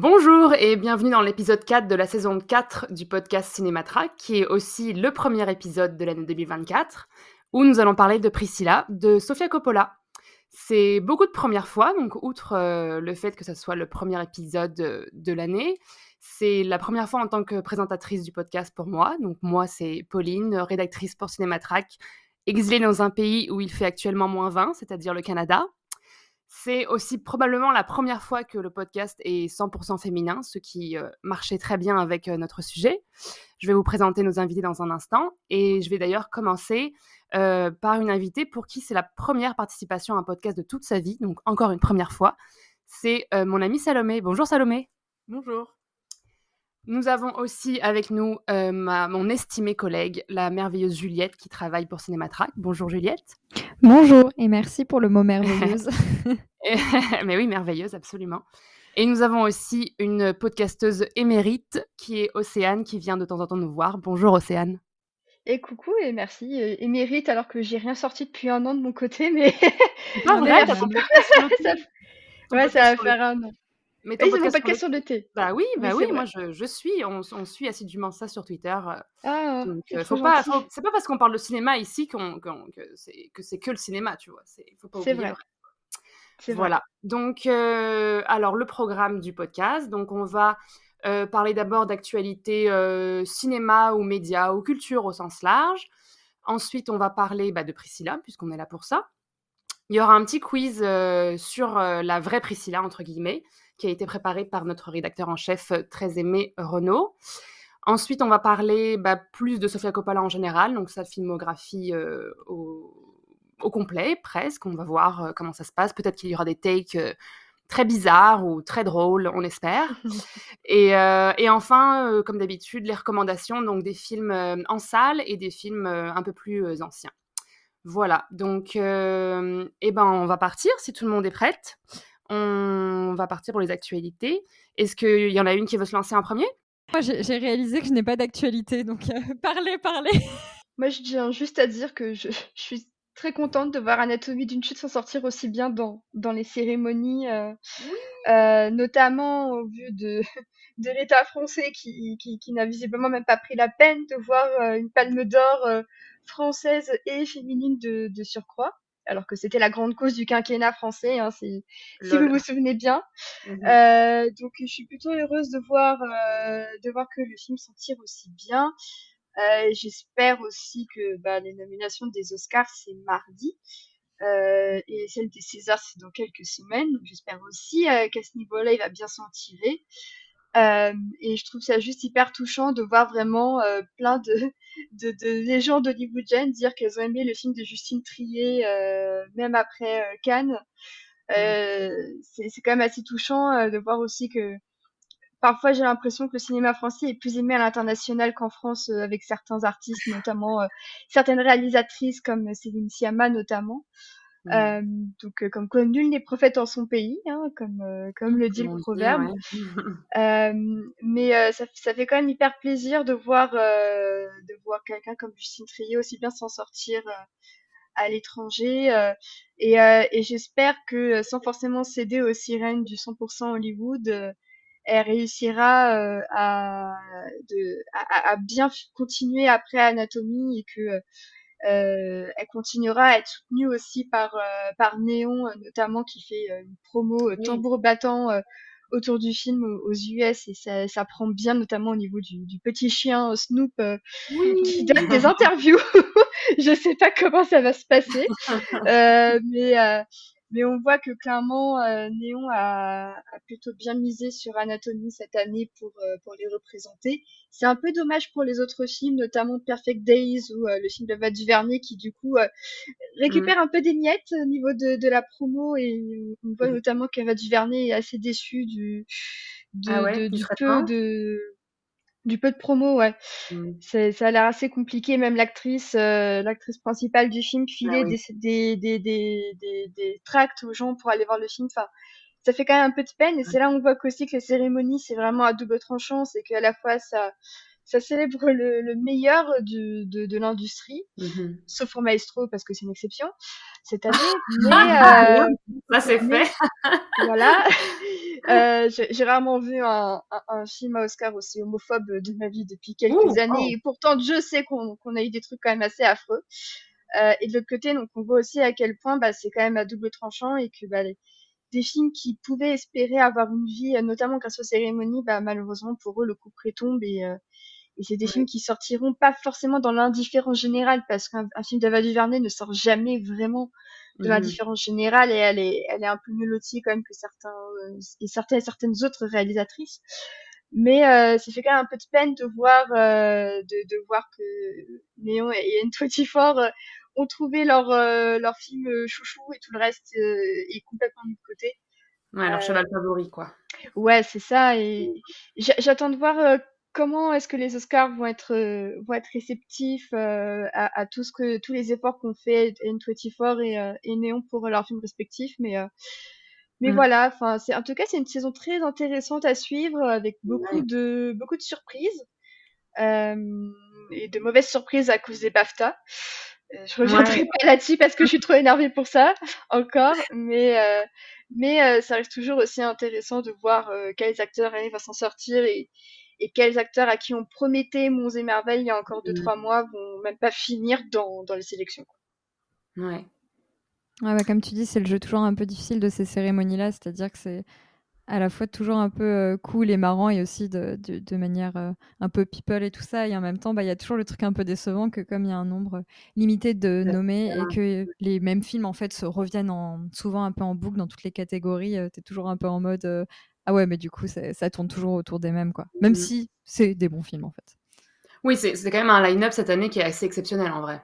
Bonjour et bienvenue dans l'épisode 4 de la saison 4 du podcast Cinématrack, qui est aussi le premier épisode de l'année 2024, où nous allons parler de Priscilla, de Sofia Coppola. C'est beaucoup de premières fois, donc outre euh, le fait que ce soit le premier épisode euh, de l'année, c'est la première fois en tant que présentatrice du podcast pour moi. Donc moi, c'est Pauline, rédactrice pour Cinématrack, exilée dans un pays où il fait actuellement moins 20, c'est-à-dire le Canada. C'est aussi probablement la première fois que le podcast est 100% féminin, ce qui euh, marchait très bien avec euh, notre sujet. Je vais vous présenter nos invités dans un instant et je vais d'ailleurs commencer euh, par une invitée pour qui c'est la première participation à un podcast de toute sa vie, donc encore une première fois. C'est mon amie Salomé. Bonjour Salomé. Bonjour. Nous avons aussi avec nous euh, ma, mon estimée collègue, la merveilleuse Juliette, qui travaille pour Cinématrack. Bonjour Juliette. Bonjour et merci pour le mot merveilleuse. Mais oui, merveilleuse, absolument. Et nous avons aussi une podcasteuse émérite qui est Océane, qui vient de temps en temps nous voir. Bonjour Océane. Et coucou et merci. Euh, émérite alors que j'ai rien sorti depuis un an de mon côté, mais. Vrai, ça... Ouais, ça va faire un an. Mais ton oui, podcast, podcast sur le thé. Bah oui, bah oui, oui moi je, je, suis, on, on, suit assidûment ça sur Twitter. Ah, donc, euh, faut pas, c'est pas parce qu'on parle de cinéma ici qu'on, que, c'est, que c'est que le cinéma, tu vois. C'est, faut pas oublier. Vrai. Voilà. Donc, euh, alors le programme du podcast. Donc, on va euh, parler d'abord d'actualité euh, cinéma ou médias ou culture au sens large. Ensuite, on va parler bah, de Priscilla puisqu'on est là pour ça. Il y aura un petit quiz euh, sur la vraie Priscilla entre guillemets qui a été préparé par notre rédacteur en chef euh, très aimé Renaud. Ensuite, on va parler bah, plus de Sofia Coppola en général, donc sa filmographie euh, au, au, complet, presque. On va voir euh, comment ça se passe. Peut-être qu'il y aura des takes euh, très bizarres ou très drôles, on espère. et, euh, et, enfin, comme d'habitude, les recommandations, donc des films en salle et des films un peu plus anciens. Voilà, donc eh ben, on va partir si tout le monde est prête. On va partir pour les actualités. Est-ce qu'il y en a une qui veut se lancer en premier? Moi, j'ai réalisé que je n'ai pas d'actualité, donc euh, parlez, parlez. Moi, je tiens juste à dire que je, je, suis très contente de voir Anatomie d'une chute s'en sortir aussi bien dans, dans les cérémonies, euh, oui. euh, notamment au vu de, de l'État français qui, qui, qui n'a visiblement même pas pris la peine de voir euh, une palme d'or euh, française et féminine de, de surcroît alors que c'était la grande cause du quinquennat français, hein, si, si vous vous souvenez bien. Mmh. Euh, donc je suis plutôt heureuse de voir, euh, de voir que le film s'en tire aussi bien. Euh, J'espère aussi que bah, les nominations des Oscars, c'est mardi. Et celle des Césars, c'est dans quelques semaines. Donc j'espère aussi qu'à ce niveau-là, il va bien s'en tirer. Euh, et je trouve ça juste hyper touchant de voir vraiment euh, plein de, de, de légendes hollywoodiennes dire qu'elles ont aimé le film de Justine Trier, euh, même après Cannes. c'est quand même assez touchant de voir aussi que parfois j'ai l'impression que le cinéma français est plus aimé à l'international qu'en France avec certains artistes, notamment certaines réalisatrices comme Céline Sciamma notamment. Mmh. Euh, donc, euh, comme quoi nul n'est prophète en son pays, hein, comme euh, comme le dit le proverbe. Dit, ouais. mais ça, ça, fait quand même hyper plaisir de voir de voir quelqu'un comme Justine Trier aussi bien s'en sortir à l'étranger. et, et j'espère que sans forcément céder aux sirènes du 100% Hollywood, elle réussira à, de, à, à, bien continuer après Anatomie et que euh, elle continuera à être soutenue aussi par euh, par Néon notamment qui fait euh, une promo oui. tambour battant autour du film aux US et ça, ça prend bien notamment au niveau du, du petit chien Snoop oui. qui donne des interviews. je sais pas comment ça va se passer, euh, mais mais on voit que clairement euh, Néon a, a, plutôt bien misé sur Anatomie cette année pour euh, pour les représenter. C'est un peu dommage pour les autres films, notamment Perfect Days ou euh, le film de Val Duvernay qui du coup récupère mmh. un peu des miettes au niveau de, de la promo et on voit mmh. notamment qu'Ava Duvernay est assez déçu du de, Ah ouais, de- du peu de du peu de promo, ouais. Mmh. C'est- Ça a l'air assez compliqué. Même l'actrice, euh, l'actrice principale du film filait Ah oui. des, des, des, des, des, des tracts aux gens pour aller voir le film. Enfin, ça fait quand même un peu de peine. Et c'est là où on voit qu'aussi que les cérémonies, c'est vraiment à double tranchant. C'est qu'à la fois, ça, ça célèbre le, le meilleur du, de, de l'industrie, Mhm. sauf pour Maestro parce que c'est une exception cette année. Mais, euh, Ça, c'est fait. voilà. Euh, j'ai j'ai rarement vu un, un, un film à Oscar aussi homophobe de ma vie depuis quelques Ouh, années. oh. Et pourtant, je sais qu'on qu'on a eu des trucs quand même assez affreux. Euh, et de l'autre côté, donc on voit aussi à quel point bah, c'est quand même à double tranchant et que bah, les- des films qui pouvaient espérer avoir une vie, euh, notamment grâce aux cérémonies, bah, malheureusement pour eux le coup près tombe et, euh, et c'est des Ouais. films qui sortiront pas forcément dans l'indifférence générale parce qu'un un film d'Ava DuVernay ne sort jamais vraiment de Mhm. l'indifférence générale et elle est, elle est un peu mieux lotie quand même que certains euh, et certaines certaines autres réalisatrices. Mais euh, ça fait quand même un peu de peine de voir euh, de, de voir que Néon et N24 euh, ont trouvé leur leur film chouchou et tout le reste est complètement mis de côté. Ouais, leur cheval favori, quoi. Ouais, c'est ça. Et j'a- j'attends de voir comment est-ce que les Oscars vont être euh, vont être réceptifs euh, à, à tout ce que tous les efforts qu'ont fait N24 et, euh, et Néon pour leurs films respectifs. Mais euh, mais Mm. voilà. Enfin, c'est en tout cas c'est une saison très intéressante à suivre avec beaucoup de beaucoup de surprises et de mauvaises surprises à cause des BAFTA. Je reviendrai Ouais. pas là-dessus parce que je suis trop énervée pour ça encore, mais mais ça reste toujours aussi intéressant de voir quels acteurs arrivent à s'en sortir et, et quels acteurs à qui on promettait Monts et Merveilles il y a encore deux Mm. trois mois vont même pas finir dans dans les sélections. Ouais. Ouais, bah, comme tu dis, c'est le jeu toujours un peu difficile de ces cérémonies-là, c'est-à-dire que c'est à la fois toujours un peu euh, cool et marrant et aussi de, de, de manière euh, un peu people et tout ça, et en même temps, bah, il y a toujours le truc un peu décevant que comme il y a un nombre limité de nommés et que les mêmes films en fait se reviennent en, souvent un peu en boucle dans toutes les catégories, tu es toujours un peu en mode euh, ah ouais, mais du coup, ça, ça tourne toujours autour des mêmes, quoi. Même Mhm. si c'est des bons films en fait. Oui, c'est c'est quand même un line-up cette année qui est assez exceptionnel en vrai.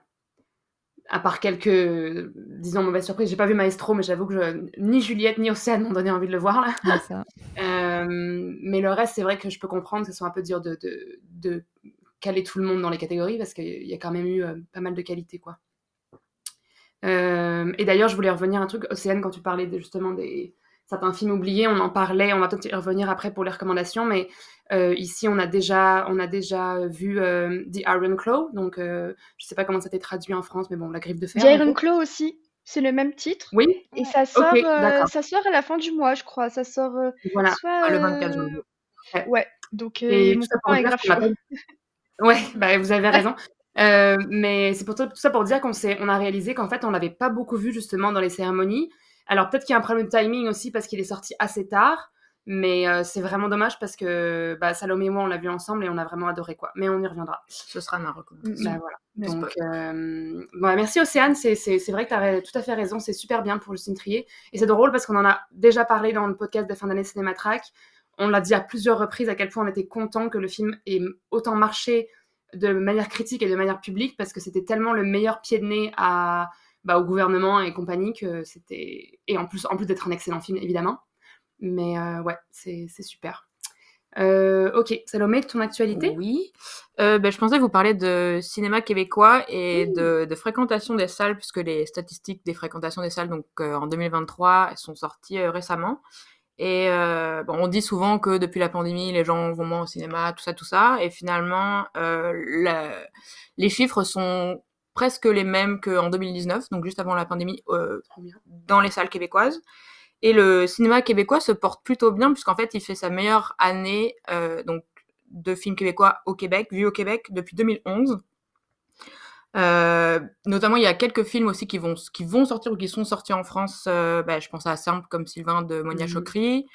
À part quelques, disons, mauvaises surprises. J'ai pas vu Maestro, mais j'avoue que je- ni Juliette ni Océane m'ont donné envie de le voir là. Ouais, ça. Euh, mais le reste, c'est vrai que je peux comprendre que ce soit un peu dur de, de, de caler tout le monde dans les catégories parce qu'il y a quand même eu euh, pas mal de qualité, quoi. Euh, et d'ailleurs, je voulais revenir à un truc, Océane, quand tu parlais de- justement des certains films oubliés, on en parlait, on va peut-être y revenir après pour les recommandations, mais euh, ici, on a déjà, on a déjà vu euh, The Iron Claw, donc euh, je sais pas comment ça t'est traduit en France, mais bon, la griffe de fer. The Iron. Claw aussi, c'est le même titre Oui, et ça sort euh, ça sort à la fin du mois, je crois. Ça sort euh, voilà. soit le 24 euh, janvier. Ouais. Ouais, donc euh, Et mon copain est grave a Ouais, bah, vous avez raison. Euh, mais c'est pour tout, tout ça pour dire qu'on on a réalisé qu'en fait, on l'avait pas beaucoup vu justement dans les cérémonies. Alors peut-être qu'il y a un problème de timing aussi parce qu'il est sorti assez tard, mais euh, c'est vraiment dommage parce que bah, Salomé et moi, on l'a vu ensemble et on a vraiment adoré quoi. Mais on y reviendra. Ce sera ma recommandation. Bah, voilà. Donc, euh, bon, merci Océane, c'est vrai que tu as tout à fait raison, c'est super bien pour Justine Trier. Et c'est drôle parce qu'on en a déjà parlé dans le podcast de fin d'année Cinématrack. On l'a dit à plusieurs reprises à quel point on était content que le film ait autant marché de manière critique et de manière publique parce que c'était tellement le meilleur pied de nez à, bah, au gouvernement et compagnie que c'était. Et en plus, en plus d'être un excellent film, évidemment. Mais euh, ouais, c'est, c'est super. Euh, ok, Salomé, ton actualité? Oui. Euh, ben, je pensais vous parler de cinéma québécois et de, de fréquentation des salles, puisque les statistiques des fréquentations des salles, donc euh, en 2023, elles sont sorties euh, récemment. Et bon, on dit souvent que depuis la pandémie, les gens vont moins au cinéma, tout ça, tout ça. Et finalement, la- les chiffres sont presque les mêmes qu'en 2019, donc juste avant la pandémie, euh, dans les salles québécoises. Et le cinéma québécois se porte plutôt bien, puisqu'en fait, il fait sa meilleure année euh, donc, de films québécois au Québec, vu au Québec, depuis 2011. Euh, notamment, il y a quelques films aussi qui vont, qui vont sortir ou qui sont sortis en France. Bah, je pense à Simple comme Sylvain de Monia Mhm. Chokri.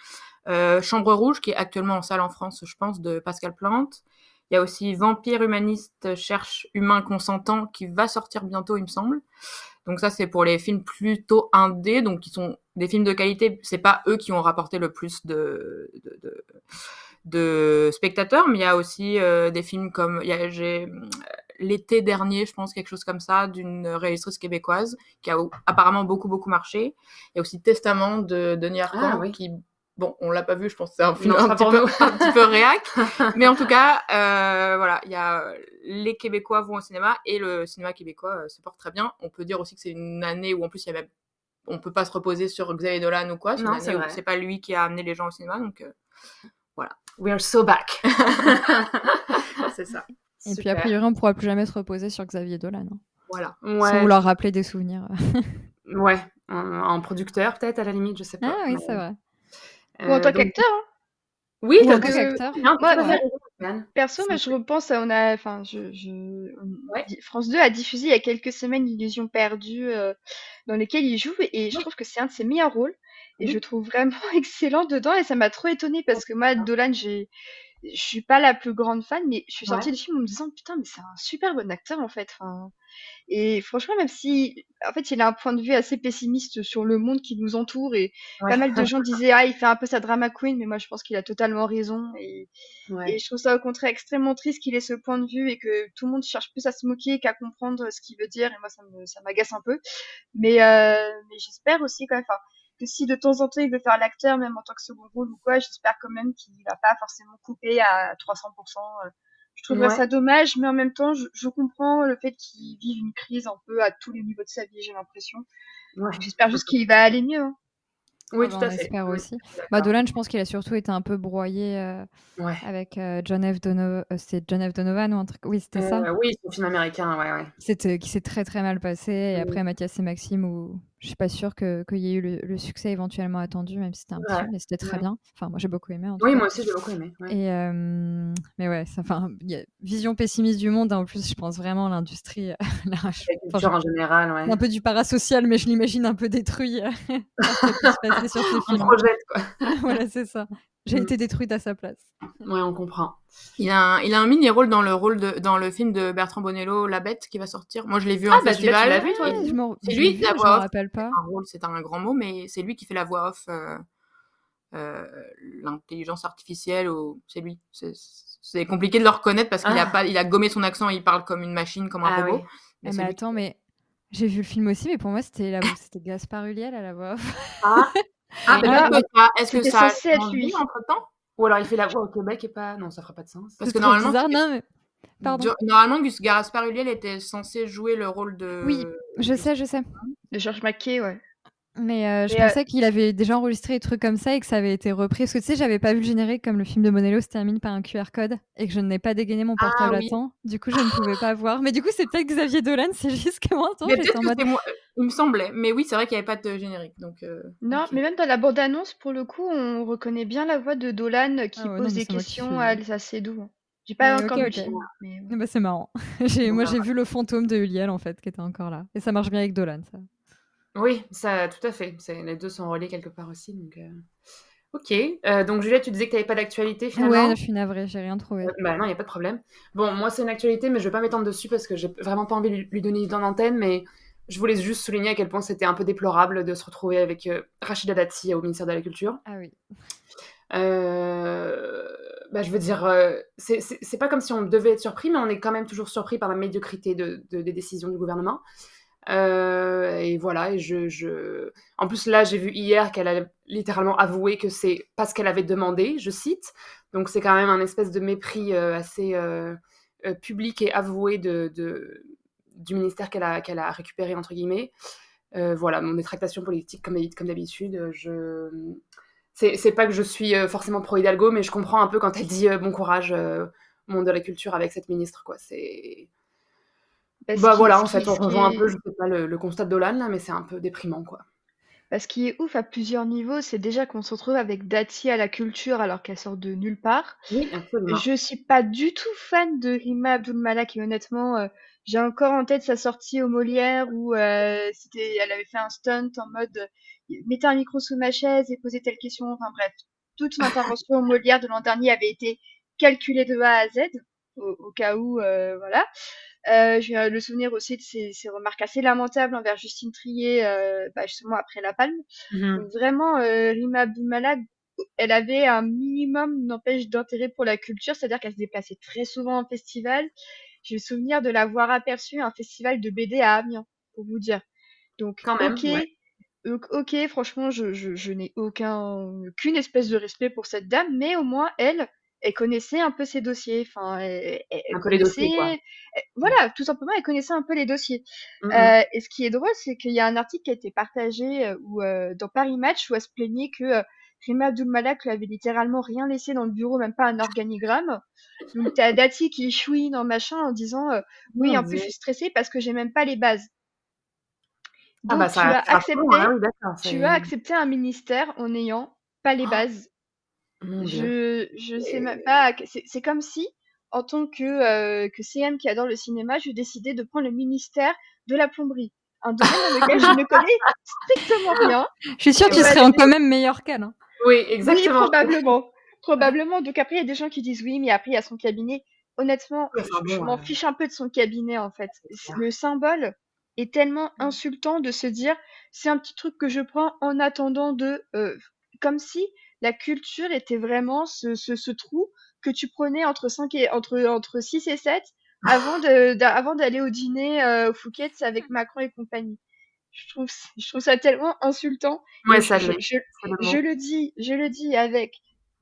Chambre Rouge, qui est actuellement en salle en France, je pense, de Pascal Plante. Il y a aussi Vampire humaniste cherche humain consentant qui va sortir bientôt, il me semble. Donc ça, c'est pour les films plutôt indés, donc qui sont des films de qualité. C'est pas eux qui ont rapporté le plus de, de, de, de spectateurs, mais il y a aussi euh, des films comme il y a, j'ai, euh, l'été dernier, je pense, quelque chose comme ça, d'une réalisatrice québécoise qui a apparemment beaucoup beaucoup marché. Il y a aussi Testament de Denis Arcand Ah, oui. qui Bon, on l'a pas vu, je pense que c'est un film un, petit peu, un petit peu réac. Mais en tout cas, euh, voilà, il y a les Québécois vont au cinéma et le cinéma québécois se porte très bien. On peut dire aussi que c'est une année où en plus il y avait on peut pas se reposer sur Xavier Dolan ou quoi. C'est pas lui qui a amené les gens au cinéma, donc voilà. We are so back. c'est ça. Et puis a priori, on pourra plus jamais se reposer sur Xavier Dolan. Hein. Voilà. Ouais. Sans vouloir rappeler des souvenirs. ouais, en, producteur peut-être à la limite, je sais pas. Ah oui, c'est vrai. Ou en tant qu'acteur. Hein. Oui, en tant qu'acteur. perso, mais je repense à on a, enfin, je, je... France 2 a diffusé il y a quelques semaines Illusion perdue, euh, dans lesquelles il joue, et je trouve que c'est un de ses meilleurs rôles. Et je trouve vraiment excellent dedans, et ça m'a trop étonnée parce que moi, Dolan, j'ai je suis pas la plus grande fan, mais je suis sortie du film en me disant putain, mais c'est un super bon acteur en fait. Enfin, et franchement, même si en fait il a un point de vue assez pessimiste sur le monde qui nous entoure, et pas mal de gens disaient ah il fait un peu sa drama queen, mais moi je pense qu'il a totalement raison. Et, et je trouve ça au contraire extrêmement triste qu'il ait ce point de vue et que tout le monde cherche plus à se moquer qu'à comprendre ce qu'il veut dire. Et moi ça me ça m'agace un peu. Mais euh, mais j'espère aussi quand même. Que si de temps en temps il veut faire l'acteur, même en tant que second rôle ou quoi, j'espère quand même qu'il va pas forcément couper à 300%. Euh. Je trouverais ça dommage, mais en même temps, je, comprends le fait qu'il vive une crise un peu à tous les niveaux de sa vie, j'ai l'impression. J'espère juste qu'il va aller mieux. Hein. Oui, tout à fait. aussi. Bah, Dolan, je pense qu'il a surtout été un peu broyé euh, avec euh, John F. Donovan. c'est John F. Donovan ou un truc. Oui, c'était ça. Oui, son film américain, ouais, ouais. C'était qui s'est très très mal passé. Et après Mathias et Maxime, où je suis pas sûre qu'il y ait eu le, succès éventuellement attendu, même si c'était un petit film, mais c'était très bien. Enfin, moi j'ai beaucoup aimé. En oui, moi aussi j'ai beaucoup aimé. Et euh, mais ouais, enfin, il y a vision pessimiste du monde. Hein. En plus, je pense vraiment l'industrie, la culture en général, ouais. Un peu du parasocial, mais je l'imagine un peu détruit. sur ces films. projette quoi. voilà, c'est ça. J'ai mm. été détruite à sa place. Ouais, on comprend. Il a un, il a un mini rôle dans le rôle de, dans le film de Bertrand Bonello, La Bête, qui va sortir. Moi, je l'ai vu ah, en bah, festival. Tu l'as vu, toi C'est lui, la voix off. rappelle pas. Un rôle, c'est un grand mot, mais c'est lui qui fait la voix off. Euh, euh, l'intelligence artificielle, ou c'est lui. C'est compliqué de le reconnaître parce qu'il a ah. pas, il a gommé son accent. Il parle comme une machine, comme un ah robot. Mais, mais attends, mais j'ai vu le film aussi, mais pour moi, c'était la... c'était Gaspard Ulliel à la voix off. Ah. Ah, mais est-ce que ça a changé entre temps Ou alors il fait la voix au Québec et pas. Non, ça fera pas de sens. Parce que normalement. Bizarre, non, mais... Pardon. Normalement, Gus Gaspard Ulliel était censé jouer le rôle de. Oui, je sais, je sais. De Georges Mackay, ouais. Mais euh, je pensais qu'il avait déjà enregistré des trucs comme ça et que ça avait été repris. Parce que tu sais, j'avais pas vu le générique comme le film de Monello se termine par un QR code et que je n'ai pas dégainé mon ah portable à temps. Du coup, je ne pouvais pas voir. Mais du coup, c'est peut-être Xavier Dolan, c'est juste que moi, moi. Il me semblait. Mais oui, c'est vrai qu'il n'y avait pas de générique. Donc, euh, Non, mais même dans la bande-annonce, pour le coup, on reconnaît bien la voix de Dolan qui ah pose des questions à Elsa Seydoux. J'ai pas encore film. Mais... bah, c'est marrant. moi, j'ai vu le fantôme de Uliel, en fait, qui était encore là. Et ça marche bien avec Dolan, ça. Oui, ça, tout à fait. Les deux sont reliés quelque part aussi. Donc, euh. Ok. Euh, donc, Juliette, tu disais que tu n'avais pas d'actualité finalement. Ouais, je suis navrée, j'ai rien trouvé. Euh, bah non, il n'y a pas de problème. Bon, moi, c'est une actualité, mais je ne vais pas m'étendre dessus parce que j'ai vraiment pas envie de lui donner dans l'antenne. Mais je voulais juste souligner à quel point c'était un peu déplorable de se retrouver avec Rachida Dati au ministère de la Culture. Ah oui. bah, je veux dire, c'est pas comme si on devait être surpris, mais on est quand même toujours surpris par la médiocrité de, des décisions du gouvernement. Euh, et voilà, et je. En plus, là, j'ai vu hier qu'elle a littéralement avoué que c'est parce qu'elle avait demandé, je cite. Donc, c'est quand même un espèce de mépris euh, assez euh, public et avoué du ministère qu'elle a, récupéré, entre guillemets. voilà, mon détractation politique, comme, d'habitude. Je... C'est, pas que je suis forcément pro-Hidalgo, mais je comprends un peu quand elle dit bon courage, monde de la culture, avec cette ministre. quoi. Bah voilà, en fait, on rejoint un peu, je sais pas, le, constat de Dolan, là, mais c'est un peu déprimant, quoi. Bah, ce qui est ouf à plusieurs niveaux, c'est déjà qu'on se retrouve avec Dati à la culture alors qu'elle sort de nulle part. Oui, absolument. Je suis pas du tout fan de Rima Abdul-Malak et honnêtement, euh, j'ai encore en tête sa sortie au Molière où euh, c'était, elle avait fait un stunt en mode euh, mettez un micro sous ma chaise et posez telle question. Enfin bref, toute l'intervention au Molière de l'an dernier avait été calculée de A à Z au, au cas où, voilà. Euh, j'ai le souvenir aussi de ces, remarques assez lamentables envers Justine Trier, euh, bah justement après La Palme. Mmh Donc vraiment, euh, Rima Abdulmalak, elle avait un minimum, n'empêche, d'intérêt pour la culture, c'est-à-dire qu'elle se déplaçait très souvent en festival. J'ai le souvenir de l'avoir aperçue à un festival de BD à Amiens, pour vous dire. Donc, Quand même, ok, Donc, ok, franchement, je, je, je n'ai aucun, aucune espèce de respect pour cette dame, mais au moins, elle, elle connaissait un peu ses dossiers. Enfin, elle, elle Un peu les dossiers, quoi. elle- voilà, tout simplement, elle connaissait un peu les dossiers. Mhm. Euh, et ce qui est drôle, c'est qu'il y a un article qui a été partagé euh, où, euh, dans Paris Match où elle se plaignait que Rima Abdul-Malak lui avait littéralement rien laissé dans le bureau, même pas un organigramme. Donc t'as Dati qui chouine en machin en disant oui, Mon en plus je suis stressée parce que j'ai même pas les bases. Ah Donc bah tu ça, as ça accepté, fond, hein, tu as accepté un ministère en n'ayant pas les bases. Mon Dieu. Je je sais même pas. C'est comme si en tant que euh, que CM qui adore le cinéma, je décidais de prendre le ministère de la plomberie, un domaine dans lequel je ne connais strictement rien. Je suis sûre que tu serais donner- quand même meilleur qu'elle. hein. Oui, Oui, exactement. probablement. Probablement. Donc après, il y a des gens qui disent oui, mais après, il y a son cabinet. Honnêtement, Oui, je, m'en euh, fiche un peu de son cabinet, en fait. Le symbole est tellement insultant de se dire, c'est un petit truc que je prends en attendant de... euh, comme si la culture était vraiment ce, ce, ce trou que tu prenais entre, 5 et, entre, entre 6 et 7 avant de, avant d'aller au dîner euh, au Fouquet's avec Macron et compagnie. Je trouve, je trouve ça tellement insultant. Ouais, ça je, je, le je mot. le dis, je le dis avec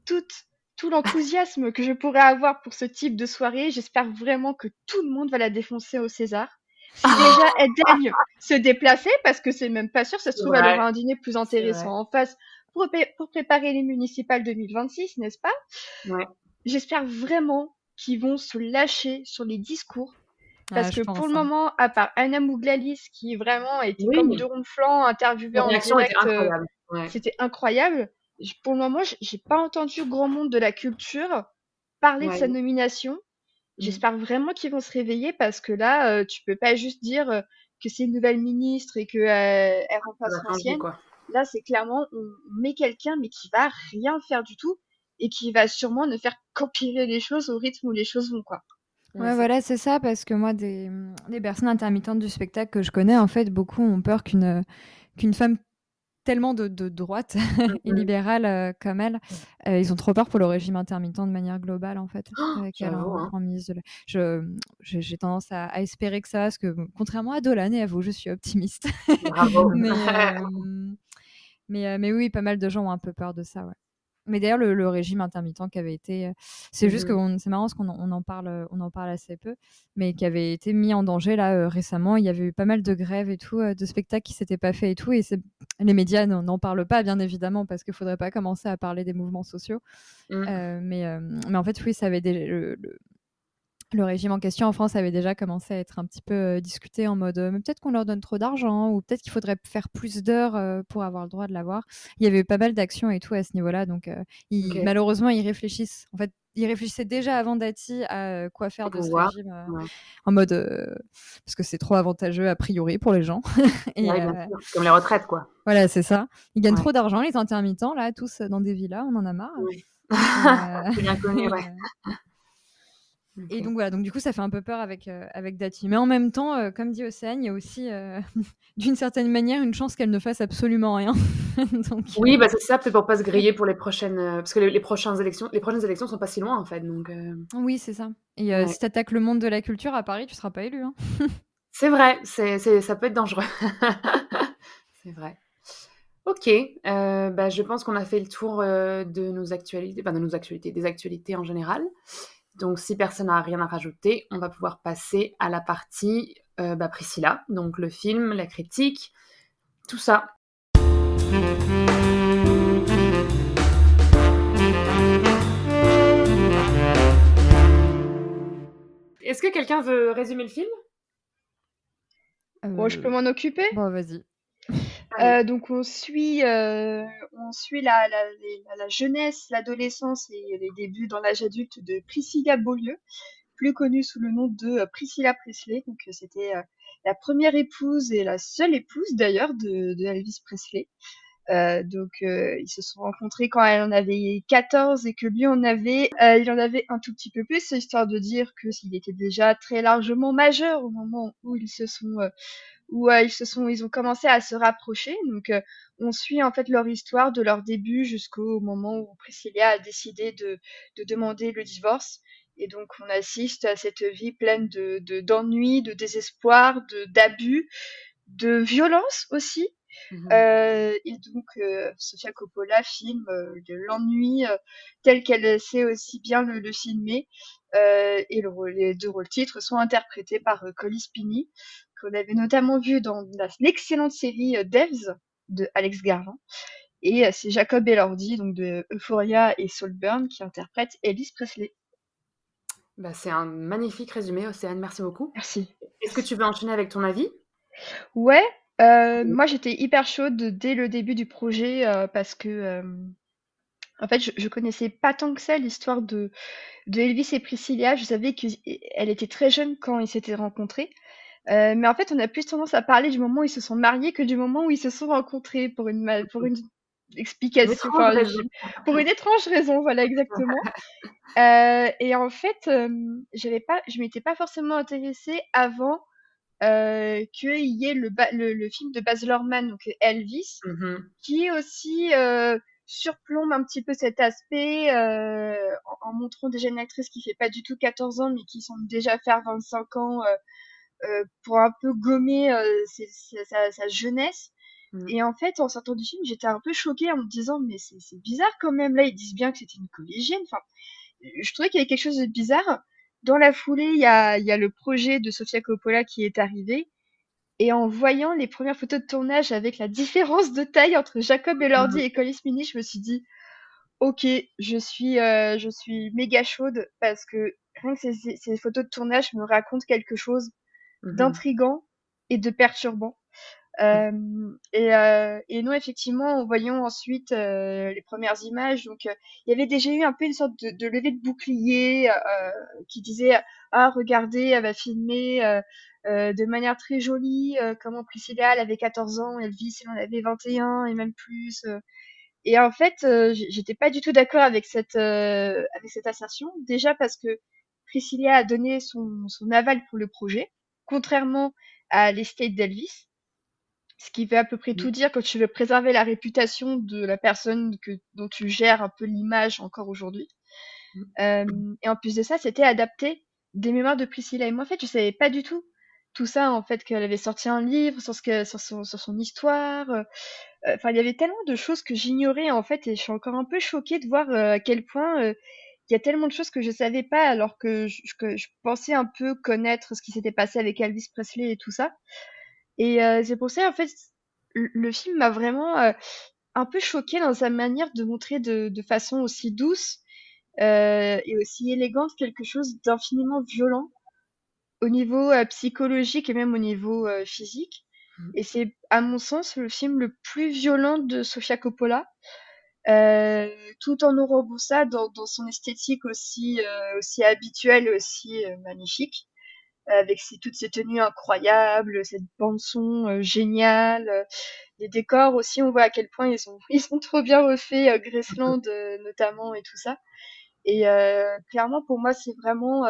toute, tout l'enthousiasme que je pourrais avoir pour ce type de soirée. J'espère vraiment que tout le monde va la défoncer au César. Si déjà elle daigne se déplacer, parce que c'est même pas sûr, ça se trouve, elle vrai. aura un dîner plus intéressant en face pour, pré- pour préparer les municipales 2026, n'est-ce pas? Ouais. J'espère vraiment qu'ils vont se lâcher sur les discours. Parce Ouais, je que pour le hein. moment, à part Anna Mouglalis, qui vraiment était comme Oui. ronds de flanc, interviewée en direct, euh, incroyable. Ouais. c'était incroyable. Pour le moment, j'ai pas entendu grand monde de la culture parler de sa nomination. Mm. J'espère vraiment qu'ils vont se réveiller parce que là, euh, tu peux pas juste dire euh, que c'est une nouvelle ministre et que euh, elle remplace l'ancienne. Là, c'est clairement on on met quelqu'un mais qui va rien faire du tout et qui va sûrement ne faire qu'empirer les choses au rythme où les choses vont quoi. Ouais, voilà, c'est ça, parce que moi, des, des personnes intermittentes du spectacle que je connais, en fait, beaucoup ont peur qu'une qu'une femme tellement de, de droite et Mhm. libérale euh, comme elle, euh, ils ont trop peur pour le régime intermittent de manière globale, en fait, Oh, hein. la- Je, j'ai j'ai tendance à, à espérer que ça, parce que contrairement à Dolan et à vous, je suis optimiste. Bravo. mais, euh, mais, euh, mais oui, pas mal de gens ont un peu peur de ça, ouais. Mais d'ailleurs, le, le régime intermittent qui avait été, euh, c'est juste que on- c'est marrant parce qu'on en, on en parle, euh, on en parle assez peu, mais qui avait été mis en danger là euh, récemment. Il y avait eu pas mal de grèves et tout, euh, de spectacles qui s'étaient pas faits et tout, et les médias n'en parlent pas bien évidemment parce qu'il faudrait pas commencer à parler des mouvements sociaux. Mm. Euh, mais, mais en fait, oui, ça avait déjà, le, le- le régime en question en France avait déjà commencé à être un petit peu euh, discuté en mode euh, mais peut-être qu'on leur donne trop d'argent ou peut-être qu'il faudrait faire plus d'heures euh, pour avoir le droit de l'avoir. Il y avait eu pas mal d'actions et tout à ce niveau-là, donc ils- malheureusement ils réfléchissent. En fait, ils réfléchissaient déjà avant Dati à quoi faire de ce régime ouais. en mode parce que c'est trop avantageux a priori pour les gens. et, Ouais, bien sûr. Comme les retraites, quoi. voilà, c'est ça. Ils gagnent Ouais. trop d'argent, les intermittents, là, tous dans des villas, on en a marre. Oui. C'est bien connu, ouais. Et donc voilà, donc du coup ça fait un peu peur avec, euh, avec Dati. Mais en même temps, euh, comme dit Océane, il y a aussi euh, d'une certaine manière une chance qu'elle ne fasse absolument rien. donc, Oui, bah c'est ça, peut-être pour pas se griller pour les prochaines, parce que les, les prochaines élections, les prochaines élections sont pas si loin en fait, donc oui, c'est ça. Et Ouais. si t'attaques le monde de la culture à Paris, tu seras pas élu. hein. c'est vrai, c'est, ça peut être dangereux. c'est vrai. Ok, bah, je pense qu'on a fait le tour de nos actualités, enfin de nos actualités, des actualités en général. Donc si personne n'a rien à rajouter, on va pouvoir passer à la partie euh, bah, Priscilla, donc le film, la critique, tout ça. Est-ce que quelqu'un veut résumer le film? Bon, je peux Euh, m'en occuper? Bon, vas-y. Euh, donc on suit, euh, on suit la, la, la- jeunesse, l'adolescence et les débuts dans l'âge adulte de Priscilla Beaulieu, plus connue sous le nom de euh, Priscilla Presley. Donc c'était la première épouse et la seule épouse d'ailleurs de, de Elvis Presley. Donc ils se sont rencontrés quand elle en avait 14 et que lui en avait, il en avait un tout petit peu plus, histoire de dire que s'il était déjà très largement majeur au moment où ils se sont où euh, ils se sont, ils ont commencé à se rapprocher. Donc, euh, on suit en fait leur histoire de leur début jusqu'au moment où Priscilla a décidé de, de demander le divorce. Et donc, on assiste à cette vie pleine de, de d'ennui, de désespoir, de d'abus, de violence aussi. Mmh et donc, Sofia Coppola filme de l'ennui tel qu'elle sait aussi bien le, filmer. et les deux rôles titres sont interprétés par Colly Spini, qu'on avait notamment vu dans l'excellente série Devs de Alex Garland. Et c'est Jacob Elordi, donc de Euphoria et Soulburn, qui interprète Ellis Presley. Bah, c'est un magnifique résumé, Océane, merci beaucoup. Merci. Est-ce que tu veux enchaîner avec ton avis? Ouais, euh, moi j'étais hyper chaude dès le début du projet euh, parce que euh, en fait je, je, connaissais pas tant que ça l'histoire de, de Elvis et Priscilla. Je savais qu'elle était très jeune quand ils s'étaient rencontrés. Mais en fait, on a plus tendance à parler du moment où ils se sont mariés que du moment où ils se sont rencontrés pour une, pour une explication, pour une étrange raison, voilà exactement. Euh, et en fait, euh, j'avais pas, je m'étais pas forcément intéressée avant euh, qu'il y ait le, le, film de Baz Luhrmann, donc Elvis, mmh qui aussi euh, surplombe un petit peu cet aspect euh, en, montrant déjà une actrice qui fait pas du tout 14 ans, mais qui semble déjà faire 25 ans pour un peu gommer sa, sa, jeunesse. Mmh. Et en fait, en sortant du film, j'étais un peu choquée en me disant, mais c'est bizarre quand même, là, ils disent bien que c'était une collégienne. Enfin, je trouvais qu'il y avait quelque chose de bizarre. Dans la foulée, il y a, y a le projet de Sofia Coppola qui est arrivé. Et en voyant les premières photos de tournage avec la différence de taille entre Jacob Elordi mmh. et Collis Mini, je me suis dit, ok, je suis, euh, je suis méga chaude parce que rien que ces, ces photos de tournage me racontent quelque chose mmh d'intrigant et de perturbant. Euh, et, euh, et, nous, effectivement, en voyant ensuite euh, les premières images, donc il y avait déjà eu un peu une sorte de, de levée de bouclier qui disait ah regardez, elle va filmer de manière très jolie comment Priscilla elle avait 14 ans, Elvis elle en avait 21 et même plus. Et en fait, j'étais pas du tout d'accord avec cette avec cette assertion. Déjà parce que Priscilla a donné son, son aval pour le projet, contrairement à l'estate d'Elvis. Ce qui veut à peu près tout dire quand tu veux préserver la réputation de la personne que, dont tu gères un peu l'image encore aujourd'hui. Mmh. Euh, et en plus de ça, c'était adapté des mémoires de Priscilla. Et moi, en fait, je savais pas du tout tout ça, en fait, qu'elle avait sorti un livre sur, ce que, sur, son, sur son histoire. Euh, enfin, il y avait tellement de choses que j'ignorais, en fait, et je suis encore un peu choquée de voir euh, à quel point il y a tellement de choses que je savais pas, alors que je, que je pensais un peu connaître ce qui s'était passé avec Elvis Presley et tout ça. Et euh, c'est pour ça, en fait, le, film m'a vraiment euh, un peu choqué dans sa manière de montrer de, de façon aussi douce euh, et aussi élégante quelque chose d'infiniment violent au niveau psychologique et même au niveau physique. Mmh. Et c'est, à mon sens, le film le plus violent de Sofia Coppola. Euh, tout en nous dans, dans, son esthétique aussi aussi habituelle aussi magnifique avec toutes ces tenues incroyables, cette bande son euh, géniale, euh, les décors aussi, on voit à quel point ils sont ils sont trop bien refaits, euh, Graceland euh, notamment et tout ça. Et clairement pour moi c'est vraiment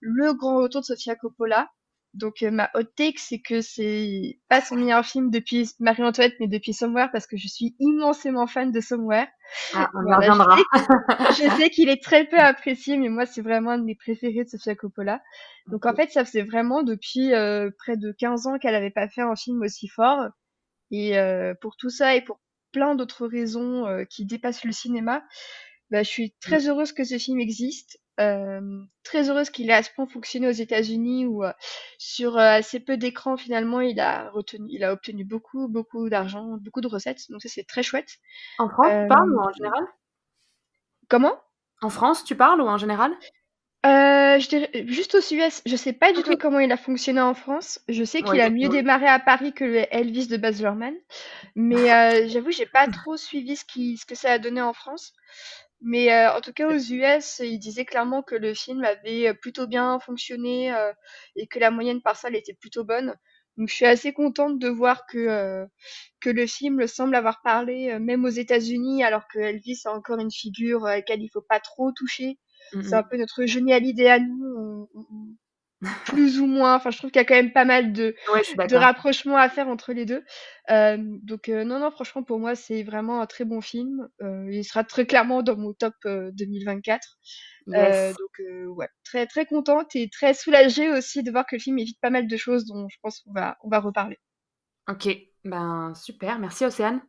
le grand retour de Sofia Coppola. Donc ma hot take c'est que c'est pas son meilleur film depuis Marie-Antoinette mais depuis Somewhere parce que je suis immensément fan de Somewhere. Ah, on y reviendra. Je sais qu'il est très peu apprécié mais moi c'est vraiment un de mes préférés de Sofia Coppola. Donc en fait, ça faisait vraiment depuis euh, près de 15 ans qu'elle n'avait pas fait un film aussi fort. Et euh, pour tout ça et pour plein d'autres raisons euh, qui dépassent le cinéma, bah, je suis très heureuse que ce film existe. Très heureuse qu'il ait à ce point fonctionné aux États-Unis où sur assez peu d'écrans finalement il a retenu, il a obtenu beaucoup beaucoup d'argent, beaucoup de recettes. Donc ça c'est très chouette. En France, tu parles ou en général? Comment? En France, tu parles ou en général? Euh, je dirais juste aux US, je sais pas du tout comment il a fonctionné en France. Je sais qu'il a mieux démarré à Paris que le Elvis de Baz Luhrmann, mais euh, j'avoue j'ai pas trop suivi ce qui ce que ça a donné en France. Mais euh, en tout cas aux US, il disait clairement que le film avait plutôt bien fonctionné euh, et que la moyenne par salle était plutôt bonne. Donc je suis assez contente de voir que euh, que le film semble avoir parlé euh, même aux États-Unis alors que Elvis a encore une figure à laquelle il faut pas trop toucher. Mmh c'est un peu notre Johnny Hallyday à nous, plus ou moins. Enfin, je trouve qu'il y a quand même pas mal de, de rapprochements à faire entre les deux. Euh, donc, euh, non, non, franchement, pour moi, c'est vraiment un très bon film. Euh, il sera très clairement dans mon top 2024. donc, ouais, très, très contente et très soulagée aussi de voir que le film évite pas mal de choses dont je pense qu'on va, on va reparler. Ok, ben super, merci Océane.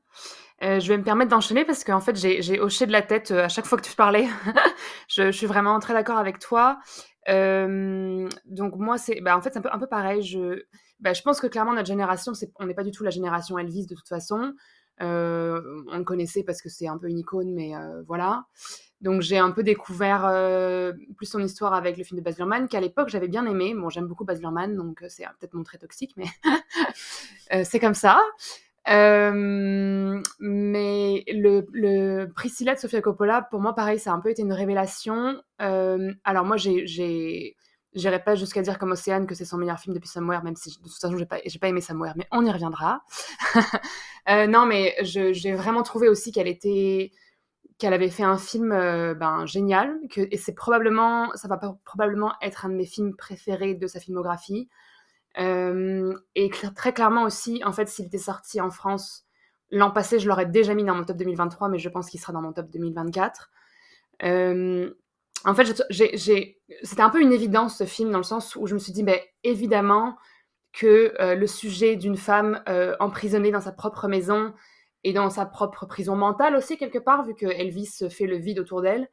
Euh, je vais me permettre d'enchaîner parce qu'en fait j'ai hoché de la tête à chaque fois que tu parlais. je, je, suis vraiment très d'accord avec toi. Donc moi c'est, bah, en fait un peu, un peu pareil. Je, bah, je pense que clairement notre génération, c'est, on n'est pas du tout la génération Elvis de toute façon. On le connaissait parce que c'est un peu une icône, mais voilà. Donc j'ai un peu découvert plus son histoire avec le film de Baz Luhrmann, qu'à l'époque j'avais bien aimé. Bon, j'aime beaucoup Baz Luhrmann, donc c'est peut-être mon trait toxique, mais euh, c'est comme ça. Mais le, le, Priscilla de Sofia Coppola, pour moi, pareil, ça a un peu été une révélation. alors moi, j'ai J'irai pas jusqu'à dire comme Océane que c'est son meilleur film depuis Somewhere, même si de toute façon j'ai pas, pas aimé Somewhere, mais on y reviendra. non, mais j'ai vraiment trouvé aussi qu'elle était qu'elle avait fait un film euh, ben, génial, que, et c'est probablement, ça va probablement être un de mes films préférés de sa filmographie. Euh, et très clairement aussi, en fait, s'il était sorti en France l'an passé, je l'aurais déjà mis dans mon top 2023, mais je pense qu'il sera dans mon top 2024. Euh, en fait, c'était un peu une évidence ce film, dans le sens où je me suis dit, ben, évidemment que le sujet d'une femme emprisonnée dans sa propre maison, et dans sa propre prison mentale aussi, quelque part, vu que Elvis fait le vide autour d'elle.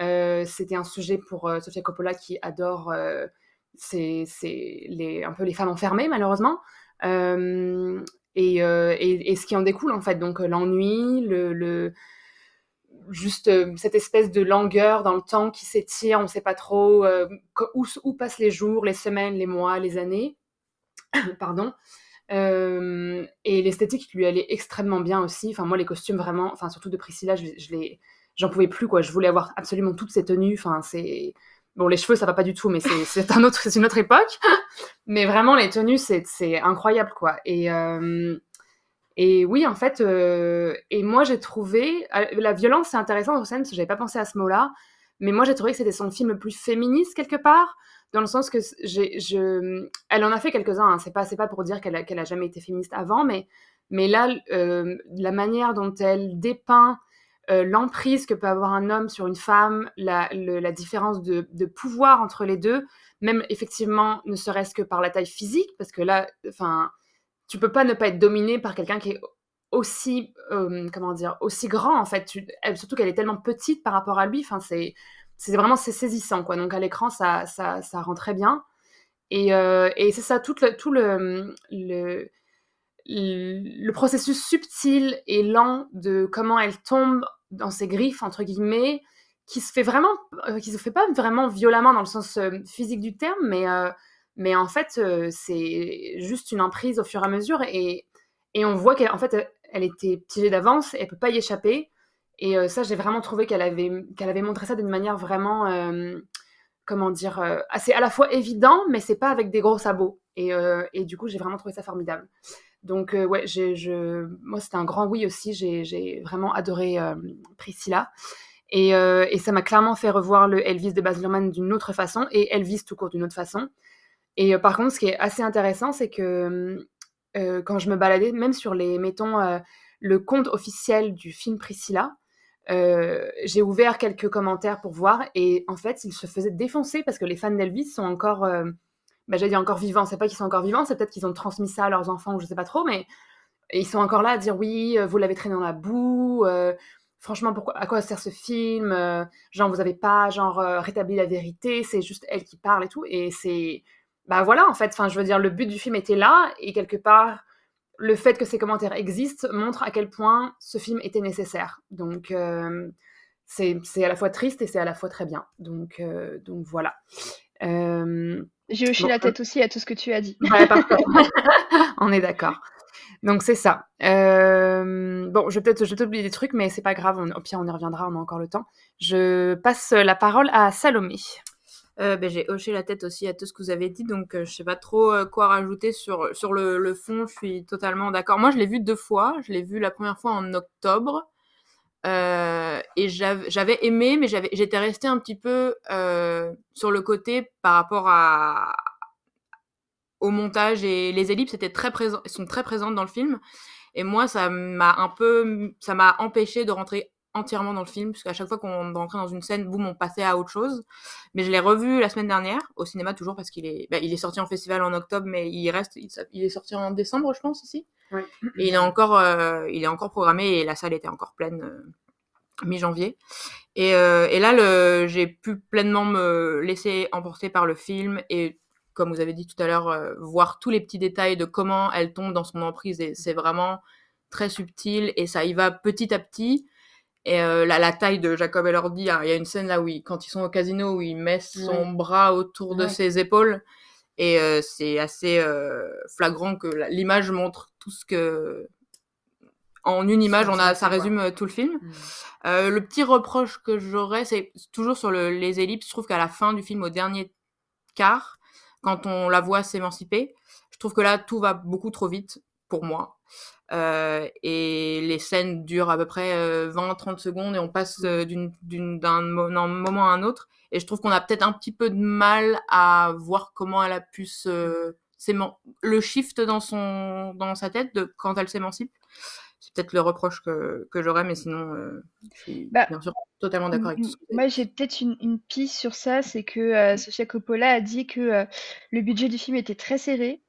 Euh, c'était un sujet pour euh, Sofia Coppola qui adore euh, c'est, les, un peu les femmes enfermées, malheureusement. Et, et, et, ce qui en découle, en fait. Donc, l'ennui, le, juste cette espèce de langueur dans le temps qui s'étire, on ne sait pas trop où, où, passent les jours, les semaines, les mois, les années. Pardon. Euh, et l'esthétique lui allait extrêmement bien aussi. Enfin, moi, les costumes vraiment, enfin, surtout de Priscilla, je, je les, j'en pouvais plus, quoi. Je voulais avoir absolument toutes ces tenues. Enfin, c'est. Bon, les cheveux, ça va pas du tout, mais c'est un autre, une autre époque. mais vraiment, les tenues, c'est incroyable, quoi. Et, euh, et oui, en fait, euh, et moi, j'ai trouvé. La violence, c'est intéressant scène, parce que j'avais pas pensé à ce mot-là. Mais moi, j'ai trouvé que c'était son film le plus féministe, quelque part dans le sens que je, elle en a fait quelques-uns. Hein. C'est pas, pas pour dire qu'elle a, a jamais été féministe avant, mais, mais là, euh, la manière dont elle dépeint euh, l'emprise que peut avoir un homme sur une femme, la, la différence de, de, pouvoir entre les deux, même effectivement, ne serait-ce que par la taille physique, parce que là, enfin, tu peux pas ne pas être dominé par quelqu'un qui est aussi, euh, comment dire, aussi grand en fait. surtout qu'elle est tellement petite par rapport à lui. Enfin, c'est c'est vraiment c'est saisissant quoi. Donc à l'écran ça, ça, ça, rend très bien. Et, euh, et c'est ça tout le tout le, le, le processus subtil et lent de comment elle tombe dans ses griffes entre guillemets qui se fait vraiment euh, qui se fait pas vraiment violemment dans le sens euh, physique du terme mais mais en fait c'est juste une emprise au fur et à mesure et, et on voit qu'en fait elle était piégée d'avance elle peut pas y échapper et euh, ça, j'ai vraiment trouvé qu'elle avait, qu'elle avait montré ça d'une manière vraiment, euh, comment dire, euh, assez à la fois évident, mais c'est pas avec des gros sabots. Et, et du coup, j'ai vraiment trouvé ça formidable. Donc, ouais, j'ai, je, moi, c'était un grand oui aussi. J'ai, vraiment adoré Priscilla. Et, et, ça m'a clairement fait revoir le Elvis de Baz Luhrmann d'une autre façon et Elvis tout court d'une autre façon. Et par contre, ce qui est assez intéressant, c'est que quand je me baladais, même sur les, mettons, le compte officiel du film Priscilla, euh, j'ai ouvert quelques commentaires pour voir et en fait, ils se faisaient défoncer parce que les fans d'Elvis sont encore, euh, bah, j'allais dire encore vivants. C'est pas qu'ils sont encore vivants, c'est peut-être qu'ils ont transmis ça à leurs enfants ou je sais pas trop, mais ils sont encore là à dire oui, euh, vous l'avez traîné dans la boue. franchement, pourquoi, à quoi sert ce film Genre, vous avez pas genre rétabli la vérité, c'est juste elle qui parle et tout. Et c'est, bah voilà, en fait, enfin, je veux dire, le but du film était là et quelque part le fait que ces commentaires existent montre à quel point ce film était nécessaire. Donc, euh, c'est à la fois triste et c'est à la fois très bien. Donc, euh, donc voilà. Euh, J'ai hoché la tête aussi à tout ce que tu as dit. on est d'accord. Donc c'est ça. bon, je vais peut-être oublier des trucs, mais c'est pas grave. au pire, on y reviendra. On a encore le temps. Je passe la parole à Salomé. Euh, ben, j'ai hoché la tête aussi à tout ce que vous avez dit, donc euh, je sais pas trop euh, quoi rajouter sur, sur le, le, fond, je suis totalement d'accord. Moi, je l'ai vu deux fois, je l'ai vu la première fois en octobre, et j'avais aimé, mais j'étais restée un petit peu sur le côté par rapport à, au montage et les ellipses étaient très sont très présentes dans le film, et moi, ça m'a un peu, ça m'a empêché de rentrer entièrement dans le film, parce qu'à chaque fois qu'on rentrait dans une scène, boum, on passait à autre chose. Mais je l'ai revu la semaine dernière, au cinéma toujours, parce qu'il est, bah, il est sorti en festival en octobre, mais il reste, il, est sorti en décembre, je pense, ici. Et il est encore, euh, il est encore programmé et la salle était encore pleine euh, mi-janvier. Et, euh, et, là, j'ai pu pleinement me laisser emporter par le film et comme vous avez dit tout à l'heure, voir tous les petits détails de comment elle tombe dans son emprise. Et c'est vraiment très subtil et ça y va petit à petit. Et euh, la, la, taille de Jacob Elordi, hein, il y a une scène là où, quand ils sont au casino, où il met son bras autour de ses épaules. Et euh, c'est assez euh, flagrant que l'image montre tout ce que. En une image, on a, ça résume tout le film. Mmh. le petit reproche que j'aurais, c'est toujours sur le, les ellipses. Je trouve qu'à la fin du film, au dernier quart, quand on la voit s'émanciper, je trouve que là, tout va beaucoup trop vite pour moi. Euh, et les scènes durent à peu près 20-30 euh, secondes et on passe euh, d'un moment à un autre. Et je trouve qu'on a peut-être un petit peu de mal à voir comment elle a pu se... le shift dans, son, dans sa tête de quand elle s'émancipe. C'est peut-être le reproche que, que j'aurais, mais sinon, je suis bah, bien sûr totalement d'accord avec tout Moi, j'ai peut-être une, une, piste sur ça, c'est que Sofia Coppola a dit que le budget du film était très serré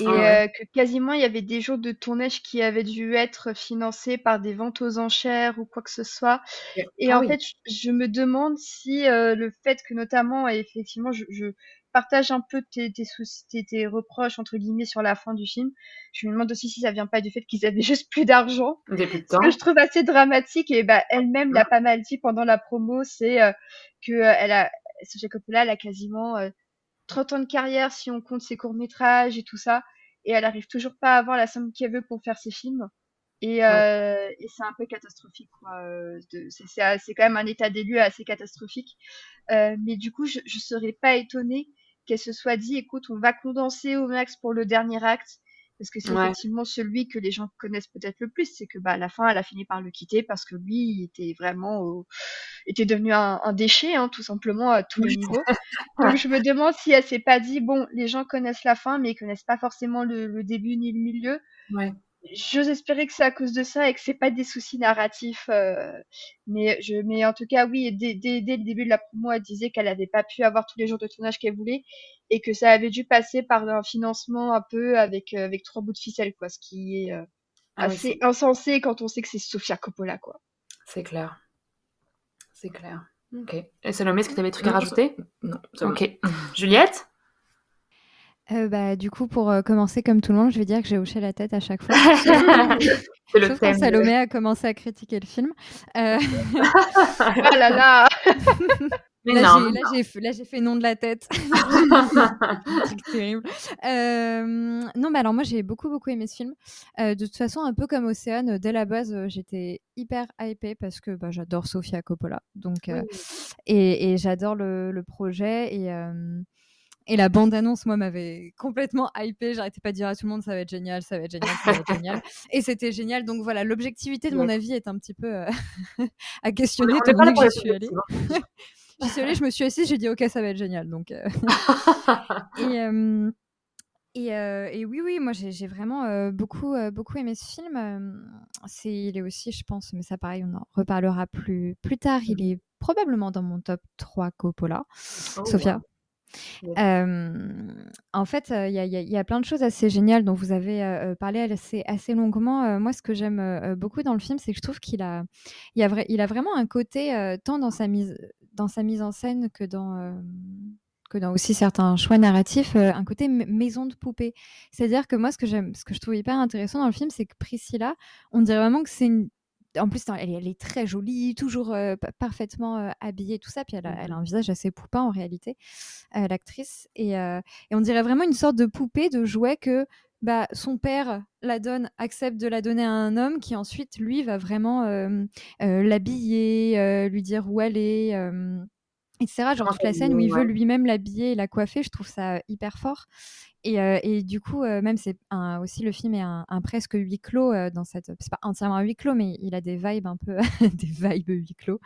et ah que quasiment il y avait des jours de tournage qui avaient dû être financés par des ventes aux enchères ou quoi que ce soit. Et ah en fait, je me demande si le fait que notamment, et effectivement, je, je partage un peu tes, tes, tes, tes, reproches entre guillemets sur la fin du film. Je me demande aussi si ça vient pas du fait qu'ils avaient juste plus d'argent. Ce que je trouve assez dramatique et bah elle-même l'a pas mal dit pendant la promo, c'est que elle a, Sofia Coppola, elle a quasiment 30 ans de carrière si on compte ses courts-métrages et tout ça. Et elle arrive toujours pas à avoir la somme qu'elle veut pour faire ses films. Et, euh, et c'est un peu catastrophique. Euh, c'est quand même un état des lieux assez catastrophique. Euh, mais du coup, je ne serais pas étonnée qu'elle se soit dit, écoute, on va condenser au max pour le dernier acte parce que c'est effectivement celui que les gens connaissent peut-être le plus, c'est que bah à la fin elle a fini par le quitter parce que lui il était vraiment était devenu un, un déchet hein, tout simplement à tous les niveaux. Donc je me demande si elle s'est pas dit bon les gens connaissent la fin mais ils connaissent pas forcément le, le début ni le milieu. Ouais j'ose espérer que c'est à cause de ça et que c'est pas des soucis narratifs. Euh, mais, je, mais en tout cas, oui, dès, dès, dès, le début de la promo, elle disait qu'elle avait pas pu avoir tous les jours de tournage qu'elle voulait et que ça avait dû passer par un financement un peu avec, euh, avec trois bouts de ficelle, quoi, ce qui est euh, ah assez insensé quand on sait que c'est Sofia Coppola, quoi. C'est clair. C'est clair. Ok. Et Salomé, est-ce que tu avais des trucs à rajouter? Non. Ok. Juliette? Euh, bah, du coup, pour euh, commencer comme tout le monde, je vais dire que j'ai hoché la tête à chaque fois. C'est le thème. Salomé a commencé à critiquer le film. Euh... oh là là Là, j'ai fait nom de la tête. terrible. Euh, non, mais alors moi, j'ai beaucoup, beaucoup aimé ce film. Euh, de toute façon, un peu comme Océane, dès la base, j'étais hyper hypée parce que bah, j'adore Sofia Coppola. Donc, et, et j'adore le, le, projet. Et, et la bande-annonce, moi, m'avait complètement hypée. J'arrêtais pas de dire à tout le monde, ça va être génial, ça va être génial, ça va être génial. Et c'était génial. Donc voilà, l'objectivité de mon avis est un petit peu euh, à questionner. On, on que j'y suis allée. Suis allée, je me suis assise, j'ai dit, ok, ça va être génial. Donc, euh, et, euh, et, et, oui, oui, moi j'ai vraiment beaucoup, beaucoup aimé ce film. c'est, il est aussi, je pense, mais ça pareil, on en reparlera plus, plus tard. Il est probablement dans mon top 3 Coppola. Oh, Sophia, en fait, il y, a plein de choses assez géniales dont vous avez parlé assez, assez longuement. moi, ce que j'aime beaucoup dans le film, c'est que je trouve qu'il a, il a, vraiment un côté, tant dans sa, mise, dans sa mise en scène que dans, que dans aussi certains choix narratifs, un côté maison de poupée. C'est-à-dire que moi, ce que, j'aime, ce que je trouve hyper intéressant dans le film, c'est que Priscilla, on dirait vraiment que c'est une, en plus, elle, est très jolie, toujours parfaitement habillée, tout ça. Puis elle a, elle a, un visage assez poupin en réalité, l'actrice. Et, et, on dirait vraiment une sorte de poupée, de jouet que bah, son père la donne, accepte de la donner à un homme qui ensuite, lui, va vraiment l'habiller, lui dire où elle est etc. Genre toute la scène où il veut lui-même l'habiller et la coiffer, je trouve ça hyper fort. Et, euh, et du coup, euh, même c'est aussi le film est un, presque huis clos euh, dans cette. C'est pas entièrement un huis clos, mais il a des vibes un peu des vibes huis clos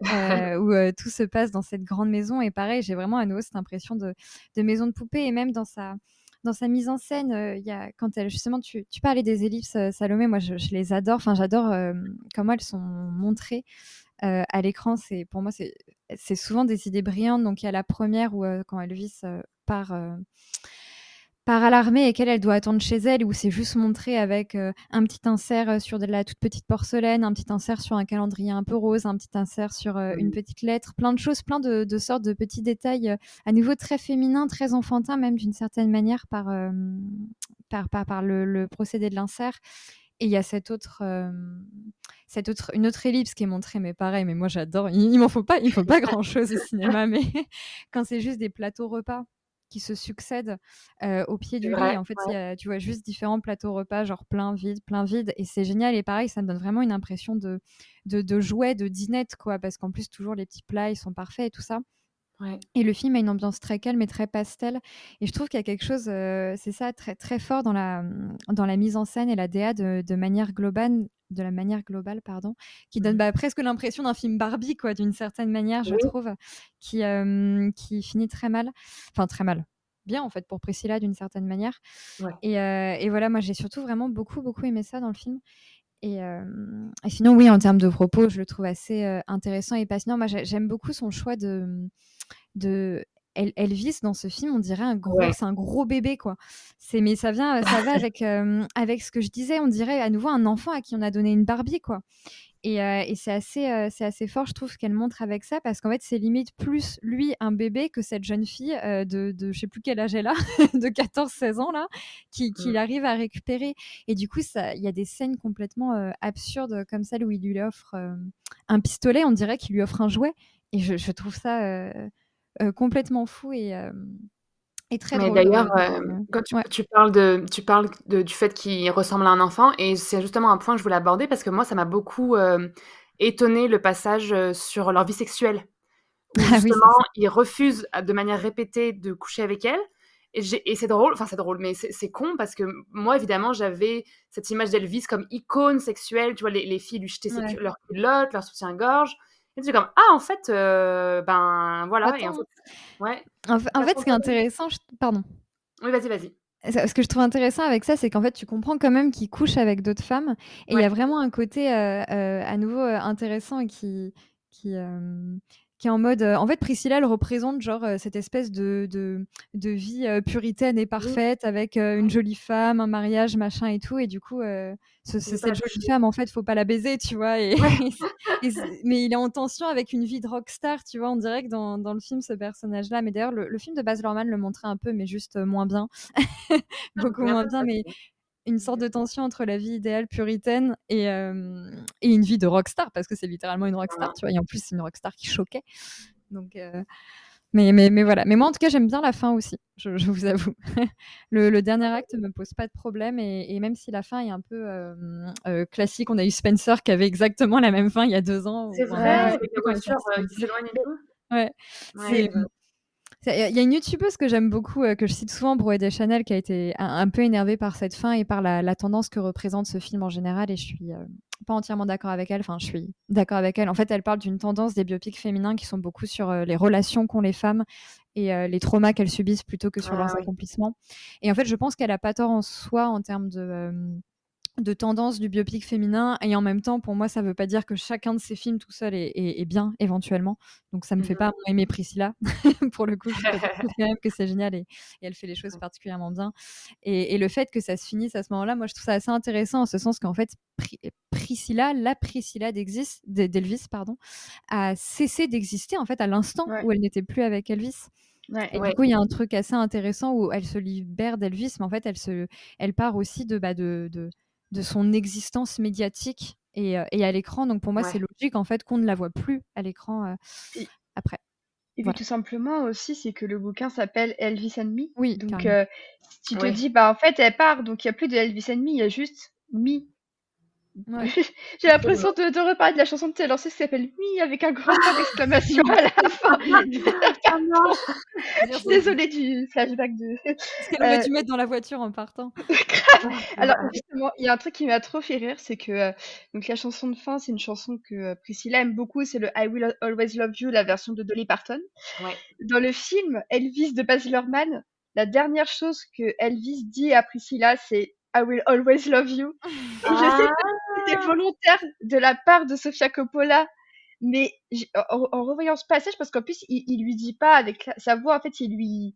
où tout se passe dans cette grande maison. Et pareil, j'ai vraiment à nouveau cette impression de, de maison de poupée et même dans sa dans sa mise en scène, il y a, quand elle, justement, tu, tu parlais des ellipses, Salomé, moi je, je les adore. Enfin, j'adore comment elles sont montrées à l'écran. C'est pour moi, c'est souvent des idées brillantes. Donc il y a la première où quand Elvis part part à l'armée et qu'elle elle doit attendre chez elle où c'est juste montré avec un petit insert sur de la toute petite porcelaine, un petit insert sur un calendrier un peu rose, un petit insert sur une petite lettre, plein de choses, plein de, de sortes de petits détails à nouveau très féminins, très enfantins même d'une certaine manière par, par, par, par le, le, procédé de l'insert. Et il y a cette autre, cette autre, une autre ellipse qui est montrée, mais pareil, mais moi j'adore. Il, il m'en faut pas, il faut pas grand chose au cinéma, mais quand c'est juste des plateaux repas qui se succèdent au pied du lit. En fait, y a, tu vois juste différents plateaux repas, genre plein, vide, plein, vide. Et c'est génial. Et pareil, ça me donne vraiment une impression de, de, de jouet, de dinette, quoi. Parce qu'en plus, toujours les petits plats, ils sont parfaits et tout ça. Et le film a une ambiance très calme et très pastel. Et je trouve qu'il y a quelque chose, c'est ça, très, très fort dans la, dans la mise en scène et la DA de, de manière globale, de la manière globale, pardon, qui donne mmh. bah, presque l'impression d'un film Barbie, quoi, d'une certaine manière, je trouve, qui, qui finit très mal. Enfin, très mal. Bien, en fait, pour Priscilla, d'une certaine manière. Et, et, voilà, moi, j'ai surtout vraiment beaucoup, beaucoup aimé ça dans le film. Et, et, sinon, oui, en termes de propos, je le trouve assez intéressant et passionnant. Moi, j'aime beaucoup son choix de de Elvis dans ce film, on dirait un gros, c'est un gros bébé quoi. C'est mais ça vient, ça va avec avec ce que je disais, on dirait à nouveau un enfant à qui on a donné une Barbie quoi. Et, et c'est assez, c'est assez fort, je trouve, qu'elle montre avec ça, parce qu'en fait, c'est limite plus lui un bébé que cette jeune fille de, de je sais plus quel âge elle a, de 14-16 ans là, qui, qui mmh. arrive à récupérer. Et du coup, il y a des scènes complètement absurdes comme celle où il lui offre un pistolet, on dirait qu'il lui offre un jouet. Et je, je trouve ça euh, complètement fou et, euh, et très Mais D'ailleurs, euh, quand tu, tu, parles, de, tu parles de, du fait qu'il ressemble à un enfant, et c'est justement un point que je voulais aborder parce que moi, ça m'a beaucoup étonné le passage sur leur vie sexuelle. Où ah justement, ils refusent de manière répétée de coucher avec elle. Et, et c'est drôle, enfin c'est drôle, mais c'est con parce que moi, évidemment, j'avais cette image d'Elvis comme icône sexuelle. Tu vois, les, les filles lui jetaient leur culotte, leur soutien-gorge. Et c'est comme ah en fait euh, ben voilà et en fait, ouais. En, fait, ce qui est intéressant, pardon. Oui, vas-y, vas-y. Ce que je trouve intéressant avec ça, c'est qu'en fait, tu comprends quand même qu'il couche avec d'autres femmes. Et il y a vraiment un côté euh, euh, à nouveau intéressant qui, qui, qui est en mode. en fait, Priscilla, elle représente genre cette espèce de, de, de vie puritaine et parfaite avec une jolie femme, un mariage, machin et tout. Et du coup, c'est cette jolie femme, en fait, faut pas la baiser, tu vois. Et, mais il est en tension avec une vie de rockstar, tu vois. On dirait que dans, dans le film, ce personnage-là. Mais d'ailleurs, le, film de Baz Luhrmann le montrait un peu, mais juste moins bien. Ah, Beaucoup moins bien, mais une sorte de tension entre la vie idéale puritaine et, et une vie de rockstar, parce que c'est littéralement une rockstar, tu vois. Et en plus, c'est une rockstar qui choquait. Donc, mais, mais, mais, voilà. Mais moi, en tout cas, j'aime bien la fin aussi, je, vous avoue. le, dernier acte me pose pas de problème, et, même si la fin est un peu classique, on a eu Spencer qui avait exactement la même fin il y a deux ans. C'est vrai, tout. Ouais. ouais il y a une youtubeuse que j'aime beaucoup, euh, que je cite souvent, Broé Chanel, qui a été un, peu énervée par cette fin et par la, tendance que représente ce film en général. Et je suis euh, pas entièrement d'accord avec elle. Enfin, je suis d'accord avec elle. En fait, elle parle d'une tendance des biopics féminins qui sont beaucoup sur euh, les relations qu'ont les femmes et les traumas qu'elles subissent plutôt que sur ah leurs accomplissements. Et en fait, je pense qu'elle a pas tort en soi en termes de de tendance du biopic féminin et en même temps pour moi ça veut pas dire que chacun de ces films tout seul est, bien éventuellement. Donc ça me fait mmh pas aimer Priscilla pour le coup. Je trouve quand même que c'est génial et, elle fait les choses particulièrement bien. Et, le fait que ça se finisse à ce moment là moi je trouve ça assez intéressant en ce sens qu'en fait Priscilla la Priscilla d'Elvis pardon a cessé d'exister en fait à l'instant où elle n'était plus avec Elvis. Et du coup, il y a un truc assez intéressant où elle se libère d'Elvis, mais en fait, elle, se, elle part aussi de, bah, de, de, de son existence médiatique et, euh, et à l'écran. Donc pour moi, c'est logique en fait qu'on ne la voit plus à l'écran euh, après. Et puis tout simplement aussi, c'est que le bouquin s'appelle Elvis and Me. Oui. Donc euh, si tu te dis, bah en fait, elle part, donc il n'y a plus de Elvis and Me, il y a juste Me J'ai l'impression de, de, reparler de la chanson de Taylor Swift qui s'appelle Mi avec un grand point d'exclamation à la fin. Je suis désolée du flashback de. Qu'elle aurait dû mettre dans la voiture en partant. Alors justement, il y a un truc qui m'a trop fait rire, c'est que euh, donc la chanson de fin, c'est une chanson que euh, Priscilla aime beaucoup, c'est le I Will Always Love You, la version de Dolly Parton. Dans le film Elvis de Baz Luhrmann, la dernière chose que Elvis dit à Priscilla, c'est I will always love you. Et je sais pas c'était volontaire de la part de Sofia Coppola, mais en, revoyant ce passage, parce qu'en plus, il, il lui dit pas avec sa voix, en fait, il lui,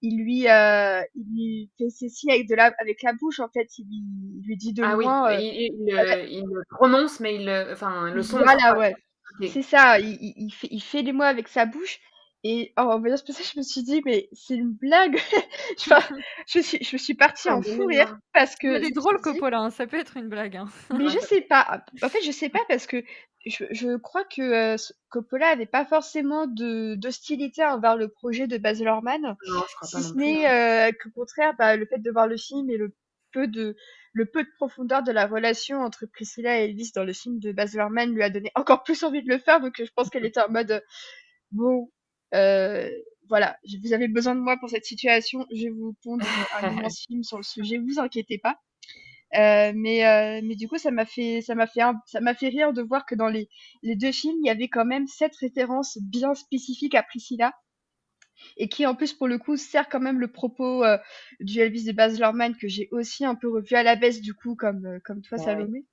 il lui, euh, il lui fait ses signes avec de la, avec la bouche, en fait, il lui, lui dit de ah loin. oui, il, il, le prononce, mais il, enfin, le son. Voilà, ouais. C'est ça, il, il, fait, il fait les mots avec sa bouche. Et en voyant ce passage, je me suis dit, mais c'est une blague. je, suis, je suis partie en fou rire parce que. C'est drôle, Coppola, hein, ça peut être une blague. Hein. Mais je sais pas. En fait, je sais pas parce que je, je crois que euh, Coppola avait pas forcément de d'hostilité envers le projet de Baz Luhrmann. Non, je crois pas si ce n'est hein. euh, qu'au contraire, bah, le fait de voir le film et le peu de le peu de profondeur de la relation entre Priscilla et Elvis dans le film de Baz Luhrmann lui a donné encore plus envie de le faire. Donc je pense qu'elle était en mode bon, euh, voilà, vous avez besoin de moi pour cette situation, je vais vous pondre un immense film sur le sujet, vous inquiétez pas. Euh, mais, euh, mais du coup, ça m'a fait, ça m'a fait, ça m'a fait rire de voir que dans les, les deux films, il y avait quand même cette référence bien spécifique à Priscilla et qui en plus pour le coup sert quand même le propos euh, du Elvis de Baz Luhrmann que j'ai aussi un peu revu à la baisse du coup comme euh, comme toi Salomé.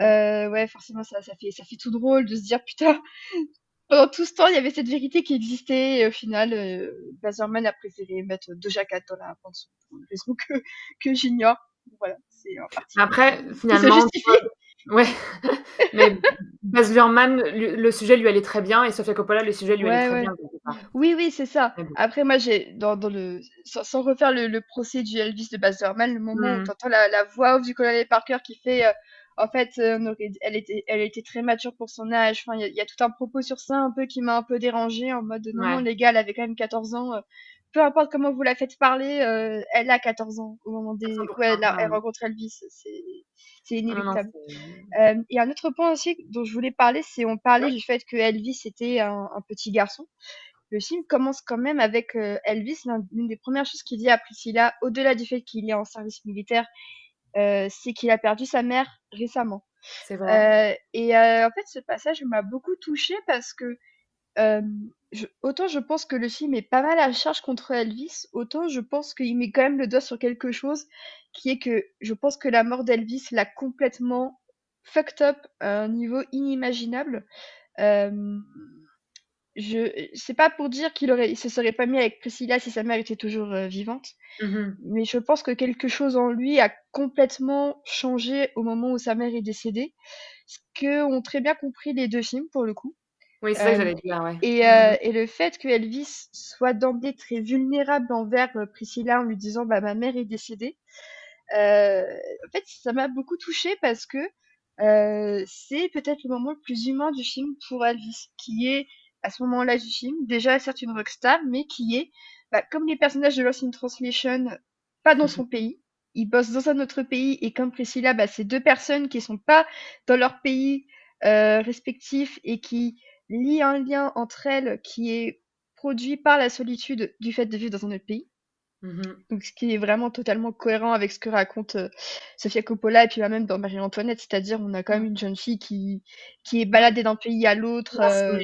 Euh, ouais, forcément ça ça fait ça fait tout drôle de se dire putain pendant tout ce temps il y avait cette vérité qui existait et au final euh, Baz Luhrmann a préféré mettre Doja Cat dans la bande pour une raison que que j'ignore. Voilà, c'est en partie. Après finalement Ouais, mais Baz Luhrmann, le sujet lui allait très bien et Sofia Coppola, le sujet lui allait très bien. Oui, oui, c'est ça. Après, moi, j'ai dans, dans le sans, refaire le, procès du Elvis de Baz Luhrmann, le moment où mmh. tu entends la, la, voix off du colonel Parker qui fait, euh, en fait, euh, elle était, elle était très mature pour son âge. Enfin, il y, a tout un propos sur ça, un peu qui m'a un peu dérangé en mode non, ouais. les gars, elle avait quand même 14 ans. Euh, peu importe comment vous la faites parler, elle a 14 ans au moment des où elle, elle rencontre Elvis. C'est c'est inéluctable. euh, et un autre point aussi dont je voulais parler, c'est on parlait du fait que Elvis était un, un, petit garçon. Le film commence quand même avec euh, Elvis. L'une des premières choses qu'il dit à Priscilla, au-delà du fait qu'il est en service militaire, euh, c'est qu'il a perdu sa mère récemment. C'est vrai. Euh, et euh, en fait, ce passage m'a beaucoup touchée parce que euh, je, autant je pense que le film est pas mal à charge contre Elvis, autant je pense qu'il met quand même le doigt sur quelque chose qui est que je pense que la mort d'Elvis l'a complètement fucked up à un niveau inimaginable. Euh, je c'est pas pour dire qu'il aurait il se serait pas mis avec Priscilla si sa mère était toujours euh, vivante. Mmh mais je pense que quelque chose en lui a complètement changé au moment où sa mère est décédée. Ce que ont très bien compris les deux films pour le coup. Oui, c'est ça que j'allais dire, ouais. Et, euh, et le fait que Elvis soit d'emblée très vulnérable envers euh, Priscilla en lui disant bah ma mère est décédée, euh, en fait ça m'a beaucoup touchée parce que euh, c'est peut-être le moment le plus humain du film pour Elvis, qui est à ce moment-là du film déjà certes une rockstar, mais qui est bah, comme les personnages de Lost in Translation, pas dans son pays. Ils bossent dans un autre pays et comme Priscilla, bah, c'est deux personnes qui sont pas dans leur pays euh, respectif et qui lie un lien entre elles qui est produit par la solitude du fait de vivre dans un autre pays. Mmh Donc, ce qui est vraiment totalement cohérent avec ce que raconte euh, Sofia Coppola et puis même dans Marie-Antoinette, c'est-à-dire on a quand même une jeune fille qui, qui est baladée d'un pays à l'autre. Euh,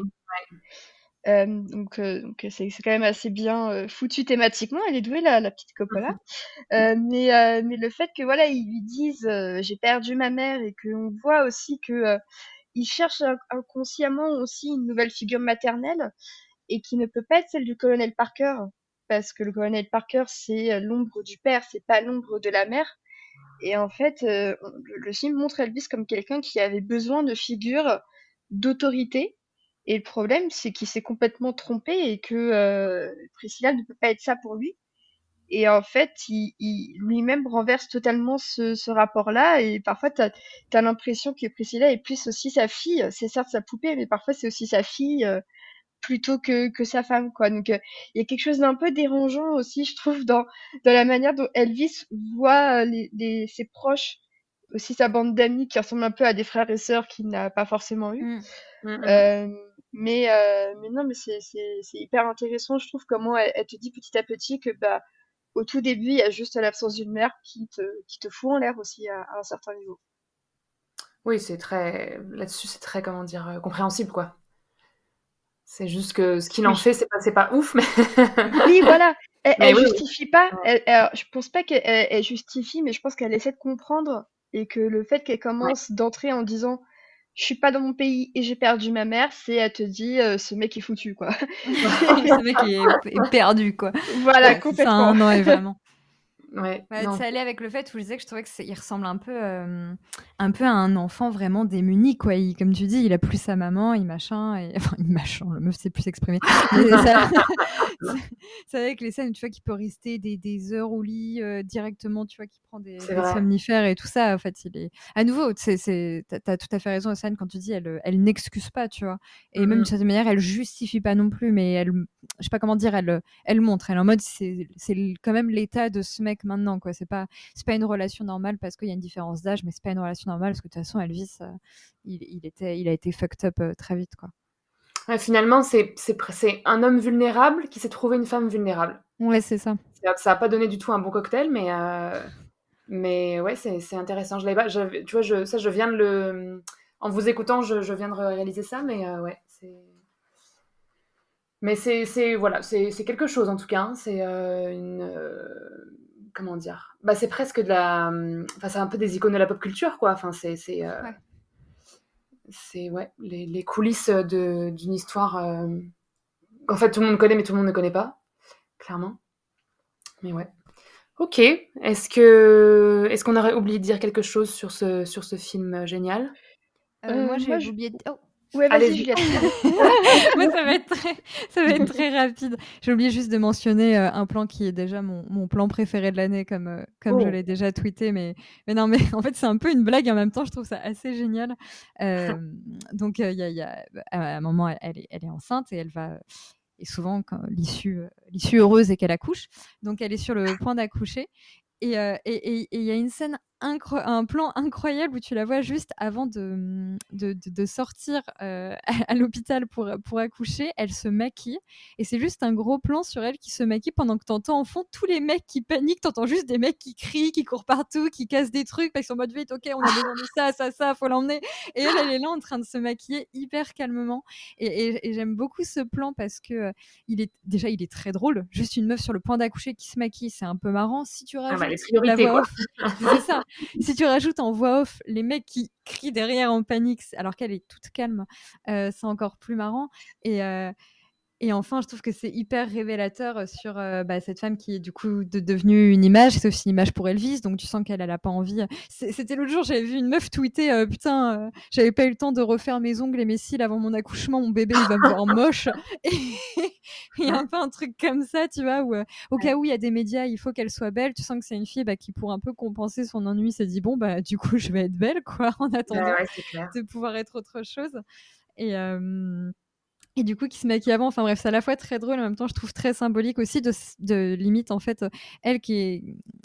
euh, donc, euh, donc c'est, quand même assez bien euh, foutu thématiquement. Elle est douée la, la petite Coppola. mais, mais le fait que voilà ils lui disent j'ai perdu ma mère et qu'on voit aussi que il cherche inconsciemment aussi une nouvelle figure maternelle et qui ne peut pas être celle du colonel Parker parce que le colonel Parker c'est euh, l'ombre du père, c'est pas l'ombre de la mère. Et en fait, euh, le film montre Elvis comme quelqu'un qui avait besoin de figures d'autorité. Et le problème, c'est qu'il s'est complètement trompé et que euh, Priscilla ne peut pas être ça pour lui. Et en fait, il, il lui-même renverse totalement ce, ce rapport-là. Et parfois, tu as, l'impression que Priscilla est plus aussi sa fille. C'est certes sa poupée, mais parfois c'est aussi sa fille euh, plutôt que, que sa femme. quoi. Donc, euh, il y a quelque chose d'un peu dérangeant aussi, je trouve, dans, dans la manière dont Elvis voit les, les, ses proches, aussi sa bande d'amis qui ressemble un peu à des frères et sœurs qu'il n'a pas forcément eu. Mmh. Mmh, mmh. Euh, mais, mais non, mais c'est hyper intéressant, je trouve, comment elle, elle, te dit petit à petit que bah au tout début, il y a juste l'absence d'une mère qui te, qui te fout en l'air aussi à, à, un certain niveau. Oui, c'est très. Là-dessus, c'est très, comment dire, euh, compréhensible, quoi. C'est juste que ce qu'il en fait, c'est pas, pas ouf, mais. oui, voilà. Elle, elle justifie pas. Elle, elle- je pense pas qu'elle elle- elle justifie, mais je pense qu'elle essaie de comprendre et que le fait qu'elle commence d'entrer en disant je suis pas dans mon pays et j'ai perdu ma mère, c'est elle te dit euh, ce mec est foutu quoi. Ce mec est, est perdu, quoi. Voilà, Ouais, c'est ça, complètement. non, et vraiment. Ouais. Ça allait avec le fait où je disais que je trouvais que c'est- il ressemble un peu, euh, un peu à un enfant vraiment démuni, quoi. Il, comme tu dis, il a plus sa maman, il machin, et enfin, il machin, le meuf sait plus s'exprimer. Ça- c'est- avec les scènes, tu vois, qu'il peut rester des, des heures au lit euh, directement, tu vois, qui prend des, des somnifères et tout ça. En fait, il est à nouveau, c'est, t'as, tout à fait raison, Océane, quand tu dis, elle, elle n'excuse pas, tu vois. Et même Mhm. de cette manière, elle justifie pas non plus, mais elle, je sais pas comment dire, elle, elle montre, elle est en mode, c'est, c'est quand même l'état de ce mec maintenant, quoi. C'est pas, c'est pas une relation normale parce qu'il y a une différence d'âge, mais c'est pas une relation normale parce que de toute façon, Elvis, euh, il, il était, il a été fucked up euh, très vite, quoi. Ouais, finalement, c'est c'est un homme vulnérable qui s'est trouvé une femme vulnérable. Ouais, c'est ça. Ça ça a pas donné du tout un bon cocktail, mais, euh, mais ouais, c'est intéressant. Je l'avais pas, tu vois, je, ça, je viens de le. En vous écoutant, je, je viens de réaliser ça, mais ouais, c'est. Mais c'est, voilà, c'est c'est quelque chose en tout cas. hein. C'est euh, une. euh, comment dire Bah, c'est presque de la. hum, Enfin, c'est un peu des icônes de la pop culture, quoi. Enfin, c'est. c'est euh, Ouais. c'est ouais, les, les coulisses de- d'une histoire euh, qu'en fait tout le monde connaît, mais tout le monde ne connaît pas, clairement. Mais ouais. Ok. Est-ce que est-ce qu'on aurait oublié de dire quelque chose sur ce sur ce film euh, génial? Euh, Euh, moi, j'ai oublié. de- Oh. Ouais, vas-y. Juliette. Moi, ça va être très, ça va être très rapide. J'ai oublié juste de mentionner euh, un plan qui est déjà mon, mon plan préféré de l'année, comme, euh, comme je Oh. l'ai déjà tweeté. Mais, mais non, mais en fait, c'est un peu une blague en même temps, je trouve ça assez génial. Euh, donc, il y a, il y a- à un moment, elle est, elle est enceinte et elle va. Et souvent, quand l'issue, l'issue heureuse est qu'elle accouche. Donc, elle est sur le point d'accoucher. Et euh, et- et- et il y a une scène, un plan incroyable où tu la vois juste avant de, de, de- de sortir euh, à, à l'hôpital pour, pour accoucher. Elle se maquille et c'est juste un gros plan sur elle qui se maquille pendant que tu entends en fond tous les mecs qui paniquent. Tu entends juste des mecs qui crient, qui courent partout, qui cassent des trucs parce qu'ils sont en mode vite, ok, on a besoin de ça, ça, ça, faut l'emmener. Et elle, elle est là en train de se maquiller hyper calmement. Et, et- et j'aime beaucoup ce plan parce que euh, il est déjà il est très drôle. Juste une meuf sur le point d'accoucher qui se maquille, c'est un peu marrant. Si tu rajoutes bah, les la voix off, c'est ça. Si tu rajoutes en voix off les mecs qui crient derrière en panique, alors qu'elle est toute calme, euh, c'est encore plus marrant. Euh, et enfin, je trouve que c'est hyper révélateur sur euh, bah, cette femme qui est du coup de- devenue une image. C'est aussi une image pour Elvis, donc tu sens qu'elle elle a pas envie. C'est- C'était l'autre jour, j'avais vu une meuf tweeter euh, Putain, euh, j'avais pas eu le temps de refaire mes ongles et mes cils avant mon accouchement, mon bébé il va me voir moche. Et il y a un peu un truc comme ça, tu vois, où euh, au cas où il y a des médias, il faut qu'elle soit belle. Tu sens que c'est une fille bah, qui, pour un peu compenser son ennui, s'est dit Bon, bah du coup, je vais être belle, quoi, en attendant Ouais, ouais, c'est clair. de pouvoir être autre chose. Et, euh, et du coup, qui se maquille avant. Enfin bref, c'est à la fois très drôle, en même temps, je trouve très symbolique aussi de, limite, en fait, elle qui est,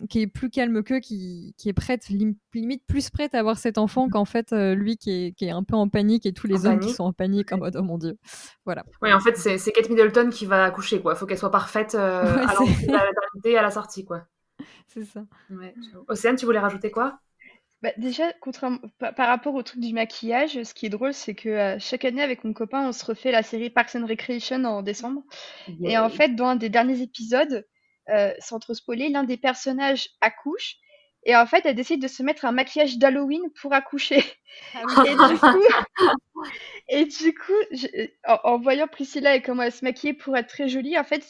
qui est plus calme qu'eux, qui, qui est prête, lim- limite plus prête à avoir cet enfant qu'en fait, euh, lui qui est, qui est un peu en panique et tous les En hommes qui sont en panique en mode oh mon dieu. Voilà. Ouais, en fait, c'est Kate Middleton qui va accoucher, quoi. Faut qu'elle soit parfaite euh, Ouais, à la à sortie, quoi. C'est ça. Ouais. Océane, tu voulais rajouter quoi? Bah, déjà, contrairement, par, par rapport au truc du maquillage, ce qui est drôle, c'est que euh, chaque année, avec mon copain, on se refait la série Parks and Recreation en décembre. Et en fait, dans un des derniers épisodes, euh, sans trop spoiler, l'un des personnages accouche. Et en fait, elle décide de se mettre un maquillage d'Halloween pour accoucher. Et du coup, et du coup je- en, en voyant Priscilla et comment elle se maquillait pour être très jolie, en fait,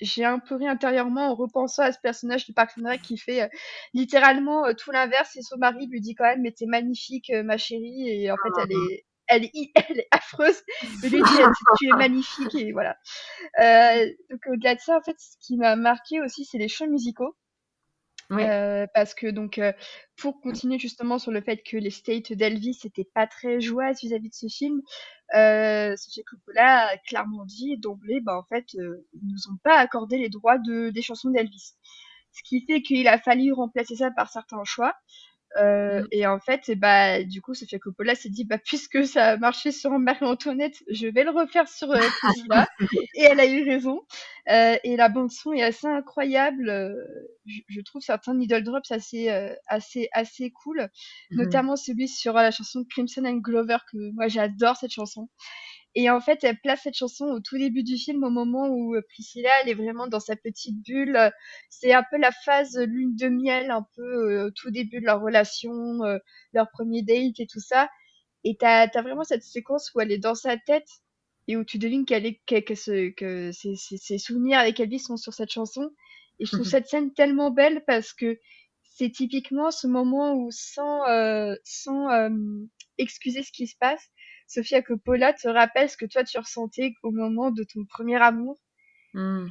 j'ai un peu ri intérieurement en repensant à ce personnage de Parks and Rec qui fait euh, littéralement euh, tout l'inverse. Et son mari lui dit quand même, mais t'es magnifique, euh, ma chérie. Et en fait, elle est, elle est, elle est affreuse. Mais lui dit, tu es magnifique. Et voilà. Euh, donc au-delà de ça, en fait, ce qui m'a marqué aussi, c'est les chants musicaux. Euh, parce que donc euh, pour continuer justement sur le fait que les states d'Elvis n'étaient pas très joyeuses vis-à-vis de ce film, euh, Sofia Coppola a clairement dit d'emblée, bah en fait, euh, ils nous ont pas accordé les droits de des chansons d'Elvis. Ce qui fait qu'il a fallu remplacer ça par certains choix. Euh, Mm. Et en fait, eh bah, du coup, Sofia Coppola s'est dit, bah, puisque ça a marché sur Marie-Antoinette, je vais le refaire sur euh, Priscilla. et elle a eu raison. Euh, et la bande son est assez incroyable. euh, je, je trouve certains needle drops assez, assez, assez cool. Mhm. Notamment celui sur la chanson Crimson and Glover, que moi j'adore cette chanson. Et en fait, elle place cette chanson au tout début du film, au moment où Priscilla, elle est vraiment dans sa petite bulle. C'est un peu la phase lune de miel, un peu au tout début de leur relation, leur premier date et tout ça. Et t'as as vraiment cette séquence où elle est dans sa tête et où tu devines qu'elle est que, que, que ses, ses, souvenirs avec Elvis sont sur cette chanson. Et je trouve cette scène tellement belle parce que c'est typiquement ce moment où, sans, euh, sans euh, excuser ce qui se passe, Sophia Coppola te rappelle ce que toi tu ressentais au moment de ton premier amour. Mmh.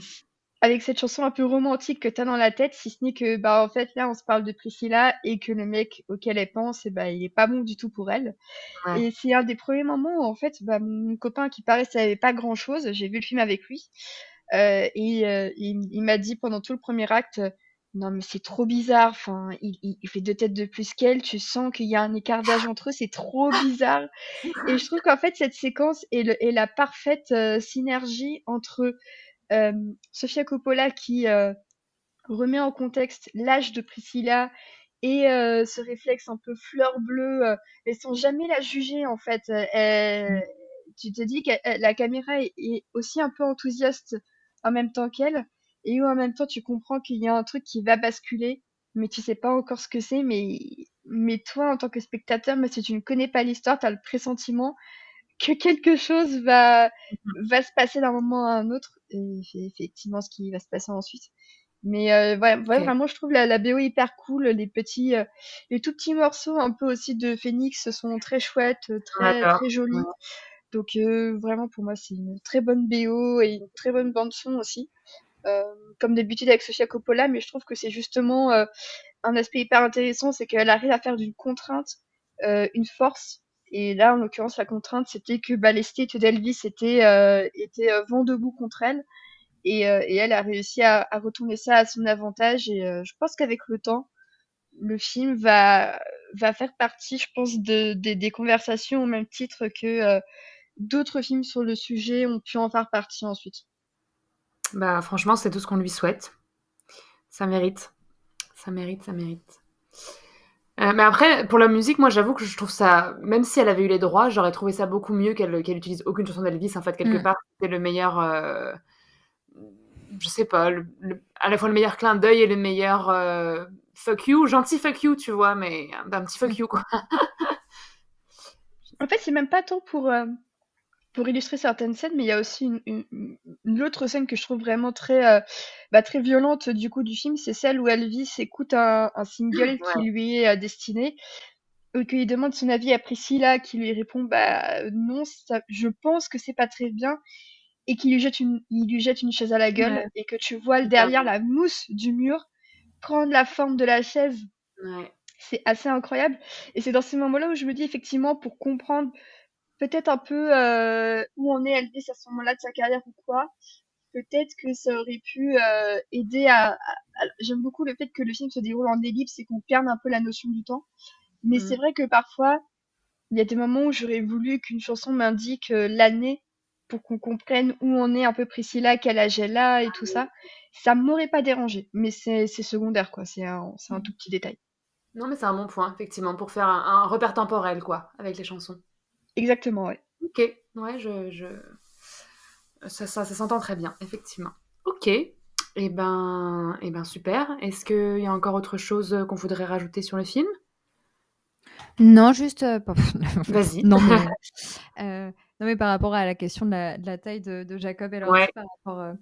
Avec cette chanson un peu romantique que tu as dans la tête, si ce n'est que, bah, en fait, là, on se parle de Priscilla et que le mec auquel elle pense, et eh bah, il est pas bon du tout pour elle. Et c'est un des premiers moments où, en fait, bah, mon copain qui paraît savait pas grand chose, j'ai vu le film avec lui, euh, et euh, il, il m'a dit pendant tout le premier acte, non, mais c'est trop bizarre. Enfin, il, il, fait deux têtes de plus qu'elle. Tu sens qu'il y a un écart d'âge entre eux. C'est trop bizarre. Et je trouve qu'en fait, cette séquence est, le, est la parfaite euh, synergie entre euh, Sofia Coppola qui euh, remet en contexte l'âge de Priscilla et euh, ce réflexe un peu fleur bleue, euh, mais sans jamais la juger en fait. Elle, tu te dis que la caméra est aussi un peu enthousiaste en même temps qu'elle et où en même temps tu comprends qu'il y a un truc qui va basculer, mais tu sais pas encore ce que c'est, mais, mais toi en tant que spectateur, mais si tu ne connais pas l'histoire, tu as le pressentiment que quelque chose va, mhm. va se passer d'un moment à un autre, et c'est effectivement ce qui va se passer ensuite. Mais euh, ouais, vraiment, je trouve la, la BO hyper cool. Les petits, euh, les tout petits morceaux, un peu aussi de Phoenix, sont très chouettes, très très jolis. Donc euh, vraiment, pour moi, c'est une très bonne BO et une très bonne bande son aussi. Euh, comme d'habitude avec Sofia Coppola, mais je trouve que c'est justement euh, un aspect hyper intéressant, c'est qu'elle arrive à faire d'une contrainte euh, une force. Et là, en l'occurrence, la contrainte, c'était que bah, l'esthète d'Elvis était, était vent debout contre elle. Et, et, elle a réussi à, à, retourner ça à son avantage. Et je pense qu'avec le temps, le film va, va faire partie, je pense, de, de des conversations au même titre que d'autres films sur le sujet ont pu en faire partie ensuite. Bah, franchement, c'est tout ce qu'on lui souhaite. Ça mérite. Ça mérite, ça mérite. Euh, mais après, pour la musique, moi, j'avoue que je trouve ça, même si elle avait eu les droits, j'aurais trouvé ça beaucoup mieux qu'elle qu'elle utilise aucune chanson d'Elvis. En fait, quelque mm. part, c'était le meilleur, euh, je sais pas, à la fois le meilleur clin d'œil et le meilleur euh, fuck you, gentil fuck you, tu vois, mais d'un petit fuck you, quoi. en fait, c'est même pas tant pour pour illustrer certaines scènes, mais il y a aussi une, une, autre scène que je trouve vraiment très, euh, bah, très violente du coup du film, c'est celle où Elvis écoute un, un single qui lui est euh, destiné, et qu'il demande son avis à Priscilla, qui lui répond bah non, ça, je pense que c'est pas très bien, et qui lui jette une, il lui jette une chaise à la gueule, et que tu vois derrière la mousse du mur prendre la forme de la chaise. C'est assez incroyable, et c'est dans ces moments-là où je me dis effectivement pour comprendre peut-être un peu euh, où on est Elvis à ce moment-là de sa carrière ou quoi. Peut-être que ça aurait pu euh, aider à. J'aime beaucoup le fait que le film se déroule en ellipse et qu'on perde un peu la notion du temps. Mais c'est mm. vrai que parfois, il y a des moments où j'aurais voulu qu'une chanson m'indique euh, l'année pour qu'on comprenne où on est un peu Priscilla, quel âge elle a et tout ça. Ça m'aurait pas dérangé, mais c'est secondaire, quoi. C'est un, un, tout petit détail. Non, mais c'est un bon point, effectivement, pour faire un, un repère temporel, quoi, avec les chansons. Exactement, ouais. Ok, ouais, je, je... Ça, ça, ça s'entend très bien, effectivement. Ok, et eh ben, et eh ben super. Est-ce qu'il y a encore autre chose qu'on voudrait rajouter sur le film? Non, juste. Euh, Vas-y. non, mais, euh, non, mais par rapport à la question de la, de la taille de, de, Jacob et ouais. par rapport. Euh,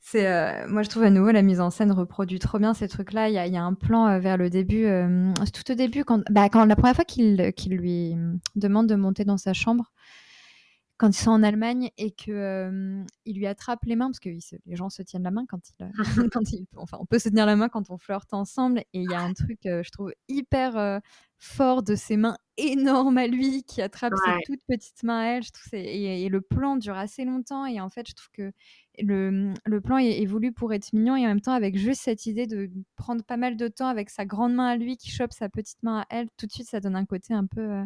c'est, euh, moi, je trouve à nouveau la mise en scène reproduit trop bien ces trucs-là. Il y a, y a, un plan euh, vers le début, tout au début, quand, bah, quand la première fois qu'il, qu'il lui demande de monter dans sa chambre, quand ils sont en Allemagne et que euh, il lui attrape les mains parce que les gens se tiennent la main quand il, quand il, enfin on peut se tenir la main quand on flirte ensemble et il y a un truc euh, je trouve hyper euh, fort de ses mains énormes à lui qui attrape ouais. ses toutes petites mains à elle je trouve et, et, le plan dure assez longtemps et en fait je trouve que le, le plan est, est, voulu pour être mignon et en même temps avec juste cette idée de prendre pas mal de temps avec sa grande main à lui qui chope sa petite main à elle tout de suite ça donne un côté un peu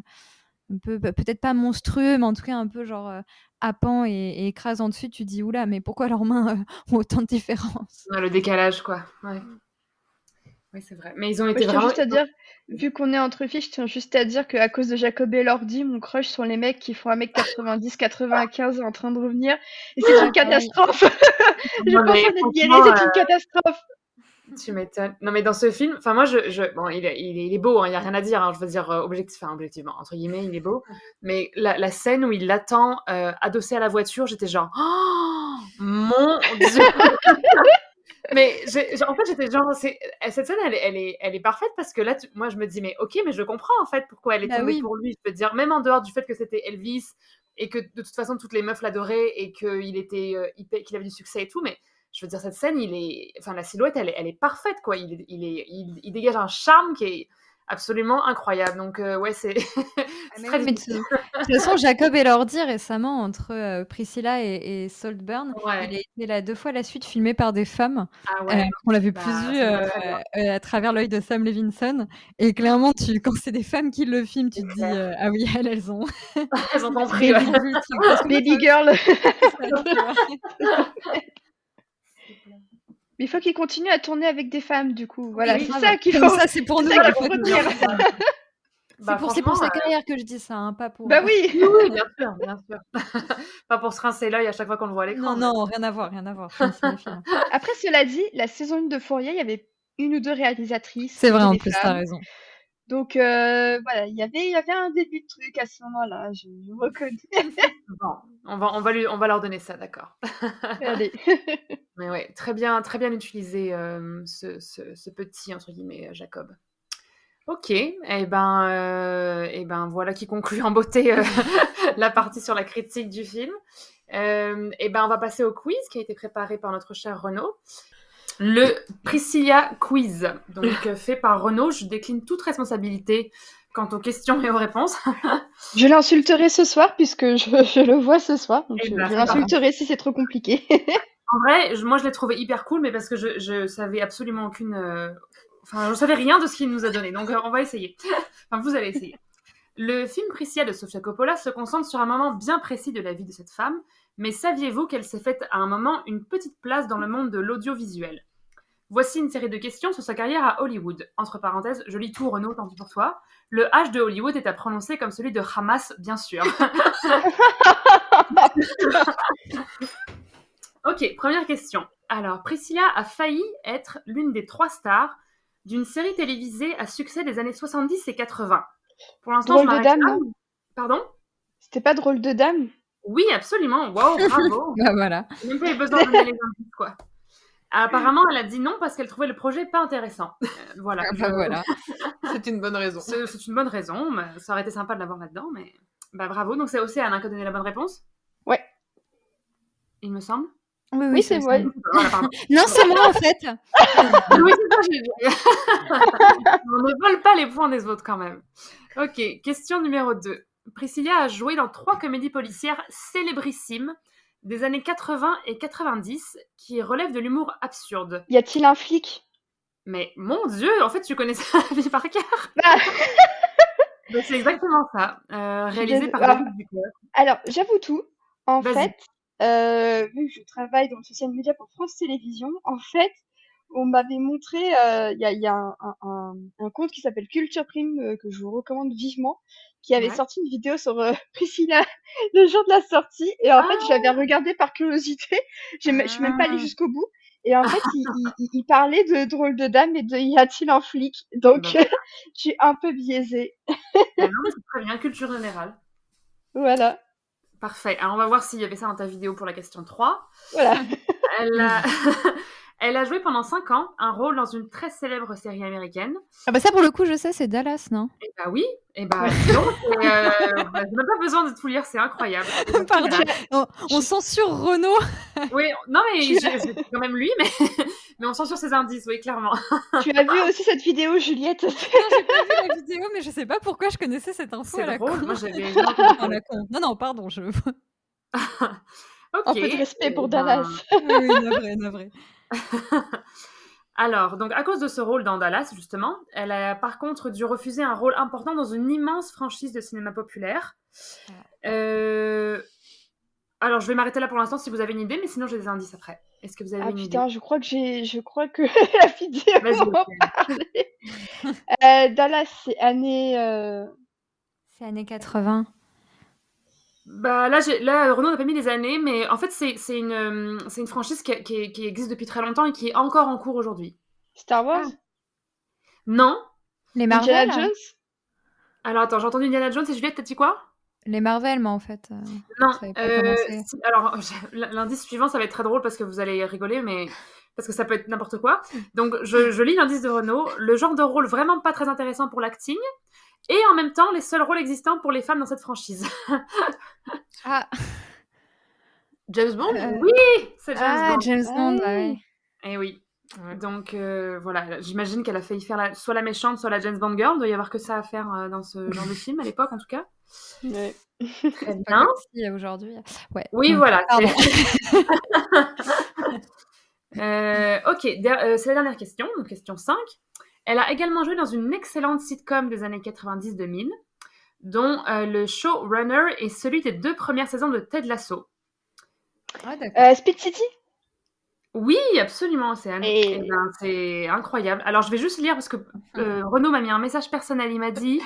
un peu bah, peut-être pas monstrueux mais en tout cas un peu genre euh, happant et, et, écrasant dessus tu dis oula mais pourquoi leurs mains euh, ont autant de différence? Ouais, le décalage quoi ouais. Oui, c'est vrai. Mais ils ont été je tiens vraiment. juste à dire, vu qu'on est entre filles, je tiens juste à dire qu'à cause de Jacob et Lordi, mon crush sont les mecs qui font 1m90, 95 en train de revenir. Et c'est une catastrophe. je pense mais en être guérie, franchement, c'est une euh, catastrophe. Tu m'étonnes. Non, mais dans ce film, enfin, moi, je, je- bon, il est, il est, beau, il n'y a rien à dire, hein, je veux dire, euh, objectif, enfin, objectivement, entre guillemets, il est beau. Mais la, la scène où il l'attend euh, adossé à la voiture, j'étais genre, oh, mon Dieu! Mais en fait, j'étais genre, cette scène, elle, est- elle, est, elle est parfaite parce que là, tu- moi, je me dis, mais ok, mais je comprends en fait pourquoi elle est Bah tombée oui. pour lui. Je veux dire, même en dehors du fait que c'était Elvis et que de toute façon, toutes les meufs l'adoraient et qu'il était, euh, qu'il avait du succès et tout, mais je veux dire, cette scène, il est, enfin, la silhouette, elle est, elle est parfaite, quoi. Il, est- il, est, il, il dégage un charme qui est absolument incroyable. Donc, euh, ouais, c'est très Mais de difficile. de toute façon, Jacob et Lordi récemment entre euh, Priscilla et, et Saltburn, Ouais. il a été là deux fois à la suite filmé par des femmes. Ah ouais. on l'avait Bah, plus vu euh, euh, à travers l'œil de Sam Levinson. Et clairement, tu, quand c'est des femmes qui le filment, tu te dis euh, ah oui, elles, elles ont. Elles ont compris. Baby, ouais. girl. Mais il faut qu'il continue à tourner avec des femmes, du coup. Voilà, Oui, c'est ça qu'il faut. ça, c'est pour nous. ça la qu'il faut retenir. Bah, pour, c'est pour sa euh, carrière que je dis ça, hein, pas pour. Bah oui. Oui, oui, bien sûr, bien sûr. Pas pour se rincer l'œil à chaque fois qu'on le voit à l'écran. Non, non, rien à voir, rien à voir. Après, cela dit, la saison 1 de Fourier, il y avait une ou deux réalisatrices. C'est vrai, en plus, t'as raison. Donc, euh, voilà, il y avait, il y avait un début de truc à ce moment-là, je, je reconnais. Bon, on va, on va, lui, on va leur donner ça, d'accord. Allez. Mais ouais, très bien, très bien utilisé euh, ce, ce- ce petit entre guillemets euh, Jacob. Ok, et ben, euh, eh ben voilà qui conclut en beauté la partie sur la critique du film. Et ben on va passer au quiz qui a été préparé par notre cher Renaud. Le Priscilla Quiz, donc euh, fait par Renaud. Je décline toute responsabilité quant aux questions et aux réponses. Je l'insulterai ce soir, puisque je, je le vois ce soir. Donc Eh je, ben, je l'insulterai si c'est trop compliqué. En vrai, je- moi je l'ai trouvé hyper cool, mais parce que je, je savais absolument aucune. euh, Enfin, je savais rien de ce qu'il nous a donné, donc euh, on va essayer. enfin, vous allez essayer. Le film Priscilla de Sofia Coppola se concentre sur un moment bien précis de la vie de cette femme, mais saviez-vous qu'elle s'est faite à un moment une petite place dans le monde de l'audiovisuel? Voici une série de questions sur sa carrière à Hollywood. Entre parenthèses, je lis tout Renaud, tant pis pour toi. Le H de Hollywood est à prononcer comme celui de Hamas, bien sûr. ok, première question. Alors, Priscilla a failli être l'une des trois stars d'une série télévisée à succès des années 70 et 80. Pour l'instant, je de dame, là. Pardon? C'était pas drôle de dame? Oui, absolument. Wow, bravo. Bah voilà. Même pas eu besoin de donner les indices, quoi. Apparemment, elle a dit non parce qu'elle trouvait le projet pas intéressant. Euh, voilà. Ah bah Je- voilà. C'est une bonne raison. C'est c'est une bonne raison. mais Ça aurait été sympa de l'avoir là-dedans, mais bah bravo. Donc c'est Océane hein, qui a donné la bonne réponse? Ouais. Il me semble? Oui, Oui, c'est. Voilà, pardon. Non, c'est moi en fait. oui, c'est ça, j'ai dit. On ne vole pas les points des autres quand même. Ok, question numéro 2. Priscilla a joué dans trois comédies policières célébrissimes des années 80 et 90 qui relèvent de l'humour absurde. Y a-t-il un flic? Mais mon dieu, en fait, tu connais ça la vie par cœur. Bah, Donc, C'est exactement ça. Euh, réalisé par Ah. David Ducler. Alors, j'avoue tout. En fait, euh, vu que je travaille dans le social media pour France Télévisions, en fait, on m'avait montré, euh, il y a, il y a un, un- un- un compte qui s'appelle Culture Prime euh, que je vous recommande vivement, qui avait Ouais. sorti une vidéo sur euh, Priscilla le jour de la sortie. Et en fait, Ah. je l'avais regardé par curiosité. Je suis même pas allée Ah. jusqu'au bout. Et en fait, il, il- il- il parlait de drôle de dame et de y a-t-il un flic? Donc, Bah je suis un peu biaisée. Ah non, mais c'est très bien, culture générale. Voilà. Parfait. Alors, on va voir s'il y avait ça dans ta vidéo pour la question 3. Voilà. Elle a joué pendant 5 ans un rôle dans une très célèbre série américaine. Ah bah ça pour le coup, je sais, c'est Dallas, non? Et bah oui, et bah sinon, c'est, euh, bah, j'ai même pas besoin de tout lire, c'est incroyable. Et Pardon. On, on censure Renault. Oui, non mais j'ai quand même lui, mais, mais on sent sur ses indices, oui, clairement. Tu as vu aussi cette vidéo, Juliette? Non, j'ai pas vu la vidéo, mais je sais pas pourquoi je connaissais cette info C'est à la drôle, con. moi la con. Non, non, pardon, je... Ok. Un peu de respect pour eh ben, Dallas. oui, oui, navré, navré. Alors, donc à cause de ce rôle dans Dallas, justement, elle a par contre dû refuser un rôle important dans une immense franchise de cinéma populaire. Euh, Alors, je vais m'arrêter là pour l'instant si vous avez une idée, mais sinon j'ai des indices après. Est-ce que vous avez Ah une putain, idée? je crois que j'ai, je crois que la vidéo Vas-y. Euh, Dallas, c'est année. euh, C'est années 80. Bah là, là Renault n'a pas mis les années, mais en fait, c'est une, euh, une franchise qui, qui- qui existe depuis très longtemps et qui est encore en cours aujourd'hui. Star Wars Non Les Indiana Marvel Jones Alors attends, j'ai entendu Indiana Jones et Juliette, t'as dit quoi? Les Marvel, mais en fait. euh, Non. euh, si- alors, l'indice suivant, ça va être très drôle parce que vous allez rigoler, mais parce que ça peut être n'importe quoi. Donc, je, je lis l'indice de Renault. Le genre de rôle vraiment pas très intéressant pour l'acting. Et en même temps, les seuls rôles existants pour les femmes dans cette franchise. Ah, James Bond? Euh, oui, c'est James ah, Bond. James Bond, Ah bah oui. ouais. Eh oui. Donc euh, voilà, j'imagine qu'elle a failli faire la- soit la méchante, soit la James Bond girl. Il doit y avoir que ça à faire euh, dans ce genre de film à l'époque, en tout cas. Ouais. Très bien. aujourd'hui. Ouais. Oui, Mm. voilà. Euh, ok, euh, c'est la dernière question, donc question 5. Elle a également joué dans une excellente sitcom des années 90-2000, dont euh, le showrunner est celui des deux premières saisons de Ted Lasso. Ah. Euh, Speed City? Oui, absolument, Océane. Et- Eh ben, c'est incroyable. Alors, je vais juste lire parce que euh, Renaud m'a mis un message personnel. Il m'a dit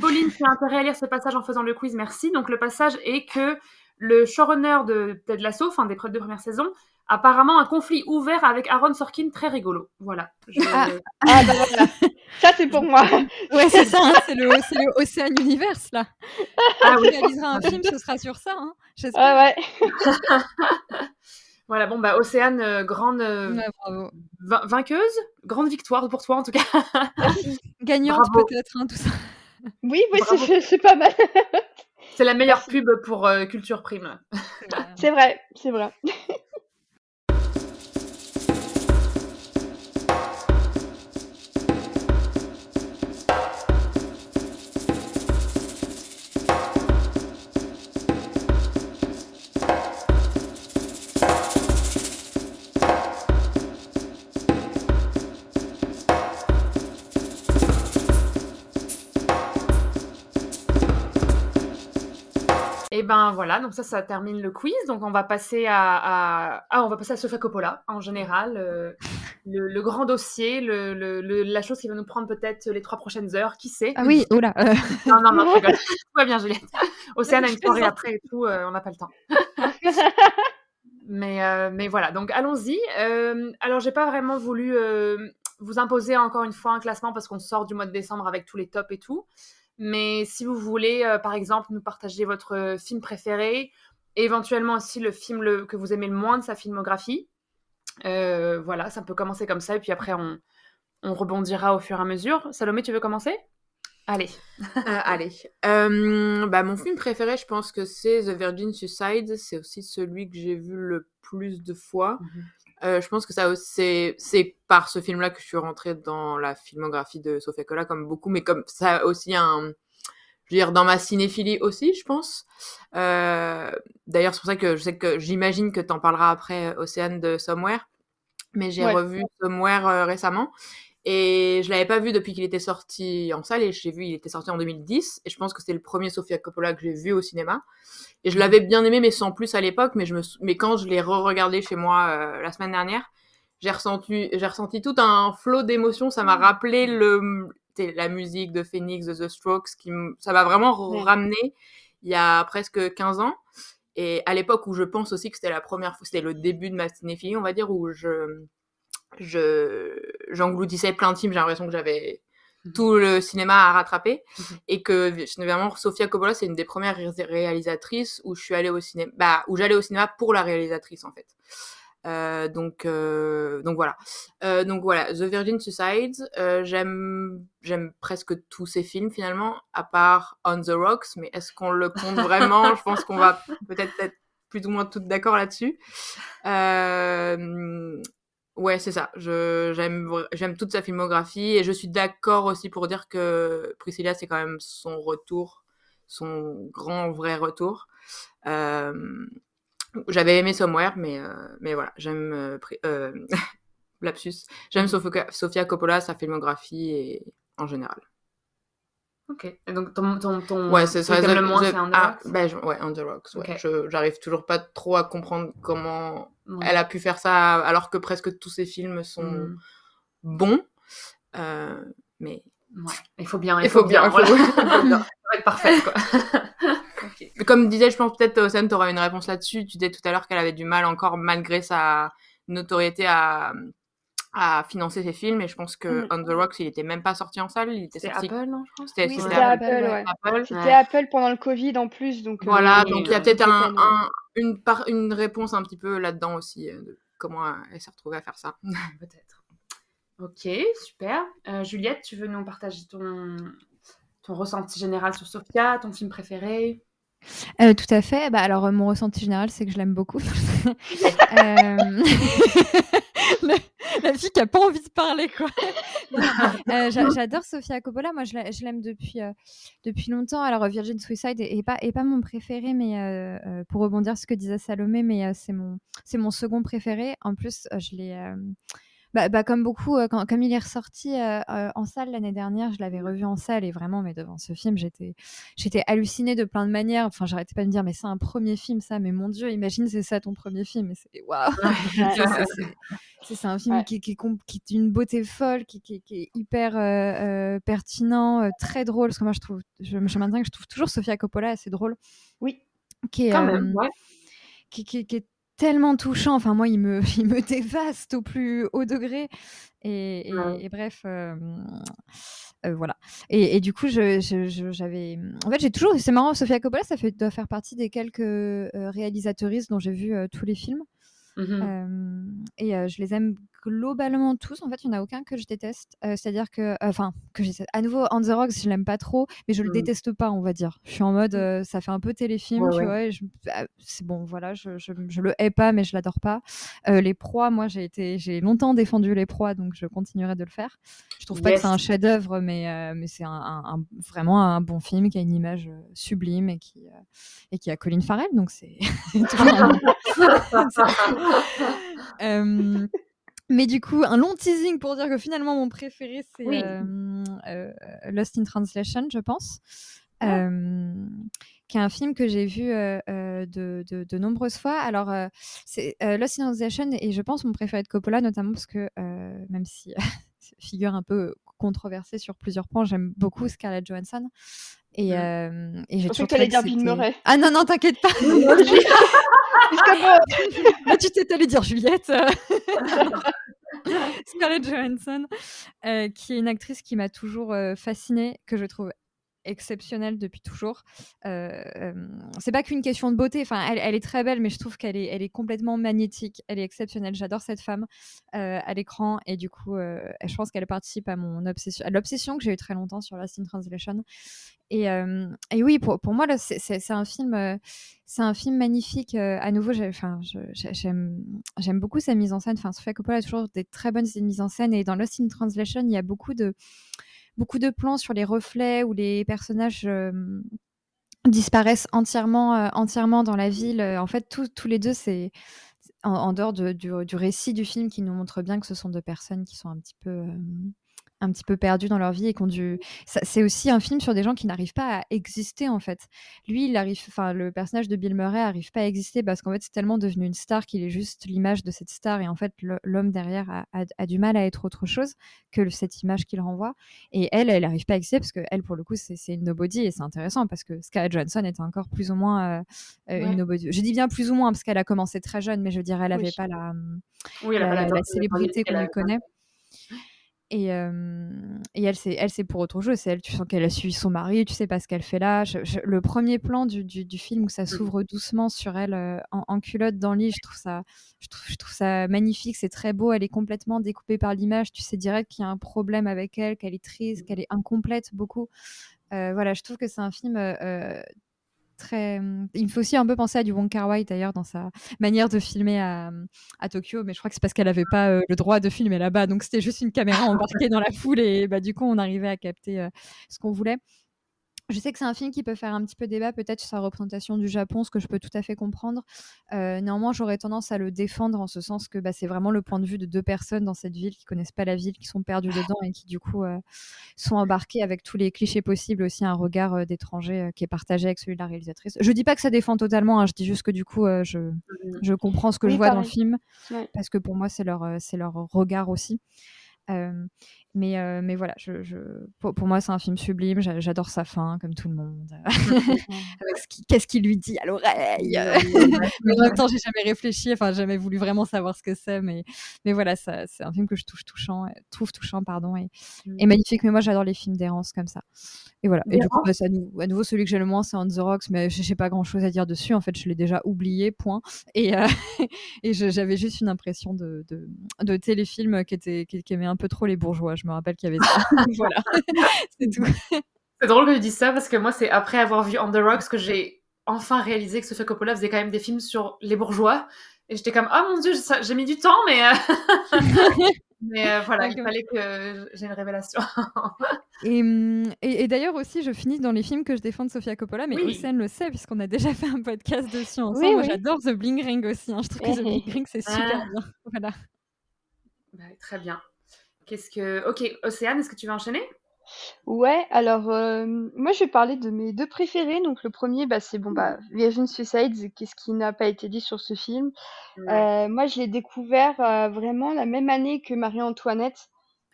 Pauline, tu as intérêt à lire ce passage en faisant le quiz, merci. Donc, le passage est que le showrunner de Ted Lasso, enfin des deux premières saisons, apparemment un conflit ouvert avec Aaron Sorkin très rigolo. Voilà. Je- Ah. Ah bah voilà. Ça c'est pour moi. Ouais, c'est ça, hein, c'est le, c'est le Ocean Universe, là. Ah Quand oui. tu réaliseras un film, ce sera sur ça, hein. Ah ouais. Voilà, bon, bah, Océane, euh, grande euh, Ouais, bravo. vain- vainqueuse, grande victoire pour toi en tout cas. Gagnante, peut-être, hein, tout ça. Oui, oui, c'est pas mal. C'est la meilleure pub pour euh, Culture Prime. C'est vrai, c'est vrai. Ben voilà, donc ça, ça termine le quiz. Donc on va passer à, à- ah, on va passer à Sofia Coppola en général, euh, le, le grand dossier, le, le- le- la chose qui va nous prendre peut-être les trois prochaines heures, qui sait? Ah oui, oula. euh, Non, non, non, je rigole. Tout va bien, Juliette. Océane a une soirée après et tout, euh, on n'a pas le temps. Mais, euh, mais voilà, donc allons-y. Alors, j'ai pas vraiment voulu vous imposer encore une fois un classement parce qu'on sort du mois de décembre avec tous les tops et tout. Mais si vous voulez, euh, par exemple, nous partager votre euh, film préféré, et éventuellement aussi le film le- que vous aimez le moins de sa filmographie, euh, voilà, ça peut commencer comme ça et puis après on, on rebondira au fur et à mesure. Salomé, tu veux commencer? Allez. Euh, allez. Euh, bah, mon film préféré, je pense que c'est The Virgin Suicide. C'est aussi celui que j'ai vu le plus de fois. Euh, je pense que ça aussi- c'est c'est par ce film-là que je suis rentrée dans la filmographie de Sofia Coppola, comme beaucoup, mais comme ça a aussi un, je veux dire, dans ma cinéphilie aussi, je pense. Euh, D'ailleurs, c'est pour ça que je sais que j'imagine que t'en parleras après, Océane de Somewhere, mais j'ai Ouais. revu Somewhere euh, récemment. Et je l'avais pas vu depuis qu'il était sorti en salle et j'ai vu il était sorti en 2010 et je pense que c'était le premier Sofia Coppola que j'ai vu au cinéma. Et je l'avais bien aimé mais sans plus à l'époque mais je me sou- mais quand je l'ai re-regardé chez moi euh, la semaine dernière j'ai ressenti j'ai ressenti tout un flot d'émotions. Ça m'a rappelé le la musique de Phoenix de The Strokes qui m- ça m'a vraiment Ouais. ramené il y a presque 15 ans. Et à l'époque où je pense aussi que c'était la première fois c'était le début de ma cinéphilie on va dire où je je j'engloutissais plein de films j'ai l'impression que j'avais tout le cinéma à rattraper et que vraiment Sofia Coppola c'est une des premières ré- réalisatrices où je suis allée au cinéma bah où j'allais au cinéma pour la réalisatrice en fait. Euh, donc euh, donc voilà. Euh, donc voilà The Virgin Suicide euh, j'aime j'aime presque tous ses films finalement à part On the Rocks mais est-ce qu'on le compte vraiment? Je pense qu'on va peut-être être plus ou moins toutes d'accord là-dessus Ouais, c'est ça. J'aime toute sa filmographie et je suis d'accord aussi pour dire que Priscilla c'est quand même son retour, son grand vrai retour. Euh, J'avais aimé Somewhere, mais euh, mais voilà, j'aime euh, euh. J'aime Sofia Coppola, sa filmographie et en général. Ok. Et donc ton, ton, ton Ouais, c'est ça. le moins, c'est the ah, Rocks ben, je- ouais, the Rocks. ouais. Ok. Je- J'arrive toujours pas trop à comprendre comment Ouais. elle a pu faire ça alors que presque tous ses films sont Mm. bons. Euh, mais Ouais. Il faut bien. il faut bien. il faut- voilà. il faut bien. Va être parfait, quoi. Ok. Mais Comme disait, je pense peut-être Océane, tu auras une réponse là-dessus. Tu disais tout à l'heure qu'elle avait du mal encore, malgré sa notoriété, à, à financer ses films. Et je pense que Mm. On the Rocks, il était même pas sorti en salle. Il était sorti. Apple, non, je crois C'était Oui, Apple. Apple, ouais. Apple. C'était Ouais. Apple pendant le Covid en plus, donc. euh, Voilà, oui, donc il y a euh, peut-être un, un- une, par- une réponse un petit peu là-dedans aussi, euh, de comment euh, elle s'est retrouvée à faire ça. Peut-être. Ok, super. Euh, Juliette, tu veux nous partager ton, ton ressenti général sur Sophia, ton film préféré? Euh, tout à fait. Bah, alors, euh, mon ressenti général, c'est que je l'aime beaucoup. Euh, pas envie de parler, quoi. Euh, j'a- J'adore Sofia Coppola. Moi, je l'a- je l'aime depuis, euh, depuis longtemps. Alors, euh, Virgin Suicide est, pas, est pas mon préféré, mais pour rebondir ce que disait Salomé, mais c'est mon, mon second préféré. En plus, je l'ai. Bah, bah, comme beaucoup, euh, quand, comme il est ressorti euh, euh, en salle l'année dernière, je l'avais revu en salle et vraiment, mais devant ce film, j'étais, j'étais hallucinée de plein de manières. Enfin, j'arrêtais pas de me dire, mais c'est un premier film, ça. Mais mon Dieu, imagine, c'est ça ton premier film. Et c'est waouh. C'est- un film Ouais. qui, qui, qui est d'une beauté folle, qui, qui- est hyper pertinent, très drôle. Parce que moi, je trouve, je, je maintiens que je trouve toujours Sofia Coppola assez drôle. Oui. Qui est, Quand même, ouais. qui est tellement touchant. Enfin, moi, il me, il me dévaste au plus haut degré. Et, et- Ouais. et bref, euh, euh, voilà. Et, et du coup, je- je- je- j'avais. En fait, j'ai toujours. C'est marrant, Sofia Coppola, ça fait, doit faire partie des quelques euh, réalisatrices dont j'ai vu tous les films. Euh, et je les aime globalement tous. En fait, il n'y en a aucun que je déteste. Euh, C'est-à-dire que, enfin, que j'ai à nouveau On the Rocks, je l'aime pas trop, mais je le Mhm. déteste pas, on va dire. Je suis en mode, euh, ça fait un peu téléfilm, Ouais, tu ouais. vois. et je- ah, c'est bon, voilà, je, je, je le hais pas, mais je l'adore pas. Euh, les proies, moi, j'ai été, j'ai longtemps défendu les proies, donc je continuerai de le faire. Je trouve pas que c'est un chef-d'œuvre, mais, mais c'est un, un- un- vraiment un bon film qui a une image sublime et qui, et qui a Colin Farrell, donc c'est mais du coup, un long teasing pour dire que finalement, mon préféré, c'est Oui. euh, euh, Lost in Translation, je pense. Ah. Euh, qui est un film que j'ai vu de, de- de nombreuses fois. Alors, c'est Lost in Translation et je pense mon préféré de Coppola, notamment parce que même si figure un peu controversée sur plusieurs points, j'aime beaucoup Scarlett Johansson. Et, Mm. euh, et j'ai toujours que dire Bill Murray. Ah non, non, t'inquiète pas. Là, tu t'es allé dire Juliette. Scarlett Johansson, euh, qui est une actrice qui m'a toujours euh, fascinée, que je trouve exceptionnelle depuis toujours. Euh, euh, c'est pas qu'une question de beauté. Enfin, elle, est très belle, mais je trouve qu'elle est, elle est complètement magnétique. Elle est exceptionnelle. J'adore cette femme euh, à l'écran et du coup, je pense qu'elle participe à mon obsession, à l'obsession que j'ai eu très longtemps sur Lost in Translation. Et, oui, pour, moi, c'est- un film, c'est un film magnifique. à nouveau, j'aime, j'aime beaucoup sa mise en scène. Enfin, Sofia Coppola a toujours des très bonnes mises en scène. Et dans Lost in Translation, il y a beaucoup de, beaucoup de plans sur les reflets où les personnages disparaissent entièrement, entièrement dans la ville. En fait, tous les deux, c'est en, dehors de- du, récit du film qui nous montre bien que ce sont deux personnes qui sont un petit peu, un petit peu perdues dans leur vie et qui ont dû. C'est aussi un film sur des gens qui n'arrivent pas à exister en fait. Lui, il arrive, enfin, le personnage de Bill Murray arrive pas à exister parce qu'en fait, c'est tellement devenu une star qu'il est juste l'image de cette star et en fait, l'homme derrière a, a- a du mal à être autre chose que cette image qu'il renvoie. Et elle, elle n'arrive pas à exister parce que elle, pour le coup, c'est une nobody et c'est intéressant parce que Scarlett Johansson était encore plus ou moins euh, euh, Ouais. une nobody. Je dis bien plus ou moins parce qu'elle a commencé très jeune, mais je dire, elle Oui. n'avait pas la, Oui, elle a la, pas la la- la notoriété célébrité qu'on lui connaît. Et, euh, et elle, c'est elle, c'est pour autre chose. C'est elle, tu sens qu'elle a suivi son mari, tu sais pas ce qu'elle fait là. Je- je- le premier plan du, du, du film où ça s'ouvre doucement sur elle euh, en, en culotte dans le lit, je trouve ça, je trouve, je trouve ça magnifique. C'est très beau. Elle est complètement découpée par l'image. Tu sais direct qu'il y a un problème avec elle, qu'elle est triste, qu'elle est incomplète beaucoup. Euh, voilà, je trouve que c'est un film très. Il me fait aussi un peu penser à du Wong Kar Wai d'ailleurs dans sa manière de filmer à, à Tokyo, mais je crois que c'est parce qu'elle n'avait pas euh, le droit de filmer là-bas, donc c'était juste une caméra embarquée dans la foule et bah, du coup on arrivait à capter euh, ce qu'on voulait. Je sais que c'est un film qui peut faire un petit peu débat peut-être sur sa représentation du Japon, ce que je peux tout à fait comprendre. Euh, néanmoins, j'aurais tendance à le défendre en ce sens que bah, c'est vraiment le point de vue de deux personnes dans cette ville qui connaissent pas la ville, qui sont perdues dedans et qui du coup euh, sont embarquées avec tous les clichés possibles, aussi un regard euh, d'étranger qui est partagé avec celui de la réalisatrice. Je dis pas que ça défend totalement, hein, je dis juste que du coup je, mmh. je comprends ce que je vois dans le film parce que pour moi c'est leur, c'est leur regard aussi. Mais, mais voilà, je, je pour, pour, moi, c'est un film sublime. J'adore sa fin, comme tout le monde. Qu'est-ce qu'il lui dit à l'oreille Mais en même temps, j'ai jamais réfléchi, enfin, jamais voulu vraiment savoir ce que c'est. Mais, mais voilà, c'est un film que je touche touchant, trouve touchant pardon, et, et magnifique. Mais moi, j'adore les films d'errance comme ça. Et voilà. Et du coup, bah, à, nouveau, à, nouveau, celui que j'ai le moins, c'est On the Rocks, mais je n'ai pas grand chose à dire dessus. En fait, je l'ai déjà oublié, point. Et, et j'avais juste une impression de, de, de téléfilm qui, était, qui, qui aimait un peu trop les bourgeois. Je me rappelle qu'il y avait ça. voilà, c'est tout. C'est drôle que tu dises ça parce que moi, c'est après avoir vu On the Rocks que j'ai enfin réalisé que Sofia Coppola faisait quand même des films sur les bourgeois. Et j'étais comme, oh mon dieu, j'ai mis du temps, mais. Euh, mais euh, voilà, il fallait que j'ai une révélation. Et, et, d'ailleurs aussi, je finis dans les films que je défends de Sofia Coppola, mais oui. le sait puisqu'on a déjà fait un podcast dessus ensemble. Moi, j'adore The Bling Ring aussi. Hein. Je trouve que The Bling Ring, c'est super ah. bien. Voilà. Bah, très bien. Qu'est-ce que. Ok, Océane, est-ce que tu veux enchaîner? Ouais, alors euh, moi je vais parler de mes deux préférés. Donc le premier, bah, c'est bon bah Virgin Suicides. Qu'est-ce qui n'a pas été dit sur ce film? Euh, Moi je l'ai découvert euh, vraiment la même année que Marie-Antoinette.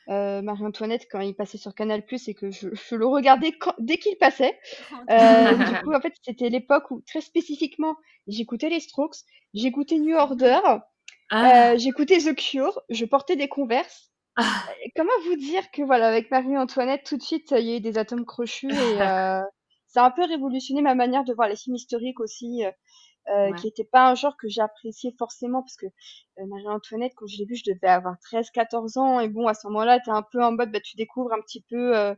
Marie-Antoinette quand il passait sur Canal+ et que je, le regardais dès qu'il passait. du coup en fait c'était l'époque où très spécifiquement j'écoutais les Strokes, j'écoutais New Order, ah. j'écoutais The Cure, je portais des Converse. Comment vous dire que voilà, avec Marie-Antoinette, tout de suite, il y a eu des atomes crochus et euh, ça a un peu révolutionné ma manière de voir les films historiques aussi, euh, euh qui n'était pas un genre que j'appréciais forcément parce que euh, Marie-Antoinette, quand je l'ai vu, je devais avoir 13-14 ans et bon, à ce moment-là, tu es un peu en mode, bah, tu découvres un petit peu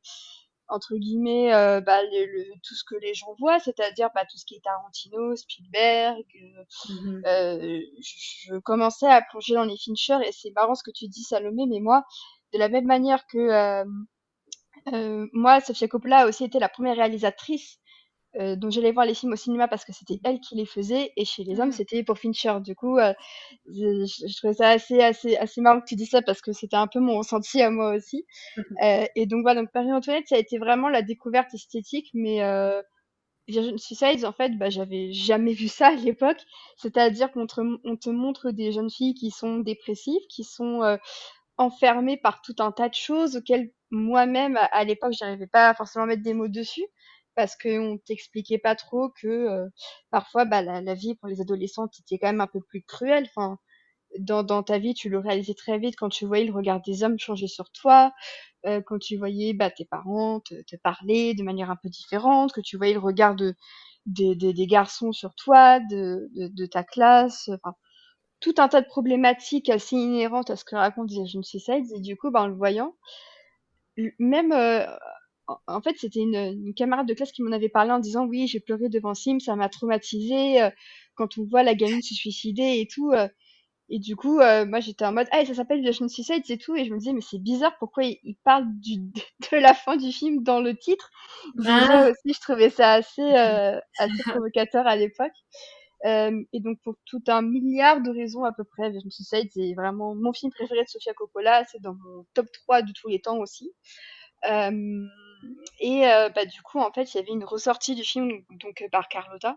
entre guillemets euh, bah, le, tout ce que les gens voient, c'est-à-dire bah, tout ce qui est Tarantino, Spielberg. Euh, mmh euh, je, commençais à plonger dans les Fincher et c'est marrant ce que tu dis Salomé, mais moi, de la même manière que moi, Sofia Coppola a aussi été la première réalisatrice euh, donc j'allais voir les films au cinéma parce que c'était elle qui les faisait et chez les hommes mmh. c'était pour Fincher. Du coup, euh, je, je, trouvais ça assez assez assez marrant que tu dis ça parce que c'était un peu mon ressenti à moi aussi. Mmh euh, et donc voilà, donc Paris Antoinette ça a été vraiment la découverte esthétique, mais euh, Virgin Suicides en fait, bah j'avais jamais vu ça à l'époque. C'est-à-dire qu'on te, on te montre des jeunes filles qui sont dépressives, qui sont euh, enfermées par tout un tas de choses auxquelles moi-même à, à l'époque j'arrivais pas forcément à mettre des mots dessus parce qu'on t'expliquait pas trop que euh, parfois bah, la, vie pour les adolescentes était quand même un peu plus cruelle. Enfin, dans, ta vie, tu le réalisais très vite quand tu voyais le regard des hommes changer sur toi, euh, quand tu voyais bah, tes parents te, parler de manière un peu différente, que tu voyais le regard de, de, des garçons sur toi, de, ta classe, tout un tas de problématiques assez inhérentes à ce que raconte Jeunes Suicides. Et du coup, bah, en le voyant, même euh, en fait, c'était une, camarade de classe qui m'en avait parlé en disant oui, j'ai pleuré devant Sim, ça m'a traumatisé euh, quand on voit la gamine se suicider et tout. Euh. et du coup, euh, moi j'étais en mode ah ça s'appelle The Suicide c'est tout et je me disais mais c'est bizarre pourquoi il, parle du, de la fin du film dans le titre? Ah. aussi je trouvais ça assez assez provocateur à l'époque. et donc pour tout un milliard de raisons à peu près, The Suicide c'est vraiment mon film préféré de Sofia Coppola, c'est dans mon top 3 de tous les temps aussi. Euh, et euh, bah, du coup, en fait, il y avait une ressortie du film donc euh, par Carlotta.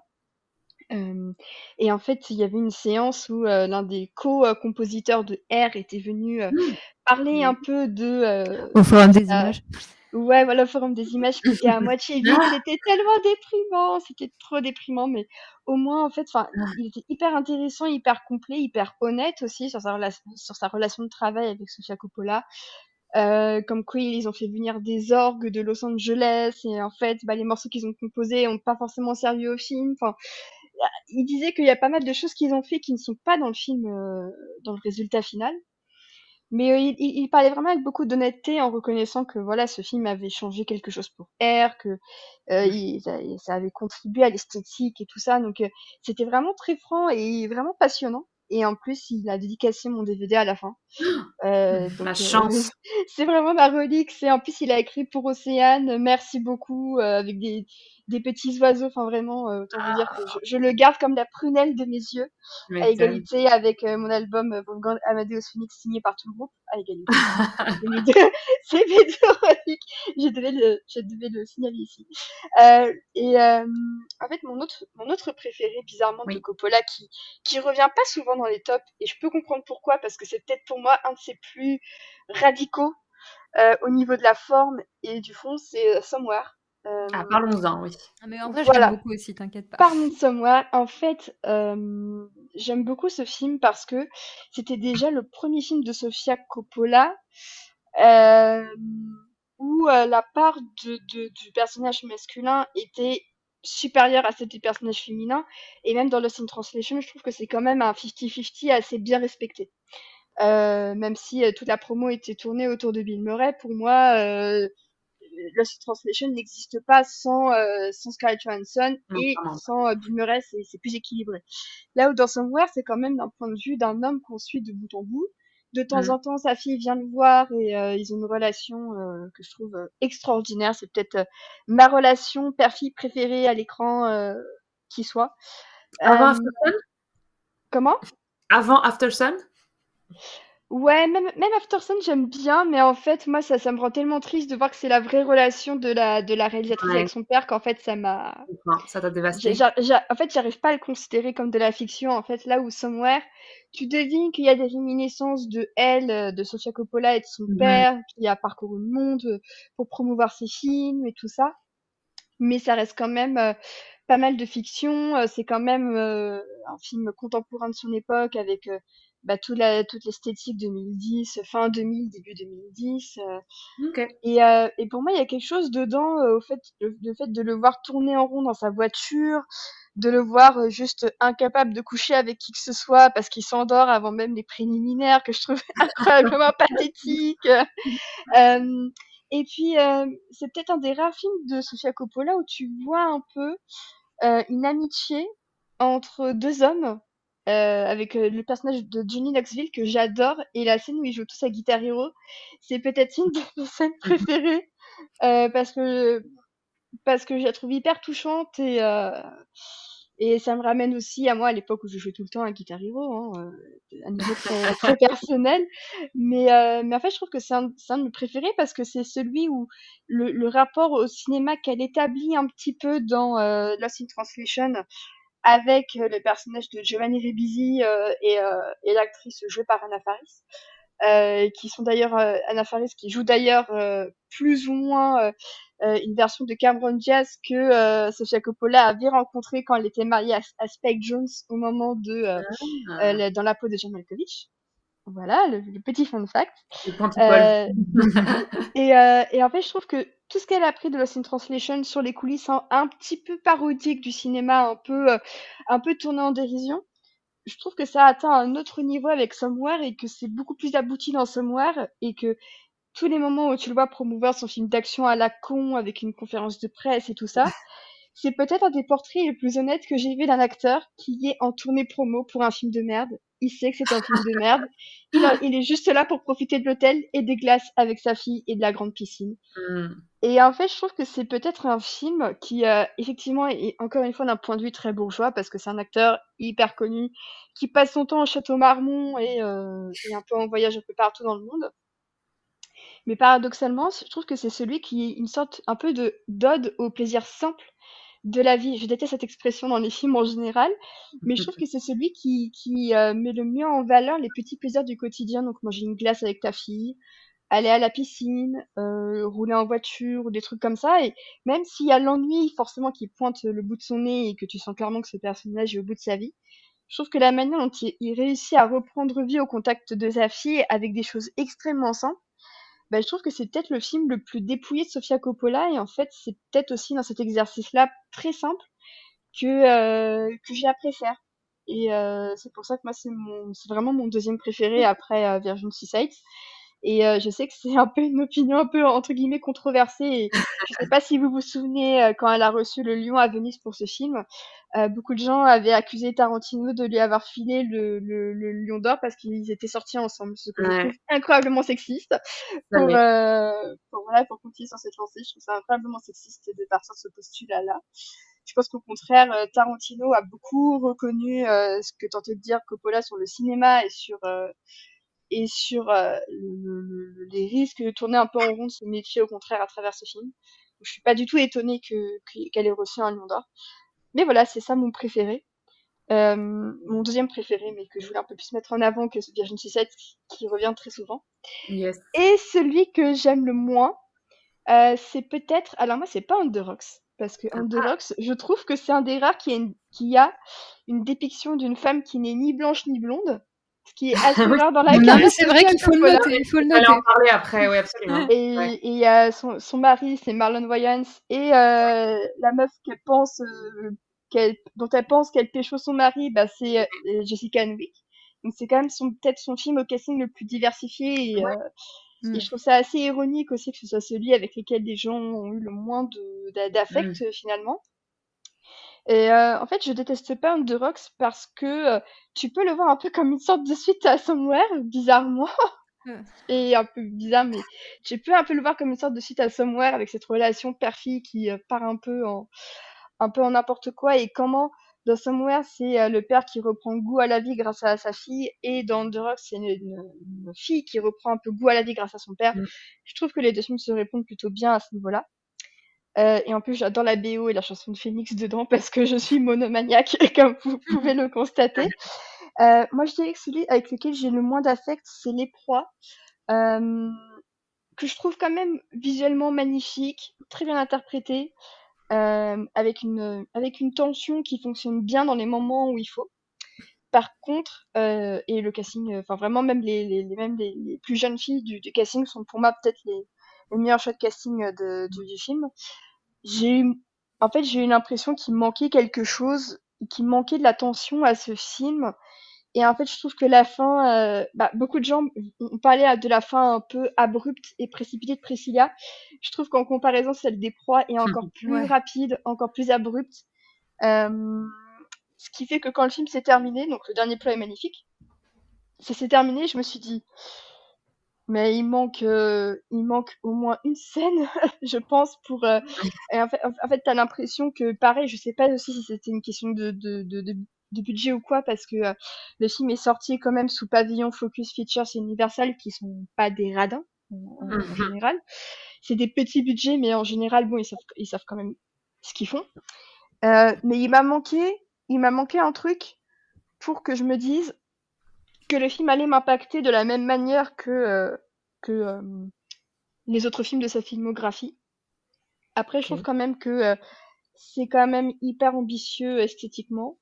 et en fait, il y avait une séance où l'un des co-compositeurs de R était venu mmh. parler un peu de. au forum des images. Ouais, voilà, au forum des images qui était à moitié vide. C'était tellement déprimant, c'était trop déprimant, mais au moins, en fait, enfin, il était hyper intéressant, hyper complet, hyper honnête aussi sur sa, relation, sur sa relation de travail avec Sofia Coppola. Euh, comme quoi ils ont fait venir des orgues de Los Angeles et en fait bah, les morceaux qu'ils ont composés ont pas forcément servi au film. Enfin, il disait qu'il y a pas mal de choses qu'ils ont fait qui ne sont pas dans le film, euh, dans le résultat final. Mais euh, il, il, parlait vraiment avec beaucoup d'honnêteté en reconnaissant que voilà ce film avait changé quelque chose pour R, que il, ça, ça, avait contribué à l'esthétique et tout ça. Donc c'était vraiment très franc et vraiment passionnant. Et en plus il a dédicacé mon DVD à la fin. Euh, La chance. c'est vraiment ma relique. C'est en plus il a écrit pour Océane. Merci beaucoup euh, avec des des petits oiseaux. Enfin vraiment, euh, autant vous dire que je, je le garde comme la prunelle de mes yeux, à égalité avec euh, mon album euh, Wolfgang Amadeus Phoenix signé par tout le groupe, à égalité. c'est mes deux, reliques. Je devais le, je devais le signaler ici. Euh, et euh, en fait, mon autre, mon autre préféré, bizarrement, de Coppola, qui, qui revient pas souvent dans les tops, et je peux comprendre pourquoi, parce que c'est peut-être pour moi un de ses plus radicaux euh, au niveau de la forme et du fond, c'est euh, Somewhere. Euh, Ah, parlons-en, oui. Ah, mais en vrai, Voilà. l'aime beaucoup aussi, t'inquiète pas. Par Midsommar, en fait, euh, j'aime beaucoup ce film parce que c'était déjà le premier film de Sofia Coppola euh, où euh, la part de, de- du personnage masculin était supérieure à celle du personnage féminin. Et même dans Lost in Translation, je trouve que c'est quand même un 50-50 assez bien respecté. Euh, même si euh, toute la promo était tournée autour de Bill Murray, pour moi, euh, Lost Translation n'existe pas sans, sans Scarlett Johansson et sans Bill Murray, c'est plus équilibré. Là où dans Somewhere, c'est quand même d'un point de vue d'un homme qu'on suit de bout en bout. De temps Mhm. en temps, sa fille vient le voir et euh, ils ont une relation euh, que je trouve euh, extraordinaire. C'est peut-être ma relation père-fille préférée à l'écran qui soit. Avant After Sun? Comment? Avant After Sun? Ouais, même, même Aftersun, j'aime bien, mais en fait, moi, ça, ça me rend tellement triste de voir que c'est la vraie relation de la, de la réalisatrice Ouais. avec son père qu'en fait, ça m'a. Enfin, Ça t'a dévasté. j'ai- j'a- j'a- En fait, j'arrive pas à le considérer comme de la fiction. En fait, là où Somewhere, tu devines qu'il y a des réminiscences de elle, euh, de Sofia Coppola et de son Mhm. père, qui a parcouru le monde euh, pour promouvoir ses films et tout ça. Mais ça reste quand même euh, pas mal de fiction. euh, C'est quand même euh, un film contemporain de son époque avec euh, bah, toute la, toute l'esthétique 2010, fin 2000, début 2010. euh, Ok. et, euh, et pour moi, il y a quelque chose dedans, euh, au fait, le, le fait de le voir tourner en rond dans sa voiture, de le voir euh, juste incapable de coucher avec qui que ce soit parce qu'il s'endort avant même les préliminaires, que je trouve incroyablement pathétique. Euh, et puis, euh, c'est peut-être un des rares films de Sofia Coppola où tu vois un peu euh, une amitié entre deux hommes, euh, avec euh, le personnage de Johnny Knoxville que j'adore, et la scène où ils jouent tous à Guitar Hero, c'est peut-être une de mes scènes préférées, euh, parce que parce que je la trouve hyper touchante et et ça me ramène aussi à moi à l'époque où je jouais tout le temps à Guitar Hero, hein, à niveau très, très personnel. Mais, mais en fait, je trouve que c'est un, un de mes préférés parce que c'est celui où le, le rapport au cinéma qu'elle établit un petit peu dans Lost in Translation avec euh, le personnage de Giovanni Ribisi euh, et, euh, et l'actrice jouée par Anna Faris. Euh, qui sont d'ailleurs euh, Anna Faris qui joue d'ailleurs euh, plus ou moins une version de Cameron Diaz que euh, Sofia Coppola avait rencontré quand elle était mariée à, à Spike Jones au moment de euh, Ah. dans la peau de John Malkovich. Voilà le, le petit fun fact. Euh, et, euh, et en fait, je trouve que tout ce qu'elle a appris de Lost in Translation sur les coulisses un, un petit peu parodique du cinéma, un peu, euh, un peu tourné en dérision, je trouve que ça atteint un autre niveau avec Somewhere et que c'est beaucoup plus abouti dans Somewhere et que tous les moments où tu le vois promouvoir son film d'action à la con avec une conférence de presse et tout ça, c'est peut-être un des portraits les plus honnêtes que j'ai vu d'un acteur qui est en tournée promo pour un film de merde. Il sait que c'est un film de merde. Il, a- il est juste là pour profiter de l'hôtel et des glaces avec sa fille et de la grande piscine. Hmm. Et en fait, je trouve que c'est peut-être un film qui, euh, effectivement, est encore une fois d'un point de vue très bourgeois, parce que c'est un acteur hyper connu, qui passe son temps au Château Marmont et, euh, et un peu en voyage un peu partout dans le monde. Mais paradoxalement, je trouve que c'est celui qui est une sorte un peu de d'ode au plaisir simple de la vie. Je déteste cette expression dans les films en général, mais je trouve que c'est celui qui, qui euh, met le mieux en valeur les petits plaisirs du quotidien. Donc manger une glace avec ta fille, aller à la piscine, euh, rouler en voiture ou des trucs comme ça. Et même s'il y a l'ennui forcément qui pointe le bout de son nez et que tu sens clairement que ce personnage est au bout de sa vie, je trouve que la manière dont il, il réussit à reprendre vie au contact de sa fille avec des choses extrêmement simples, bah, je trouve que c'est peut-être le film le plus dépouillé de Sofia Coppola et en fait c'est peut-être aussi dans cet exercice-là très simple que euh, que je la préfère. Et euh, c'est pour ça que moi c'est mon c'est vraiment mon deuxième préféré après euh, Virgin Suicides. Et euh, je sais que c'est un peu une opinion un peu entre guillemets controversée. Et je sais pas si vous vous souvenez euh, quand elle a reçu le Lion à Venise pour ce film, euh, beaucoup de gens avaient accusé Tarantino de lui avoir filé le, le, le Lion d'or parce qu'ils étaient sortis ensemble, ce que je trouve incroyablement sexiste. Pour, euh, pour, voilà, pour continuer sur cette lancée, je trouve ça incroyablement sexiste de partir de ce postulat-là. Je pense qu'au contraire, Tarantino a beaucoup reconnu ce que tentait de dire Coppola sur le cinéma et sur et sur euh, le, le, les risques de tourner un peu en rond, de se méfier au contraire à travers ce film. Je suis pas du tout étonnée que qu'elle ait reçu un Lion d'Or. Mais voilà, c'est ça mon préféré. Euh, mon deuxième préféré, mais que je voulais un peu plus mettre en avant que Virgin Suicide, qui, qui revient très souvent. Yes. Et celui que j'aime le moins, euh, c'est peut-être... Alors moi, c'est pas Underox. Parce que Underox, je trouve que c'est un des rares qui a une, qui a une dépiction d'une femme qui n'est ni blanche ni blonde ce qui est assez rare dans la Non, mais c'est vrai qu'il faut, le noter. Il faut le noter. en parler après, oui, absolument. Et, ouais. et euh, son, son mari, c'est Marlon Wayans, et euh, la meuf qu'elle pense, euh, qu'elle, dont elle pense qu'elle pécho son mari, bah, c'est euh, Jessica Henwick. Donc c'est quand même son, peut-être son film au casting le plus diversifié, et, ouais. mm. et je trouve ça assez ironique aussi que ce soit celui avec lequel les gens ont eu le moins de, d'affect mm. finalement. Et euh, en fait, je déteste pas Underox parce que euh, tu peux le voir un peu comme une sorte de suite à Somewhere, bizarrement. Et un peu bizarre, mais tu peux un peu le voir comme une sorte de suite à Somewhere avec cette relation père-fille qui euh, part un peu en un peu en n'importe quoi et comment dans Somewhere c'est le père qui reprend goût à la vie grâce à sa fille et dans Underox c'est une, une, une, fille qui reprend un peu goût à la vie grâce à son père. Mm. Je trouve que les deux films se répondent plutôt bien à ce niveau-là. Euh, et en plus, j'adore la BO et la chanson de Phoenix dedans parce que je suis monomaniaque, comme vous pouvez le constater. Euh, moi, je dirais que celui avec lequel j'ai le moins d'affect, c'est Les Proies, euh, que je trouve quand même visuellement magnifique, très bien interprété, avec une avec une tension qui fonctionne bien dans les moments où il faut. Par contre, et le casting, enfin vraiment même les, même les, plus jeunes filles du casting sont pour moi peut-être les le meilleur shot casting de, du, du film. J'ai eu, en fait, j'ai eu l'impression qu'il manquait quelque chose, qu'il manquait de la tension à ce film. Et en fait, je trouve que la fin, euh, bah, beaucoup de gens ont parlé de la fin un peu abrupte et précipitée de Priscilla. Je trouve qu'en comparaison, celle des proies est encore plus ouais. rapide, encore plus abrupte. Euh, ce qui fait que quand le film s'est terminé, donc le dernier plan est magnifique, ça s'est terminé, je me suis dit, mais il manque, euh, il manque au moins une scène, je pense, pour. Euh, et en fait, en fait, t'as l'impression que, pareil, je sais pas aussi si c'était une question de, de, de, de, de budget ou quoi, parce que euh, le film est sorti quand même sous pavillon Focus Features Universal, qui sont pas des radins en, en mmh général. C'est des petits budgets, mais en général, bon, ils savent, ils savent quand même ce qu'ils font. Mais il m'a manqué, il m'a manqué un truc pour que je me dise, que le film allait m'impacter de la même manière que, euh, que euh, les autres films de sa filmographie. Après, okay. je trouve quand même que euh, c'est quand même hyper ambitieux esthétiquement.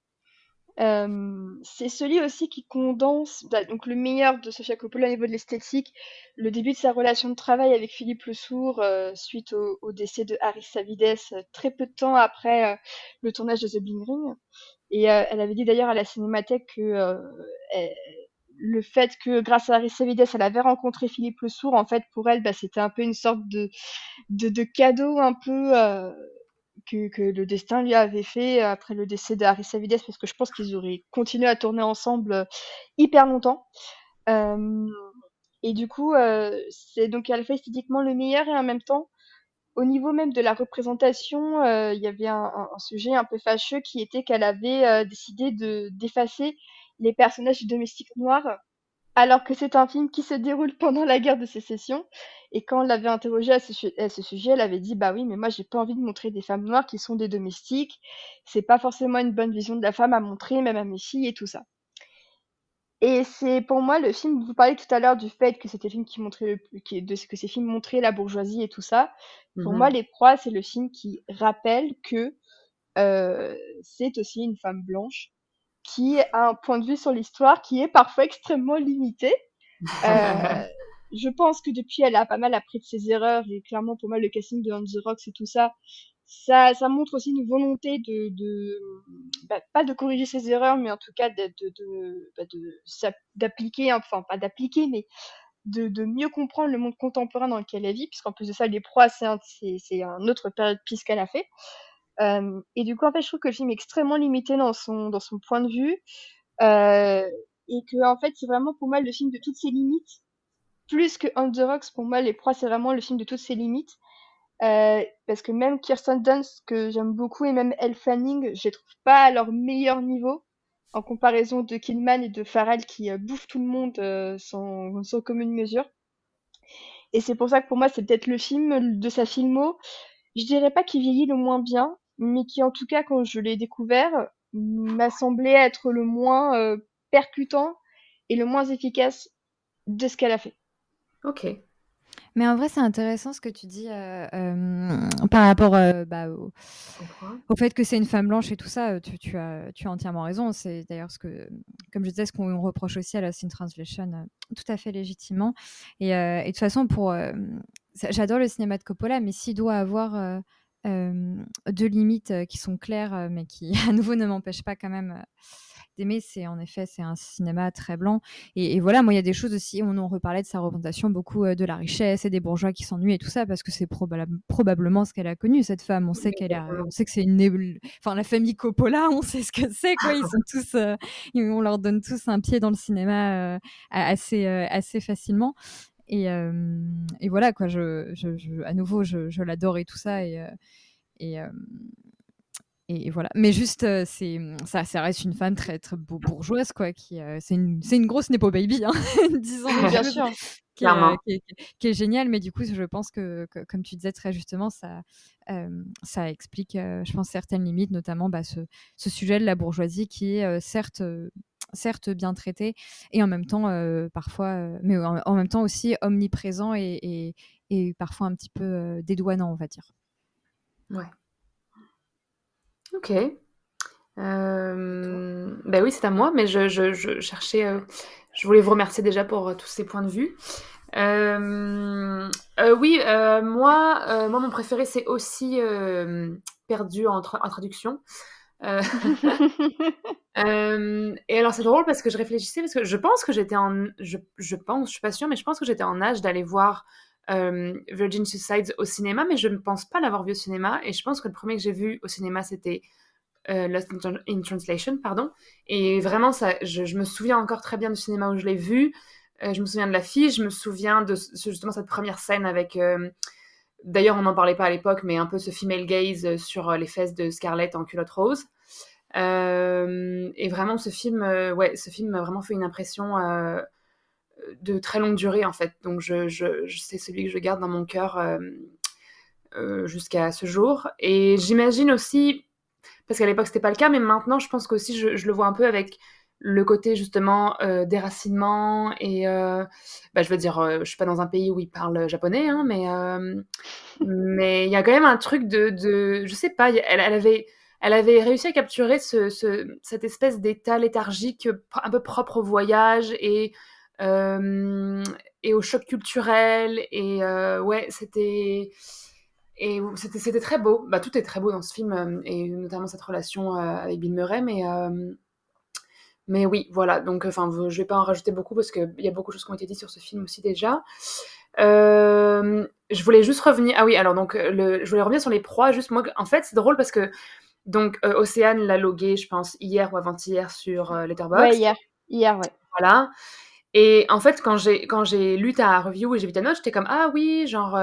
c'est celui aussi qui condense bah, donc le meilleur de Sofia Coppola au niveau de l'esthétique, le début de sa relation de travail avec Philippe Le Sourd suite au, au, décès de Harry Savides très peu de temps après le tournage de The Bling Ring. Et elle avait dit d'ailleurs à la Cinémathèque que elle, le fait que grâce à Arissa Vides, elle avait rencontré Philippe Le Sourd, en fait, pour elle, bah, c'était un peu une sorte de, de, de cadeau un peu euh, que, le destin lui avait fait après le décès d'Arissa Vides, parce que je pense qu'ils auraient continué à tourner ensemble euh, hyper longtemps. Euh, et du coup, c'est donc elle fait esthétiquement le meilleur et en même temps, au niveau même de la représentation, il y avait un, un, sujet un peu fâcheux qui était qu'elle avait décidé de d'effacer les personnages domestiques noirs, alors que c'est un film qui se déroule pendant la guerre de sécession. Et quand on l'avait interrogée à ce, à ce, sujet, elle avait dit Bah oui, mais moi j'ai pas envie de montrer des femmes noires qui sont des domestiques. C'est pas forcément une bonne vision de la femme à montrer, même à mes filles et tout ça. Et c'est pour moi le film. Vous parlez tout à l'heure du fait que c'était le film qui montrait le, qui, de ce que ces films montraient la bourgeoisie et tout ça. Pour -hmm. moi, Les Proies, c'est le film qui rappelle que euh, c'est aussi une femme blanche qui a un point de vue sur l'histoire qui est parfois extrêmement limité. Euh, je pense que depuis, elle a pas mal appris de ses erreurs et clairement, pour moi, le casting de On the Rocks et tout ça, ça, ça montre aussi une volonté de, de bah, pas de corriger ses erreurs, mais en tout cas de, de, de, bah, d'appliquer, enfin pas d'appliquer, mais de, mieux comprendre le monde contemporain dans lequel elle vit, puisqu'en plus de ça, les proies, c'est un, c'est, un autre période piste qu'elle a fait. Euh, et du coup, en fait, je trouve que le film est extrêmement limité dans son, dans son point de vue. Euh, et que, en fait, c'est vraiment pour moi le film de toutes ses limites. Plus que On the pour moi, Les Proies, c'est vraiment le film de toutes ses limites. Euh, parce que même Kirsten Dunst, que j'aime beaucoup, et même Elle Fanning, je les trouve pas à leur meilleur niveau en comparaison de Kidman et de Farrell qui bouffent tout le monde sans, sans, commune mesure. Et c'est pour ça que pour moi, c'est peut-être le film de sa filmo. Je dirais pas qu'il vieillit le moins bien, mais qui en tout cas, quand je l'ai découvert, m'a semblé être le moins euh, percutant et le moins efficace de ce qu'elle a fait. Ok. Mais en vrai, c'est intéressant ce que tu dis euh, euh, par rapport euh, bah, au, fait que c'est une femme blanche et tout ça. Tu, tu, as, tu as entièrement raison. C'est d'ailleurs ce que, comme je disais, ce qu'on reproche aussi à la Scene Translation, tout à fait légitimement. Et, et de toute façon, pour j'adore le cinéma de Coppola, mais s'il doit avoir deux limites qui sont claires, mais qui à nouveau ne m'empêchent pas quand même d'aimer, c'est en effet c'est un cinéma très blanc. Et, voilà, moi il y a des choses aussi, on en reparlait de sa représentation beaucoup de la richesse et des bourgeois qui s'ennuient et tout ça, parce que c'est probablement ce qu'elle a connu cette femme. On sait qu'elle on sait que c'est une, enfin la famille Coppola, on sait ce que c'est quoi. Ils sont tous, on leur donne tous un pied dans le cinéma assez assez facilement. Et, et, voilà, quoi, je, je, à nouveau, je, l'adore et tout ça. Et, et, et, voilà. Mais juste, c'est ça, ça reste une femme très, très bourgeoise, quoi. Qui, c'est une, une, grosse Nepo Baby, hein, disons. Bien sûr. Qui, est, qui, est, génial, mais du coup, je pense que, comme tu disais très justement, ça, ça explique, je pense, certaines limites, notamment bah, ce, ce, sujet de la bourgeoisie qui est certes certes bien traité et en même temps parfois mais en, même temps aussi omniprésent et, et, parfois un petit peu dédouanant on va dire. Ouais. Ok. Ben oui c'est à moi mais je, je, je cherchais je voulais vous remercier déjà pour tous ces points de vue. Oui moi moi mon préféré c'est aussi perdu en, en traduction euh, euh, et alors c'est drôle parce que je réfléchissais parce que je pense que j'étais en je, je, pense je suis pas sûre mais je pense que j'étais en âge d'aller voir euh, Virgin Suicides au cinéma mais je ne pense pas l'avoir vu au cinéma. Et je pense que le premier que j'ai vu au cinéma c'était Lost in Translation pardon. Et vraiment ça je, je, me souviens encore très bien du cinéma où je l'ai vu. Je me souviens de la fille je me souviens de justement cette première scène avec D'ailleurs, on n'en parlait pas à l'époque, mais un peu ce female gaze euh, sur euh, les fesses de Scarlett en culotte rose. Euh, et vraiment, ce film, ouais, ce film m'a vraiment fait une impression de très longue durée, en fait. Donc, je, je, c'est celui que je garde dans mon cœur jusqu'à ce jour. Et j'imagine aussi, parce qu'à l'époque, c'était pas le cas, mais maintenant, je pense qu'aussi, je, je le vois un peu avec le côté justement euh, déracinement et euh, bah, je veux dire euh, je suis pas dans un pays où ils parlent japonais hein, mais mais il y a quand même un truc de, de je sais pas elle, avait elle avait réussi à capturer ce, ce, cette espèce d'état léthargique un peu propre au voyage et et au choc culturel et ouais c'était et c'était très beau. Bah tout est très beau dans ce film et notamment cette relation avec Bill Murray mais mais oui, voilà. Donc, enfin, je vais pas en rajouter beaucoup parce qu'il y a beaucoup de choses qui ont été dites sur ce film aussi déjà. Euh, je voulais juste revenir. Ah oui, alors donc, le... je voulais revenir sur les proies. Juste moi, en fait, c'est drôle parce que donc euh, Océane l'a logué, je pense, hier ou avant-hier sur euh, Letterboxd. Ouais, hier. Hier, ouais. Voilà. Et en fait, quand j'ai quand j'ai lu ta review et j'ai vu ta note, j'étais comme ah oui, genre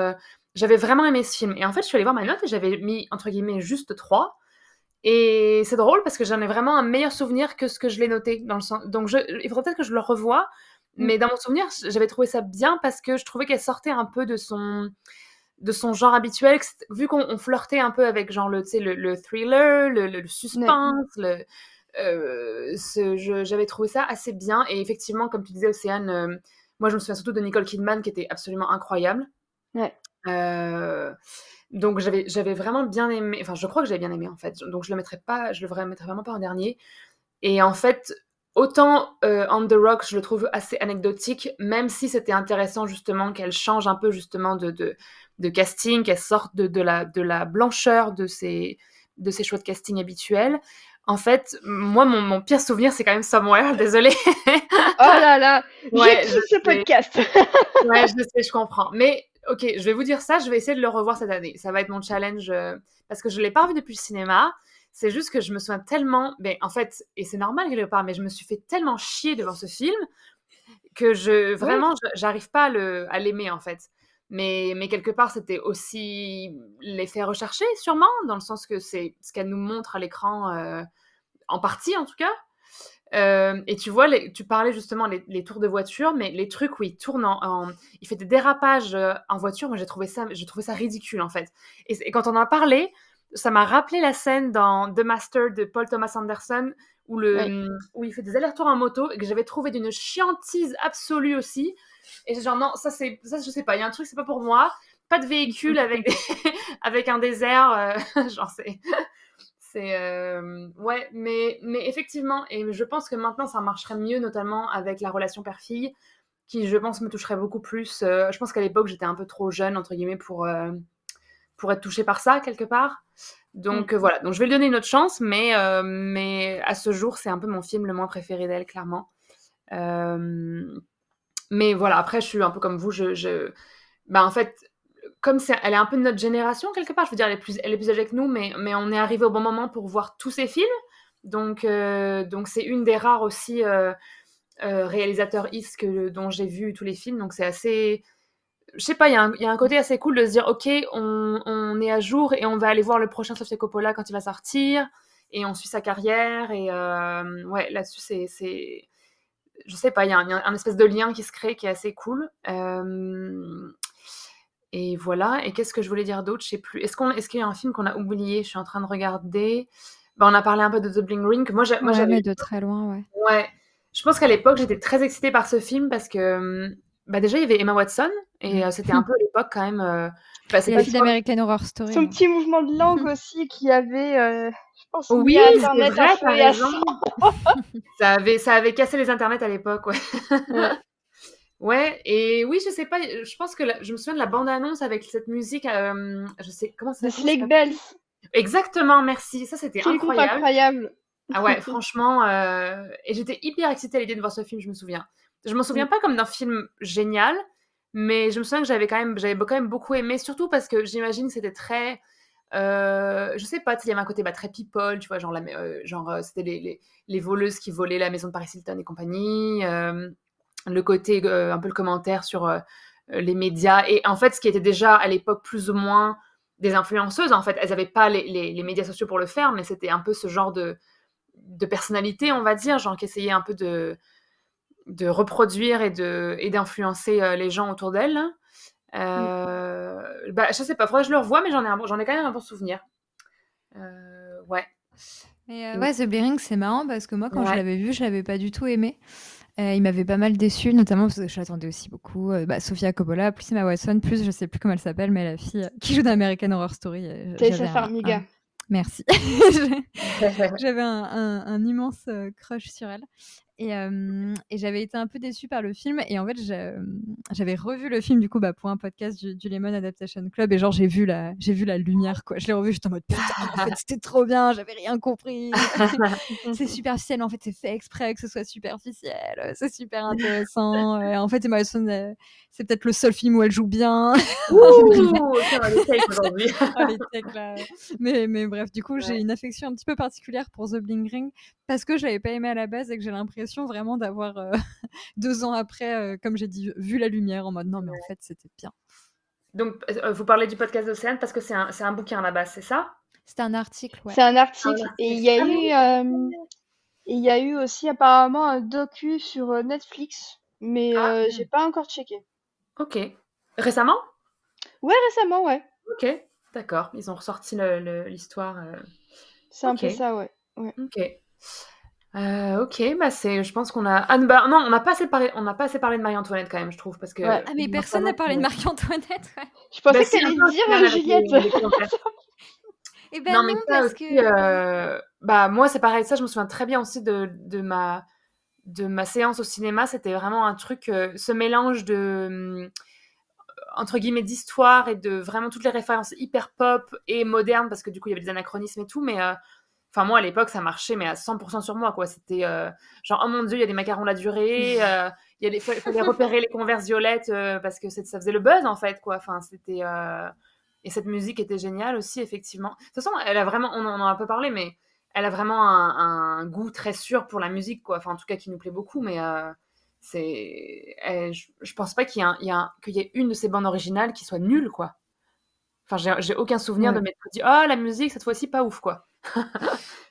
j'avais vraiment aimé ce film. Et en fait, je suis allée voir ma note et j'avais mis entre guillemets juste 3. Et c'est drôle parce que j'en ai vraiment un meilleur souvenir que ce que je l'ai noté. Dans le sens... Donc je... il faudrait peut-être que je le revoie. Mm. Mais dans mon souvenir, j'avais trouvé ça bien parce que je trouvais qu'elle sortait un peu de son de son genre habituel, vu qu'on flirtait un peu avec genre le, le, le thriller, le, le suspense, euh, j'avais trouvé ça assez bien. Et effectivement, comme tu disais, Océane, euh, moi je me souviens surtout de Nicole Kidman qui était absolument incroyable. Ouais. Euh, donc j'avais j'avais vraiment bien aimé, enfin je crois que j'avais bien aimé en fait. Donc je le mettrais pas, je le mettrais vraiment pas en dernier. Et en fait, autant euh, On the Rock, je le trouve assez anecdotique, même si c'était intéressant justement qu'elle change un peu justement de, de, de casting, qu'elle sorte de, de, la, de la blancheur de ses, de ses choix de casting habituels. En fait, moi, mon, mon pire souvenir, c'est quand même Somewhere, désolé. oh là là, ouais, j'ai ce podcast. ouais, je sais, je comprends. Mais ok, je vais vous dire ça, je vais essayer de le revoir cette année. Ça va être mon challenge euh, parce que je ne l'ai pas revu depuis le cinéma. C'est juste que je me souviens tellement, mais en fait, et c'est normal quelque part, mais je me suis fait tellement chier devant ce film que je vraiment, j'arrive pas à l'aimer en fait. Mais, mais quelque part, c'était aussi l'effet recherché, sûrement, dans le sens que c'est ce qu'elle nous montre à l'écran, euh, en partie en tout cas. Euh, et tu vois, les, tu parlais justement les, tours de voiture, mais les trucs où il tourne en, il fait des dérapages euh, en voiture, moi j'ai trouvé ça, j'ai trouvé ça ridicule en fait. Et, quand on en a parlé, ça m'a rappelé la scène dans The Master de Paul Thomas Anderson où le, où il fait des allers-retours en moto et que j'avais trouvé d'une chiantise absolue aussi. Et genre, non, ça, c'est, ça, je sais pas, il y a un truc, c'est pas pour moi. Pas de véhicule avec, avec un désert. Euh, genre, c'est. C'est euh, ouais, mais, mais effectivement, et je pense que maintenant, ça marcherait mieux, notamment avec la relation père-fille, qui, je pense, me toucherait beaucoup plus. Euh, je pense qu'à l'époque, j'étais un peu trop jeune, entre guillemets, pour, pour être touchée par ça, quelque part. Donc mm. voilà, donc je vais lui donner une autre chance, mais, mais à ce jour, c'est un peu mon film le moins préféré d'elle, clairement. Euh, mais voilà, après, je suis un peu comme vous. Je, je... Bah, en fait, comme elle est un peu de notre génération quelque part, je veux dire, elle est plus, âgée que nous, mais, on est arrivé au bon moment pour voir tous ces films. Donc, euh, c'est une des rares aussi euh, euh, réalisateurs is que, dont j'ai vu tous les films. Donc, c'est assez. Je sais pas, il y, a un côté assez cool de se dire, ok, on, on, est à jour et on va aller voir le prochain Sofia Coppola quand il va sortir et on suit sa carrière. Et ouais, là-dessus, c'est je sais pas, il y a un, espèce de lien qui se crée qui est assez cool. Et voilà. Et qu'est-ce que je voulais dire d'autre? Je sais plus. Est-ce qu'on, est-ce qu'il y a un film qu'on a oublié? Je suis en train de regarder. Bah, on a parlé un peu de The Bling Ring. Moi, moi j'avais de très loin, ouais. Ouais. Je pense qu'à l'époque, j'étais très excitée par ce film parce que, bah, déjà, il y avait Emma Watson et euh, c'était un peu l'époque quand même. Euh... Bah, c'est d'American Horror Story. Son petit mouvement de langue aussi qui avait. Euh, oui, Internet vrai, ça, avait, ça avait cassé les internets à l'époque, ouais. ouais. Et oui, je sais pas, je pense que je me souviens de la bande-annonce avec cette musique, euh, je sais comment ça s'appelle. Snake Bells. Exactement, merci. Ça, c'était incroyable. incroyable. Ah ouais, franchement, euh, et j'étais hyper excitée à l'idée de voir ce film, je me souviens. Je m'en souviens pas comme d'un film génial, mais je me souviens que j'avais quand même, j'avais quand même beaucoup aimé, surtout parce que j'imagine que c'était très euh, je sais pas, il y avait un côté bah, très people, tu vois, genre, euh, genre euh, c'était les, les, voleuses qui volaient la maison de Paris Hilton et compagnie, le côté, un peu le commentaire sur les médias, et en fait, ce qui était déjà à l'époque plus ou moins des influenceuses, en fait, elles n'avaient pas les, les, médias sociaux pour le faire, mais c'était un peu ce genre de, de personnalité, on va dire, genre qui essayait un peu de, de reproduire et d'influencer et les gens autour d'elles. Euh, bah, je sais pas, faudrait que je le revoie, mais j'en ai, j'en ai quand même un bon souvenir. Euh, ouais. Euh, ouais, The Bearing, c'est marrant parce que moi, quand je l'avais vu, je l'avais pas du tout aimé. Il m'avait pas mal déçu, notamment parce que je l'attendais aussi beaucoup. bah, Sofia Coppola, plus Emma Watson, plus je sais plus comment elle s'appelle, mais la fille qui joue dans American Horror Story. Tessa Farmiga. Merci. J'avais un, un, immense crush sur elle. Et, et j'avais été un peu déçue par le film. Et en fait, j'avais revu le film du coup bah, pour un podcast du, Lemon Adaptation Club. Et genre, j'ai vu, la, vu la lumière. quoi. Je l'ai revu, j'étais en mode putain, en fait, c'était trop bien, j'avais rien compris. c'est superficiel, en fait, c'est fait exprès que ce soit superficiel. C'est super intéressant. Et en fait, Emma Watson, c'est peut-être le seul film où elle joue bien. mais, mais bref, du coup, j'ai une affection un petit peu particulière pour The Bling Ring parce que je l'avais pas aimé à la base et que j'ai l'impression vraiment d'avoir euh, deux ans après, euh, comme j'ai dit, vu la lumière en mode non mais en fait c'était bien. Donc euh, vous parlez du podcast d'Océane parce que c'est un, un, bouquin base, c'est ça? C'est un article, ouais. C'est un article et il y a eu il y a eu aussi apparemment un docu sur Netflix, mais ah. j'ai pas encore checké. Ok. Récemment? Ouais, récemment, ouais. Ok, d'accord. Ils ont ressorti l'histoire. C'est un peu ça, ouais. ouais. Ok. Euh, ok, bah c'est, je pense qu'on a. Ah, bah, non, on n'a pas assez parlé, on pas assez parlé de Marie-Antoinette quand même, je trouve, parce que. Ah mais personne n'a parlé de Marie-Antoinette. Je pensais bah, que t'allais dire euh, Juliette. Et eh ben non, mais parce que. Euh, bah moi c'est pareil, ça je me souviens très bien aussi de, de ma de ma séance au cinéma, c'était vraiment un truc, ce mélange de entre guillemets d'histoire et de vraiment toutes les références hyper pop et modernes parce que du coup il y avait des anachronismes et tout, mais Enfin, moi, à l'époque, ça marchait, mais à 100% sur moi, quoi. C'était euh, genre, oh mon Dieu, il y a des macarons la durée, euh, il a fallait repérer les converses violettes euh, parce que ça faisait le buzz, en fait, quoi. Enfin, c'était... Et cette musique était géniale aussi, effectivement. De toute façon, elle a vraiment... On en a un peu parlé, mais elle a vraiment un, goût très sûr pour la musique, quoi. Enfin, en tout cas, qui nous plaît beaucoup, mais... c'est... Je, je, pense pas qu'il y, y, y, ait une de ces bandes originales qui soit nulle, quoi. Enfin, j'ai aucun souvenir de m'être dit, oh, la musique, cette fois-ci, pas ouf, quoi.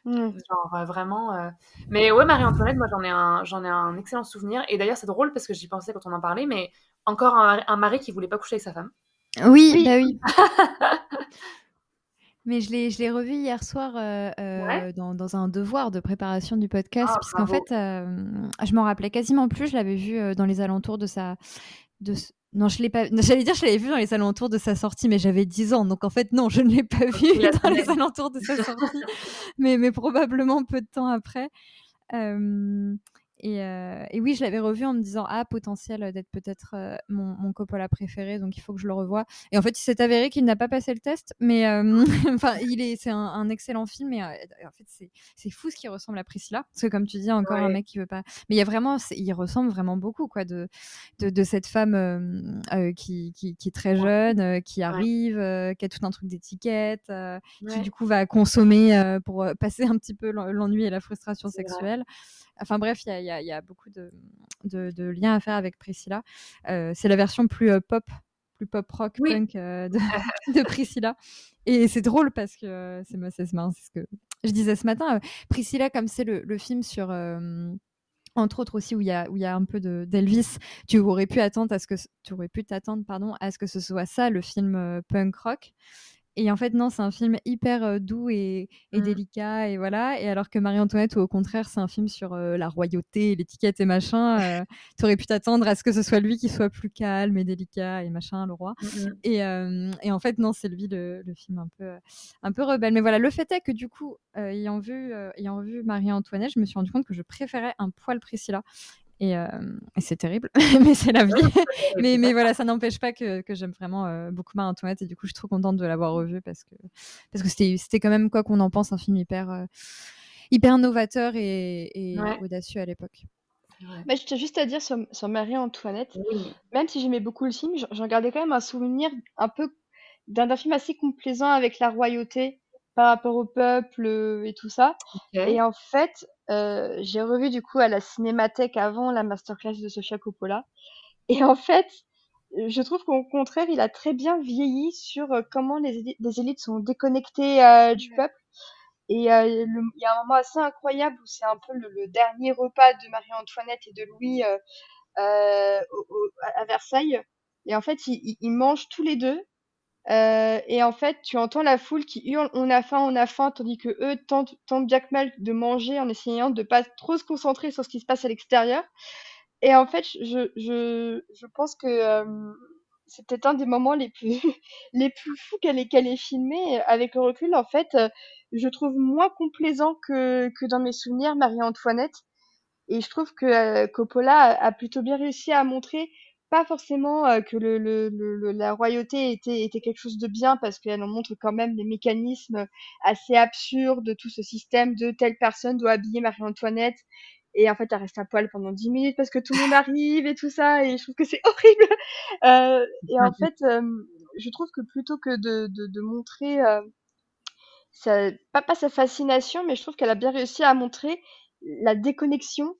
Mmh. Genre euh, vraiment. Euh, mais ouais, Marie-Antoinette, moi j'en ai un, j'en ai un excellent souvenir. Et d'ailleurs, c'est drôle parce que j'y pensais quand on en parlait, mais encore un, mari qui voulait pas coucher avec sa femme. Oui, bah oui. mais je l'ai, je l'ai revu hier soir euh, dans, dans, un devoir de préparation du podcast, ah, puisqu'en fait, je m'en rappelais quasiment plus. Je l'avais vu dans les alentours de sa, de, non, je l'ai pas. J'allais dire, je l'avais vu dans les alentours de sa sortie, mais j'avais 10 ans, donc en fait non, je ne l'ai pas vu dans les alentours de sa sortie, mais, mais probablement peu de temps après. Euh, euh, et, oui, je l'avais revu en me disant ah potentiel d'être peut-être euh, mon, mon, Coppola préféré, donc il faut que je le revoie. Et en fait, il s'est avéré qu'il n'a pas passé le test, mais euh, enfin, il est, c'est un, excellent film. Et en fait, c'est fou ce qui ressemble à Priscilla, parce que comme tu dis, encore un mec qui veut pas. Mais il y a vraiment, il ressemble vraiment beaucoup quoi de de, de cette femme qui, qui, qui, est très jeune, qui arrive, qui a tout un truc d'étiquette, qui du coup va consommer pour passer un petit peu l'ennui et la frustration sexuelle. Enfin bref, il y, a, beaucoup de, liens à faire avec Priscilla. Euh, c'est la version plus euh, pop, plus pop rock punk euh, de, Priscilla. Et c'est drôle parce que c'est marrant, c'est ce que je disais ce matin. Priscilla, comme c'est le, film sur entre autres aussi où il y a où il y a un peu d'Elvis, tu aurais pu attendre à ce que tu aurais pu t'attendre pardon à ce que ce soit ça le film punk rock. Et en fait, non, c'est un film hyper doux et, mmh. délicat, et voilà. Et alors que Marie-Antoinette, au contraire, c'est un film sur la royauté, l'étiquette et machin. tu aurais pu t'attendre à ce que ce soit lui qui soit plus calme et délicat et machin, le roi. Mmh et, et, en fait, non, c'est lui le, le, film un peu, un peu rebelle. Mais voilà, le fait est que du coup, ayant vu, ayant vu Marie-Antoinette, je me suis rendu compte que je préférais un poil Priscilla. Et, c'est terrible, mais c'est la vie. mais, mais voilà, ça n'empêche pas que, que j'aime vraiment beaucoup Marie-Antoinette et du coup, je suis trop contente de l'avoir revu parce que parce que c'était, c'était quand même, quoi qu'on en pense, un film hyper, hyper novateur et, audacieux à l'époque. Bah, je tiens juste à dire sur, sur Marie-Antoinette, même si j'aimais beaucoup le film, j'en gardais quand même un souvenir un peu d'un, film assez complaisant avec la royauté par rapport au peuple et tout ça. Et en fait, euh, j'ai revu du coup à la Cinémathèque avant la masterclass de Sofia Coppola. Et en fait, je trouve qu'au contraire, il a très bien vieilli sur euh, comment les, élites, sont déconnectées euh, du peuple. Et il y a un moment assez incroyable où c'est un peu le, dernier repas de Marie-Antoinette et de Louis à Versailles. Et en fait, ils, ils mangent tous les deux euh, et en fait, tu entends la foule qui hurle on a faim, on a faim, tandis que eux tentent, tentent bien que mal de manger en essayant de pas trop se concentrer sur ce qui se passe à l'extérieur. Et en fait, je, je, je pense que euh, c'est un des moments les plus, les plus fous qu'elle ait, qu'elle ait filmé. Avec le recul, en fait, euh, je trouve moins complaisant que, que dans mes souvenirs Marie-Antoinette. Et je trouve que Coppola a plutôt bien réussi à montrer pas forcément euh, que le, le, le, la royauté était, était quelque chose de bien parce qu'elle en montre quand même les mécanismes assez absurdes de tout ce système de telle personne doit habiller Marie-Antoinette et en fait elle reste à poil pendant 10 minutes parce que tout le monde arrive et tout ça et je trouve que c'est horrible euh, et en fait euh, je trouve que plutôt que de, de, de montrer pas sa fascination mais je trouve qu'elle a bien réussi à montrer la déconnexion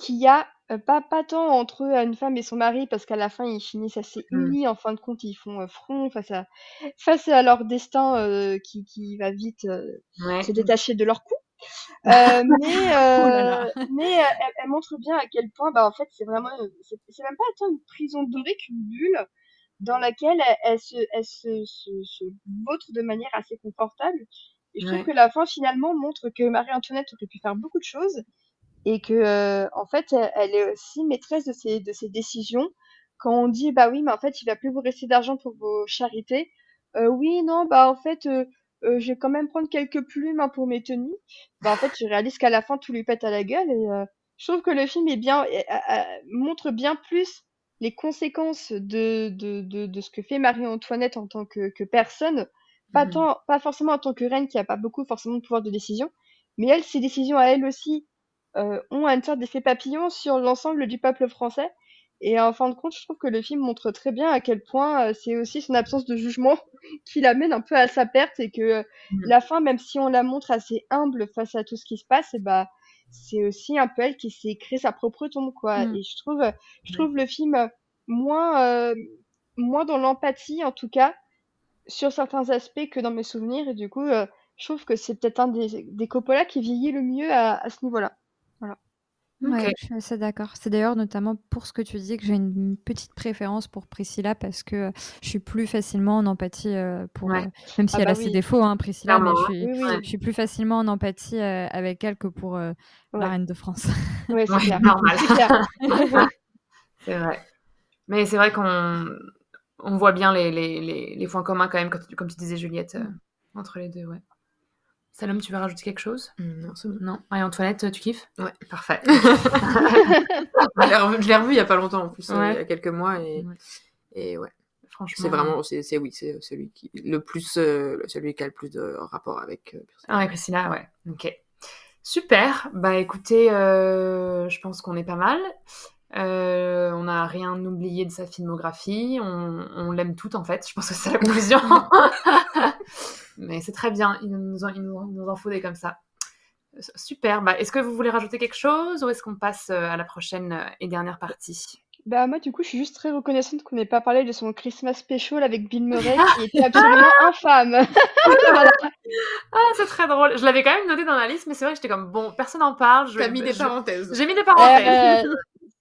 qu'il y a euh, pas pas tant entre une femme et son mari parce qu'à la fin ils finissent assez mmh. unis, en fin de compte ils font, euh, front face à face à leur destin, euh, qui qui va vite, se détacher de leur cou. mais oh mais elle montre bien à quel point, bah, en fait c'est vraiment, c'est c'est même pas tant une prison dorée qu'une bulle dans laquelle elle se elle se se se vautre de manière assez confortable. Et je trouve que la fin finalement montre que Marie-Antoinette aurait pu faire beaucoup de choses et que euh, en fait elle est aussi maîtresse de ses de ses décisions. Quand on dit bah oui mais en fait il va plus vous rester d'argent pour vos charités euh, oui non bah en fait euh, euh, je vais quand même prendre quelques plumes hein, pour mes tenues. Bah en fait je réalise qu'à la fin tout lui pète à la gueule et je trouve que le film est bien montre bien plus les conséquences de, de, de, de ce que fait Marie-Antoinette en tant que, que personne. Pas mmh. tant pas forcément en tant que reine qui a pas beaucoup forcément de pouvoir de décision mais elle, ses décisions à elle aussi euh, ont une sorte d'effet papillon sur l'ensemble du peuple français. Et en fin de compte, je trouve que le film montre très bien à quel point euh, c'est aussi son absence de jugement qui l'amène un peu à sa perte et que mmh. la fin, même si on la montre assez humble face à tout ce qui se passe, et bah c'est aussi un peu elle qui s'est créé sa propre tombe quoi. Mmh. Et je trouve, je trouve le film moins, euh, moins dans l'empathie en tout cas sur certains aspects que dans mes souvenirs. Et du coup, euh, je trouve que c'est peut-être un des, des Coppola qui vieillit le mieux à, à ce niveau-là. Ouais, je suis assez d'accord. C'est d'ailleurs notamment pour ce que tu dis que j'ai une petite préférence pour Priscilla parce que je suis plus facilement en empathie euh, pour, même si ah elle a bah ses défauts, hein, Priscilla, mais je suis, je suis, plus facilement en empathie avec elle que pour la reine de France. Oui, c'est normal. c'est vrai. Mais c'est vrai qu'on on voit bien les, les, les, points communs quand même, comme tu, comme tu disais Juliette, euh, entre les deux, ouais. Salom, tu veux rajouter quelque chose? Mmh, Non, c'est bon. Non? Et Antoinette, tu kiffes? Ouais. Parfait. je l'ai revu il y a pas longtemps en plus, euh, il y a quelques mois et ouais. Et ouais. Franchement. C'est vraiment, c'est oui, c'est celui qui le plus, euh, celui qui a le plus de rapport avec. Euh, ah ouais, Christina, ouais. Ok. Super. Bah écoutez, je pense qu'on est pas mal. Euh, on n'a rien oublié de sa filmographie, on, on l'aime toute en fait, je pense que c'est la conclusion. Mais c'est très bien, il nous, en, il nous, en faut des comme ça. Super, bah, est-ce que vous voulez rajouter quelque chose ou est-ce qu'on passe euh, à la prochaine euh, et dernière partie? Bah moi du coup je suis juste très reconnaissante qu'on n'ait pas parlé de son Christmas special avec Bill Murray qui était absolument infâme. Ah c'est très drôle. Je l'avais quand même noté dans la liste mais c'est vrai que j'étais comme bon personne n'en parle. T'as mis des parenthèses. J'ai mis des parenthèses.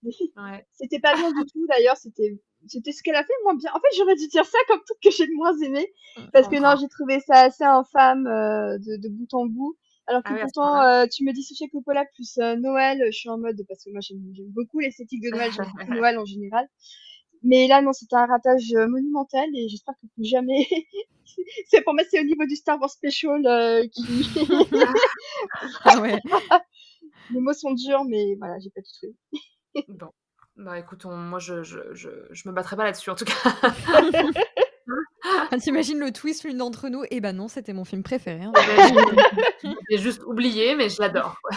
C'était pas bien du tout d'ailleurs, c'était c'était ce qu'elle a fait moins bien. En fait, j'aurais dû dire ça comme tout que j'ai de moins aimé parce que non, j'ai trouvé ça assez infâme euh, de, de, bout en bout. Alors que ah pourtant, euh, tu me dis Sofia Coppola plus euh, Noël, je suis en mode parce que moi j'aime beaucoup l'esthétique de Noël, j'aime beaucoup Noël en général. Mais là, non, c'était un ratage monumental et j'espère que plus jamais. c'est pour moi, c'est au niveau du Star Wars Special qui. ah ouais. Les mots sont durs, mais voilà, j'ai pas tout fait. Bon. Bah écoute, moi je, je, je, je, me battrai pas là-dessus en tout cas. T'imagines le twist, l'une d'entre nous? Eh ben non, c'était mon film préféré. Hein. J'ai juste oublié, mais je l'adore.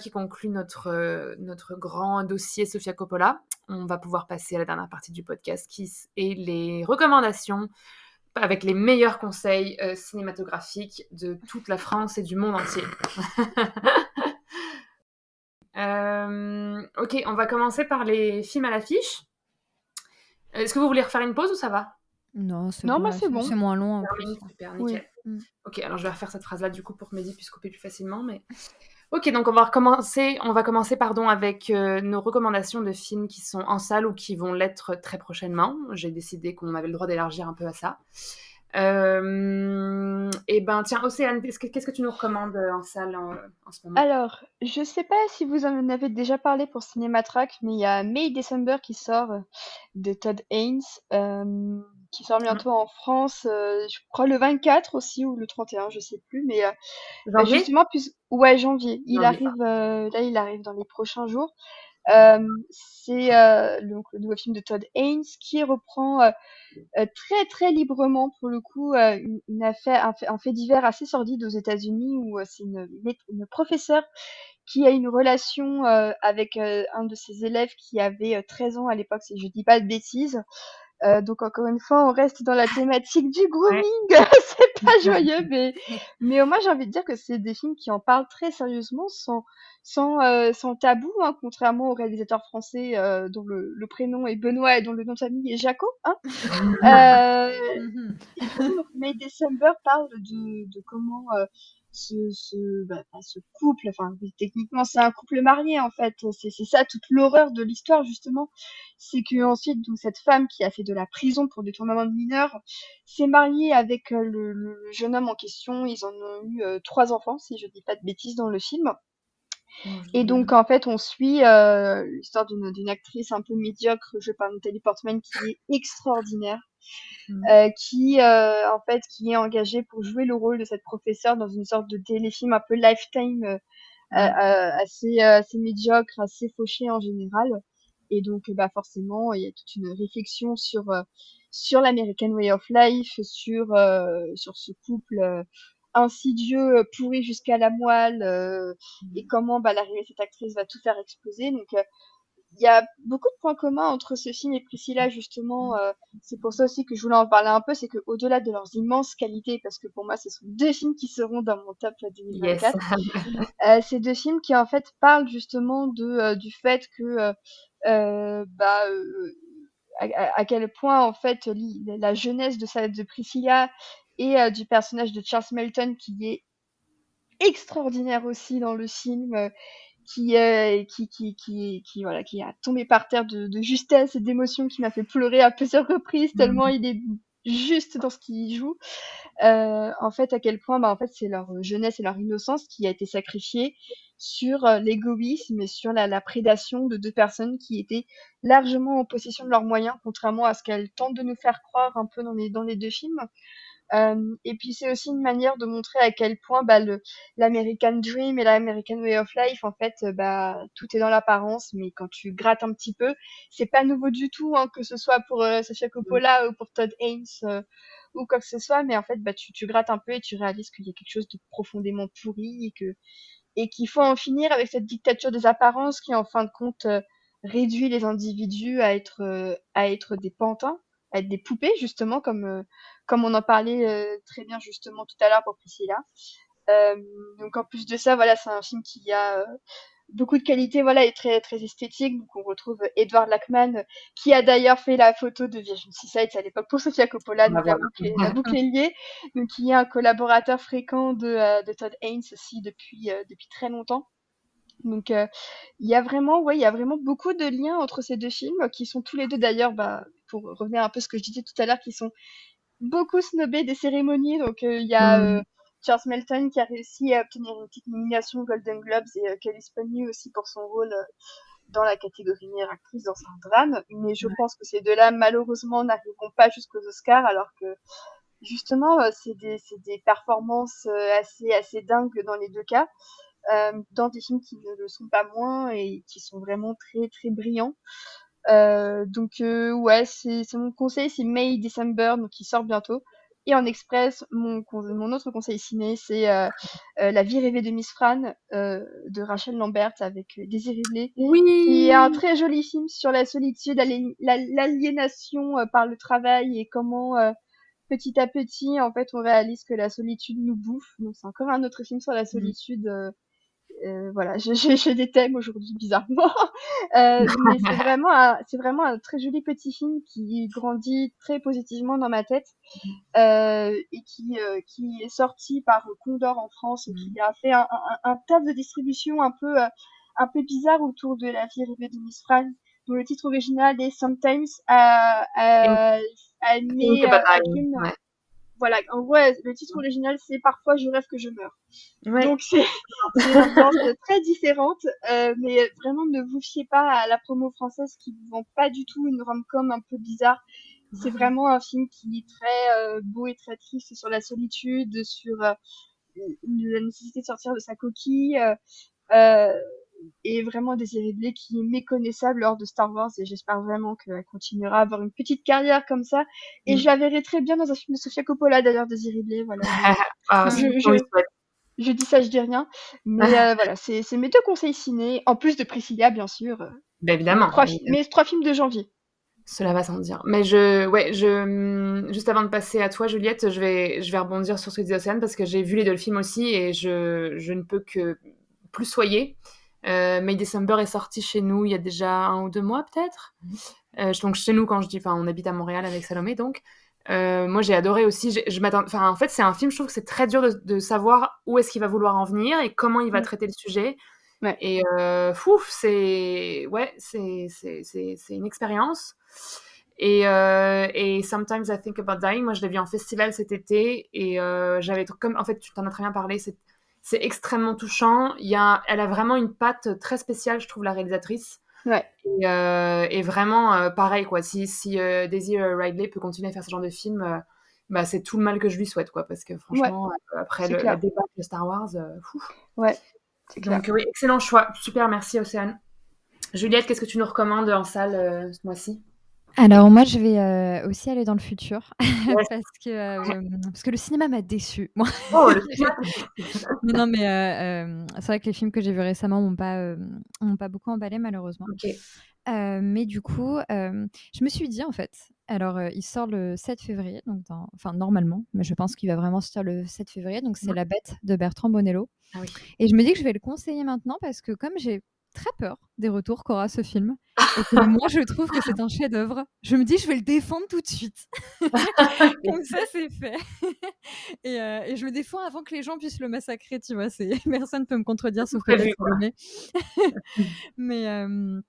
qui conclut notre, euh, notre grand dossier Sofia Coppola. On va pouvoir passer à la dernière partie du podcast qui est les recommandations avec les meilleurs conseils euh, cinématographiques de toute la France et du monde entier. Euh, ok, on va commencer par les films à l'affiche. Est-ce que vous voulez refaire une pause ou ça va? Non, c'est bon, bah, c'est bon. C'est moins long. Super, nickel. Mm. Ok, alors je vais refaire cette phrase-là du coup pour que Mehdi puisse couper plus facilement. Mais Ok, donc on va recommencer, on va commencer pardon, avec euh, nos recommandations de films qui sont en salle ou qui vont l'être très prochainement. J'ai décidé qu'on avait le droit d'élargir un peu à ça. Euh, et ben tiens, Océane, qu'est-ce que, tu nous recommandes euh, en salle en, ce moment? Alors, je sais pas si vous en avez déjà parlé pour Cinématrack, mais il y a May December qui sort de Todd Haynes qui sort bientôt en France, euh, je crois le 24 aussi ou le 31, je sais plus, mais euh, bah, justement plus ouais janvier. Il arrive euh, là, il arrive dans les prochains jours. c'est donc le nouveau film de Todd Haynes qui reprend très très librement pour le coup une, affaire un fait, un fait, divers assez sordide aux États-Unis où c'est une, une, professeure qui a une relation avec un de ses élèves qui avait 13 ans à l'époque, si je dis pas de bêtises. Euh, donc encore une fois, on reste dans la thématique du grooming. c'est pas joyeux, mais mais au moins j'ai envie de dire que c'est des films qui en parlent très sérieusement, sans sans euh, sans tabou, hein, contrairement aux réalisateurs français euh, dont le, le, prénom est Benoît et dont le nom de famille est Jaco. Hein euh, mais December parle de de comment ce, ce, bah, ce couple, enfin techniquement c'est un couple marié en fait, c'est ça toute l'horreur de l'histoire justement, c'est que ensuite donc cette femme qui a fait de la prison pour détournement de mineurs s'est mariée avec euh, le, le, jeune homme en question, ils en ont eu euh, trois enfants si je dis pas de bêtises dans le film. Et donc en fait on suit euh, l'histoire d'une actrice un peu médiocre, je parle de Nathalie Portman qui est extraordinaire mmh. qui en fait qui est engagée pour jouer le rôle de cette professeure dans une sorte de téléfilm un peu lifetime mmh. assez assez médiocre, assez fauché en général. Et donc, bah, forcément, il y a toute une réflexion sur, sur l'American Way of Life, sur, sur ce couple insidieux, euh, pourri jusqu'à la moelle, euh, et comment bah, l'arrivée de cette actrice va tout faire exploser. Donc euh, il y a beaucoup de points communs entre ce film et Priscilla justement. c'est pour ça aussi que je voulais en parler un peu, c'est que au-delà de leurs immenses qualités, parce que pour moi ce sont deux films qui seront dans mon top 2024, yes. c'est deux films qui en fait parlent justement de du fait que bah à, quel point en fait la jeunesse de, sa, de Priscilla et euh, du personnage de Charles Melton qui est extraordinaire aussi dans le film. Euh, qui, euh, qui, qui, qui, qui, voilà, qui a tombé par terre de, de justesse et d'émotion, qui m'a fait pleurer à plusieurs reprises, tellement mhm. il est juste dans ce qu'il joue. Euh, en fait, à quel point, bah, en fait, c'est leur jeunesse et leur innocence qui a été sacrifiée sur l'égoïsme et sur la, la, prédation de deux personnes qui étaient largement en possession de leurs moyens, contrairement à ce qu'elles tentent de nous faire croire un peu dans les, dans les deux films. Euh, et puis c'est aussi une manière de montrer à quel point bah, le l'American Dream et l'American Way of Life, en fait, euh, bah tout est dans l'apparence, mais quand tu grattes un petit peu, c'est pas nouveau du tout, hein, que ce soit pour euh, Sofia Coppola ou pour Todd Haynes euh, ou quoi que ce soit, mais en fait, bah tu, tu grattes un peu et tu réalises qu'il y a quelque chose de profondément pourri et que et qu'il faut en finir avec cette dictature des apparences qui, en fin de compte, réduit les individus à être à être des pantins être des poupées justement comme comme on en parlait euh, très bien justement tout à l'heure pour Priscilla. Euh, donc en plus de ça, voilà, c'est un film qui a euh, beaucoup de qualité, voilà, et très très esthétique. Donc on retrouve Edward Lackman, qui a d'ailleurs fait la photo de Virgin Suicides à l'époque pour Sofia Coppola, donc la boucle, la boucle est liée. Donc qui est un collaborateur fréquent de, de Todd Haynes aussi depuis depuis très longtemps. Donc il y a vraiment, ouais, il y a vraiment beaucoup de liens entre ces deux films qui sont tous les deux d'ailleurs, bah, pour revenir un peu à ce que je disais tout à l'heure, qui sont beaucoup snobé des cérémonies. Donc, euh, il y a mm. euh, Charles Melton qui a réussi à obtenir une petite nomination Golden Globes et euh, Kelly Sponny aussi pour son rôle dans la catégorie meilleure actrice dans un drame. Mais je pense que ces deux-là, malheureusement, n'arriveront pas jusqu'aux Oscars, alors que justement, c'est des, des, performances assez, assez dingues dans les deux cas, dans des films qui ne le sont pas moins et qui sont vraiment très, très brillants. Euh, donc euh, ouais, c'est mon conseil, c'est May December, donc qui sort bientôt. Et en express, mon, mon autre conseil ciné, c'est euh, La vie rêvée de Miss Fran de Rachel Lambert avec Désiré Blé, oui qui est un très joli film sur la solitude, l'aliénation par le travail et comment petit à petit, en fait, on réalise que la solitude nous bouffe. Donc c'est encore un autre film sur la mmh. Euh, voilà, j'ai des thèmes aujourd'hui bizarrement, euh, mais c'est vraiment un, c'est vraiment un très joli petit film qui grandit très positivement dans ma tête euh, et qui euh, qui est sorti par Condor en France et qui a fait un, un, un tas de distribution un peu euh, un peu bizarre autour de la vie rêvée de Miss Fran, dont le titre original est Sometimes a a, a mis voilà, en gros, le titre original, c'est Parfois je rêve que je meurs. Donc, c'est une ambiance très différente, euh, mais vraiment, ne vous fiez pas à la promo française qui ne vend pas du tout une rom-com un peu bizarre. C'est vraiment un film qui est très euh, beau et très triste sur la solitude, sur euh, la nécessité de sortir de sa coquille. Euh, et vraiment Désirée Blé qui est méconnaissable lors de Star Wars et j'espère vraiment qu'elle continuera à avoir une petite carrière comme ça et mm. je la verrai très bien dans un film de Sofia Coppola d'ailleurs Désirée Blé voilà ah, je, je, dis ça je dis rien mais euh, voilà c'est mes deux conseils ciné en plus de Priscilla bien sûr ben évidemment trois, mais trois films de janvier cela va sans dire. Mais je, ouais, je, juste avant de passer à toi, Juliette, je vais, je vais rebondir sur ce que disait Océane parce que j'ai vu les deux films aussi et je, je ne peux que plus soyer. Euh, May December est sorti chez nous il y a déjà un ou deux mois peut-être. Mhm. Euh, donc chez nous quand je dis, enfin on habite à Montréal avec Salomé donc. Euh, moi j'ai adoré aussi. Je m'attends, enfin en fait c'est un film, je trouve que c'est très dur de, savoir où est-ce qu'il va vouloir en venir et comment il va mhm. traiter le sujet. Et euh, fouf, c'est ouais, c'est c'est une expérience. Et, euh, et Sometimes I Think About Dying, moi je l'ai vu en festival cet été et euh, j'avais comme en fait tu t'en as très bien parlé, c'est extrêmement touchant. Il y a, elle a vraiment une patte très spéciale, je trouve, la réalisatrice. Ouais. Et, vraiment, pareil, quoi. Si, si Daisy Ridley peut continuer à faire ce genre de film, bah, c'est tout le mal que je lui souhaite, quoi. Parce que franchement, après le, débat de Star Wars, ouais. Donc oui, excellent choix. Super, merci Océane. Juliette, qu'est-ce que tu nous recommandes en salle ce mois-ci? Alors moi, je vais euh, aussi aller dans le futur parce que euh, parce que le cinéma m'a déçu. Oh, non, mais euh, c'est vrai que les films que j'ai vus récemment m'ont pas m'ont pas beaucoup emballé malheureusement. mais du coup, je me suis dit en fait, alors il sort le 7 février, donc enfin normalement, mais je pense qu'il va vraiment sortir le 7 février. Donc c'est La Bête de Bertrand Bonello. Ah Et je me dis que je vais le conseiller maintenant parce que comme j'ai très peur des retours qu'aura ce film. Et que moi, je trouve que c'est un chef-d'œuvre. Je me dis, je vais le défendre tout de suite. Comme ça, c'est fait. Euh, et, je le défends avant que les gens puissent le massacrer, tu vois. Personne ne peut me contredire sauf que Mais. Euh,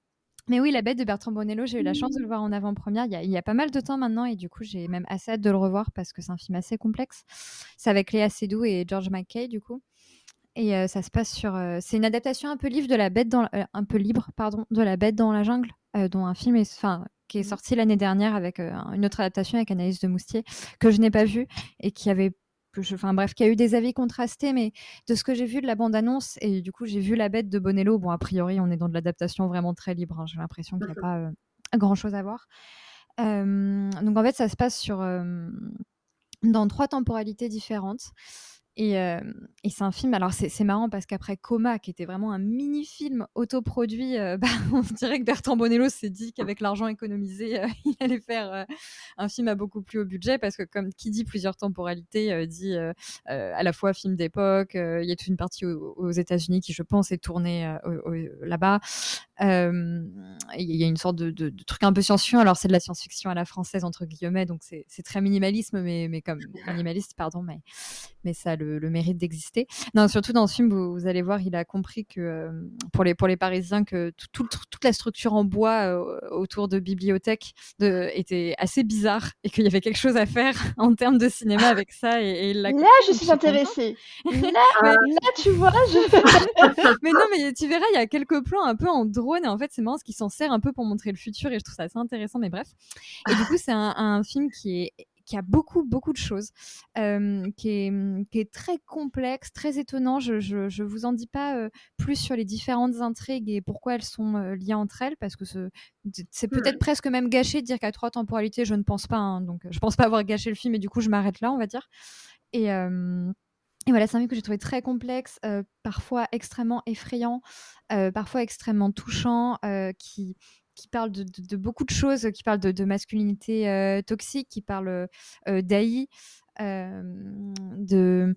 mais oui, La Bête de Bertrand Bonello, j'ai eu la chance de le voir en avant-première il, il, y a pas mal de temps maintenant et du coup j'ai même assez hâte de le revoir parce que c'est un film assez complexe. C'est avec Léa Seydoux et George McKay du coup et ça se passe sur. c'est une adaptation un peu libre de la bête dans un peu libre pardon de la bête dans la jungle, dont un film est, enfin, qui est mmh. sorti l'année dernière avec une autre adaptation avec Anaïs de Moustier que je n'ai pas vu et qui avait enfin bref, qui a eu des avis contrastés, mais de ce que j'ai vu de la bande-annonce, et du coup j'ai vu La Bête de Bonello, bon a priori on est dans de l'adaptation vraiment très libre, hein, j'ai l'impression qu'il n'y a pas grand-chose à voir. donc en fait ça se passe sur, dans trois temporalités différentes. Et, c'est un film, alors c'est marrant parce qu'après Coma, qui était vraiment un mini-film autoproduit, bah, on dirait que Bertrand Bonello s'est dit qu'avec l'argent économisé, il allait faire un film à beaucoup plus haut budget parce que comme qui dit plusieurs temporalités, dit à la fois film d'époque, il y a toute une partie aux, États-Unis qui, je pense, est tournée là-bas. Il y a une sorte de, truc un peu science-fiction, alors c'est de la science-fiction à la française, entre guillemets, donc c'est très minimalisme, mais, mais comme minimaliste, pardon, mais, mais ça le, mérite d'exister. Non, surtout dans ce film, vous, allez voir, il a compris que euh, pour, les, pour les Parisiens, que toute la structure en bois euh, autour de bibliothèques de, était assez bizarre et qu'il y avait quelque chose à faire en termes de cinéma avec ça. Et, là, je suis intéressée. Là, là, tu vois, mais non, mais tu verras, il y a quelques plans un peu en drone et en fait, c'est marrant ce qui s'en sert un peu pour montrer le futur et je trouve ça assez intéressant. Mais bref. Et du coup, c'est un film qui est qui a beaucoup, beaucoup de choses, qui, est, qui, est, très complexe, très étonnant. Je ne vous en dis pas plus sur les différentes intrigues et pourquoi elles sont liées entre elles, parce que c'est peut-être presque même gâché de dire qu'à trois temporalités, je ne pense pas. Hein, donc, je pense pas avoir gâché le film et du coup, je m'arrête là, on va dire. Et. Et voilà, c'est un film que j'ai trouvé très complexe, parfois extrêmement effrayant, parfois extrêmement touchant, qui, qui parle de, beaucoup de choses, qui parle de, masculinité euh, toxique, qui parle euh, euh, de,